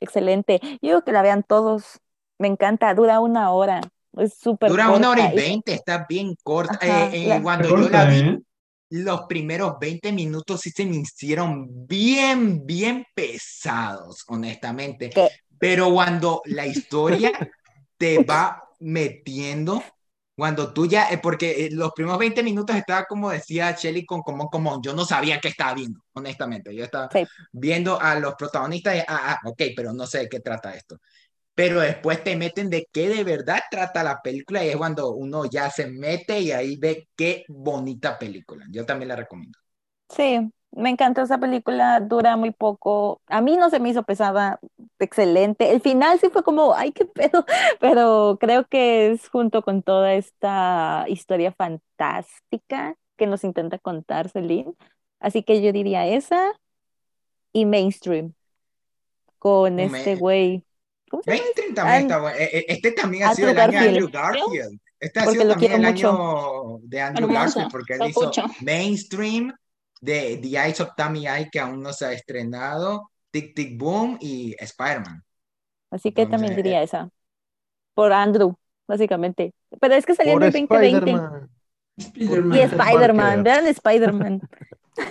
[SPEAKER 4] Excelente. Yo digo que la vean todos. Me encanta, dura una hora. Es súper
[SPEAKER 5] Dura una hora
[SPEAKER 4] corta
[SPEAKER 5] y veinte, está bien corta.
[SPEAKER 4] Ajá,
[SPEAKER 5] Eh, eh,
[SPEAKER 4] la-
[SPEAKER 5] cuando yo la
[SPEAKER 2] corta,
[SPEAKER 5] vi,
[SPEAKER 2] ¿eh?
[SPEAKER 5] los primeros 20 minutos sí se me hicieron bien, bien pesados, honestamente.
[SPEAKER 4] ¿Qué?
[SPEAKER 5] Pero cuando la historia te va metiendo, cuando tú ya, eh, porque eh, los primeros 20 minutos estaba como decía Shelly con Comón Comón, yo no sabía qué estaba viendo, honestamente. Yo estaba
[SPEAKER 4] Sí.
[SPEAKER 5] viendo a los protagonistas y, ah, ah, ok, pero no sé de qué trata esto. Pero después te meten de qué de verdad trata la película y es cuando uno ya se mete y ahí ve qué bonita película. Yo también la recomiendo.
[SPEAKER 4] Sí, me encantó esa película, dura muy poco. A mí no se me hizo pesada, excelente. El final sí fue como, ay, qué pedo, pero creo que es junto con toda esta historia fantástica que nos intenta contar Celine. Así que yo diría esa y Mainstream con
[SPEAKER 5] Me-
[SPEAKER 4] este güey. ¿Cómo se llama?
[SPEAKER 5] Mainstream también
[SPEAKER 4] And-
[SPEAKER 5] está bueno. Eh, eh, Este también ha
[SPEAKER 4] Andrew
[SPEAKER 5] sido el año de
[SPEAKER 4] Garfield.
[SPEAKER 5] Andrew Garfield. Este ha
[SPEAKER 4] Porque
[SPEAKER 5] sido también el
[SPEAKER 4] mucho.
[SPEAKER 5] año de Andrew Garfield porque él hizo. Mainstream, de The Eyes of Tammy Eye que aún no se ha estrenado, Tic Tic Boom y Spider-Man.
[SPEAKER 4] Así que
[SPEAKER 5] Entonces,
[SPEAKER 4] también
[SPEAKER 5] eh,
[SPEAKER 4] diría esa. Por Andrew, básicamente. Pero es que salió en el 2020.
[SPEAKER 3] Spider-Man.
[SPEAKER 2] Spider-Man.
[SPEAKER 4] Y Spider-Man, vean Spider-Man.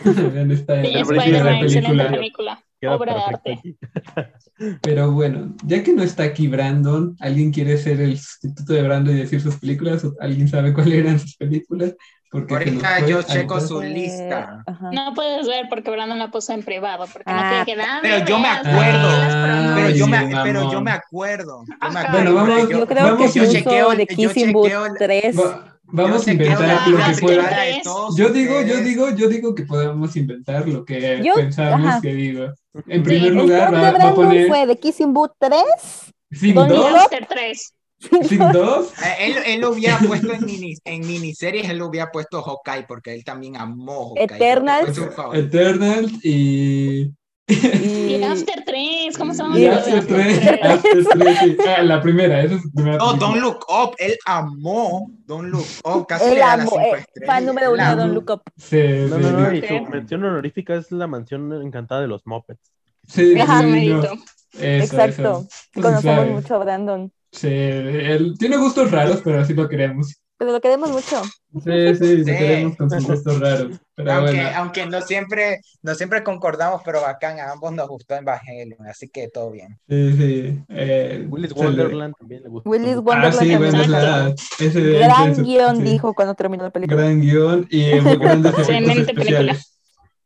[SPEAKER 2] Vean
[SPEAKER 7] Spider-Man, excelente
[SPEAKER 2] película.
[SPEAKER 7] Obra de arte.
[SPEAKER 2] Pero bueno, ya que no está aquí Brandon, ¿alguien quiere ser el sustituto de Brandon y decir sus películas? ¿O ¿Alguien sabe cuáles eran sus películas? Porque
[SPEAKER 5] Ahorita yo checo su
[SPEAKER 4] Eh,
[SPEAKER 5] lista.
[SPEAKER 4] ajá.
[SPEAKER 7] No puedes ver porque Brandon la puso en privado, porque
[SPEAKER 4] Ah,
[SPEAKER 7] no quiere que nadie
[SPEAKER 5] pero yo me acuerdo.
[SPEAKER 2] Ah,
[SPEAKER 5] Pero yo, me,
[SPEAKER 2] Ay,
[SPEAKER 5] pero yo me acuerdo. Yo me acuerdo,
[SPEAKER 2] Bueno, vamos-
[SPEAKER 4] Yo creo
[SPEAKER 2] vamos-
[SPEAKER 4] que
[SPEAKER 2] yo
[SPEAKER 5] chequeo-
[SPEAKER 4] de
[SPEAKER 5] yo
[SPEAKER 4] Kissing Booth
[SPEAKER 5] chequeo-
[SPEAKER 4] 3.
[SPEAKER 2] Va- vamos a
[SPEAKER 5] Yo
[SPEAKER 2] inventar lo que
[SPEAKER 5] todos
[SPEAKER 2] Yo digo, yo digo, yo digo que podemos inventar lo que
[SPEAKER 4] Yo-
[SPEAKER 2] pensamos
[SPEAKER 4] ajá.
[SPEAKER 2] que digo. En primer
[SPEAKER 7] Sí.
[SPEAKER 4] El
[SPEAKER 2] lugar,
[SPEAKER 4] top
[SPEAKER 2] va,
[SPEAKER 4] de
[SPEAKER 2] va a poner
[SPEAKER 4] fue de Kissing Booth 3.
[SPEAKER 2] Sin
[SPEAKER 4] Don
[SPEAKER 2] dos,
[SPEAKER 4] Look
[SPEAKER 7] Monster 3.
[SPEAKER 2] sin dos.
[SPEAKER 5] Eh, Él, él lo hubiera puesto en, mini, en miniseries, él lo hubiera puesto Hawkeye porque él también amó Hawkeye.
[SPEAKER 4] Eternals.
[SPEAKER 5] fue su favorito.
[SPEAKER 2] Eternal y.
[SPEAKER 7] Y
[SPEAKER 4] Y,
[SPEAKER 7] After 3. ¿Cómo se llama?
[SPEAKER 2] Y After
[SPEAKER 7] After
[SPEAKER 2] tres,
[SPEAKER 7] tres.
[SPEAKER 2] After tres, sí. Ah, la primera, esa es su primera.
[SPEAKER 5] No. Don't Look Up, él amó Don't Look Up, casi
[SPEAKER 4] él
[SPEAKER 5] le da las
[SPEAKER 4] eh, fan número uno de
[SPEAKER 5] amó.
[SPEAKER 4] Don Look Up.
[SPEAKER 2] Se-
[SPEAKER 3] No,
[SPEAKER 2] se-
[SPEAKER 3] no, no, y su mención honorífica es la mansión encantada de los Muppets.
[SPEAKER 2] Sí, sí. Eso,
[SPEAKER 4] Exacto.
[SPEAKER 2] Entonces,
[SPEAKER 4] Conocemos mucho a Brandon,
[SPEAKER 2] Sí, él tiene gustos raros, pero así lo queremos.
[SPEAKER 4] pero lo queremos mucho.
[SPEAKER 2] Sí, sí, lo
[SPEAKER 5] Sí.
[SPEAKER 2] queremos con sus gustos raros. Pero
[SPEAKER 5] Aunque,
[SPEAKER 2] bueno,
[SPEAKER 5] aunque no siempre, no siempre concordamos, pero bacán, a ambos nos gustó Evangelion, así que todo bien.
[SPEAKER 2] sí, sí. eh,
[SPEAKER 3] Willis
[SPEAKER 2] le-
[SPEAKER 3] Wonderland también le gusta.
[SPEAKER 4] Willis
[SPEAKER 3] mucho.
[SPEAKER 2] Ah,
[SPEAKER 4] Wonderland
[SPEAKER 2] sí. Wonderland. Ese,
[SPEAKER 4] Gran
[SPEAKER 2] ese-
[SPEAKER 4] guion,
[SPEAKER 2] sí.
[SPEAKER 4] dijo cuando terminó la película.
[SPEAKER 2] Gran guion y muy grandes efectos
[SPEAKER 7] Excelente película.
[SPEAKER 2] especiales.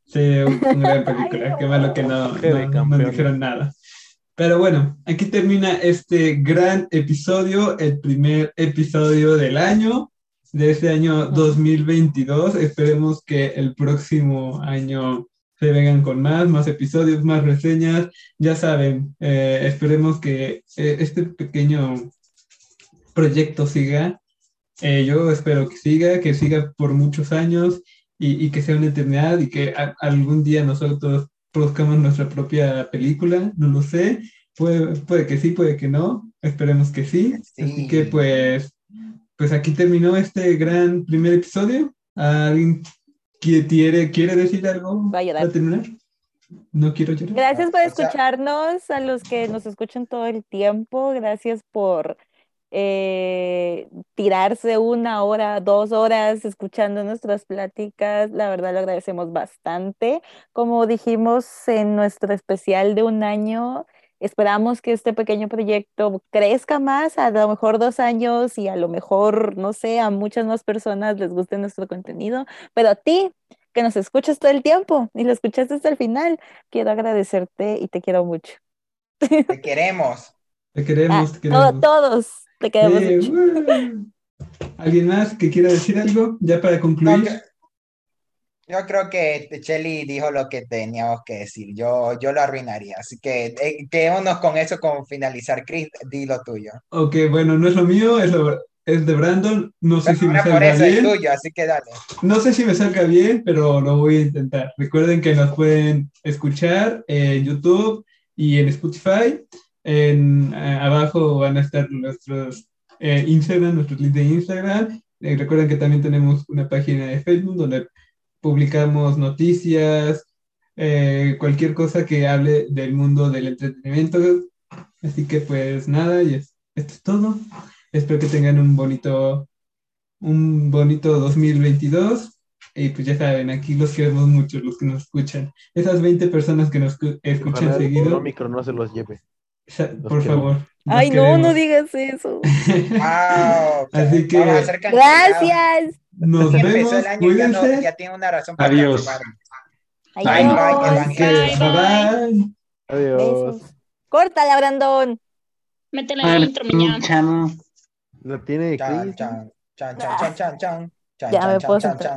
[SPEAKER 2] Sí, un- una gran película. Qué malo que no, no, no dijeron nada. Pero bueno, aquí termina este gran episodio, el primer episodio del año, de este año 2022. Esperemos que el próximo año se vengan con más, más episodios, más reseñas. Ya saben, eh, esperemos que eh, este pequeño proyecto siga. Eh, yo espero que siga, que siga por muchos años y, y que sea una eternidad y que a- algún día nosotros produzcamos nuestra propia película, no lo sé. Puede, puede que sí, puede que no. Esperemos que sí.
[SPEAKER 5] Sí.
[SPEAKER 2] Así que pues, pues aquí terminó este gran primer episodio. ¿Alguien que quiere, quiere decir algo
[SPEAKER 4] Va a
[SPEAKER 2] para terminar? No quiero llorar.
[SPEAKER 4] Gracias por
[SPEAKER 5] O sea-
[SPEAKER 4] escucharnos, a los que nos escuchan todo el tiempo. Gracias por eh, tirarse una hora, dos horas escuchando nuestras pláticas. La verdad lo agradecemos bastante. Como dijimos en nuestro especial de un año, esperamos que este pequeño proyecto crezca más, a lo mejor dos años y a lo mejor, no sé, a muchas más personas les guste nuestro contenido. Pero a ti, que nos escuchas todo el tiempo y lo escuchaste hasta el final, quiero agradecerte y te quiero mucho.
[SPEAKER 5] Te queremos.
[SPEAKER 2] Te
[SPEAKER 4] Ah,
[SPEAKER 2] queremos, te
[SPEAKER 4] to-
[SPEAKER 2] queremos.
[SPEAKER 4] todos te queremos
[SPEAKER 2] Eh, uh. ¿Alguien más que quiera decir algo ya para concluir?
[SPEAKER 5] yo creo que Chelly dijo lo que teníamos que decir. Yo, yo lo arruinaría. Así que eh, quedémonos con eso, con finalizar. Chris, di lo tuyo.
[SPEAKER 2] Ok, bueno, no es lo mío, es, lo- es de Brandon. No sé si me
[SPEAKER 5] Ahora por
[SPEAKER 2] salga
[SPEAKER 5] eso es
[SPEAKER 2] bien.
[SPEAKER 5] tuyo, así que dale.
[SPEAKER 2] No sé si me salga bien, pero lo voy a intentar. Recuerden que nos pueden escuchar en YouTube y en Spotify. En, eh, abajo van a estar nuestros eh, Instagram, nuestros links de Instagram. Eh, recuerden que también tenemos una página de Facebook donde publicamos noticias, eh, cualquier cosa que hable del mundo del entretenimiento. Así que pues nada, y es- esto es todo. Espero que tengan un bonito, un bonito 2022. Y pues ya saben, aquí los queremos mucho, los que nos escuchan. Esas 20 personas que nos escu- escuchan
[SPEAKER 3] Ojalá el
[SPEAKER 2] seguido,
[SPEAKER 3] Omicron no se los lleve.
[SPEAKER 2] Por favor.
[SPEAKER 4] Ay, no, no digas eso.
[SPEAKER 5] Wow,
[SPEAKER 2] Así que-.
[SPEAKER 4] Gracias.
[SPEAKER 2] Nos vemos,
[SPEAKER 5] el año ya, no-
[SPEAKER 2] cuídense.
[SPEAKER 5] ya tiene una razón para
[SPEAKER 6] Adiós.
[SPEAKER 4] Adiós.
[SPEAKER 5] Bye,
[SPEAKER 7] Bye,
[SPEAKER 2] bye bye.
[SPEAKER 3] Adiós.
[SPEAKER 4] Besos. Córtala, Brandon.
[SPEAKER 7] Métela en la intro, miña.
[SPEAKER 6] Chan.
[SPEAKER 3] La tiene
[SPEAKER 5] Chan,
[SPEAKER 3] Chris.
[SPEAKER 5] chan, chan, chan, chan, chan, chan, chan,
[SPEAKER 4] Ya
[SPEAKER 5] chan,
[SPEAKER 4] me
[SPEAKER 5] chan,
[SPEAKER 4] puedo
[SPEAKER 5] chan,
[SPEAKER 4] sentar.
[SPEAKER 5] chan.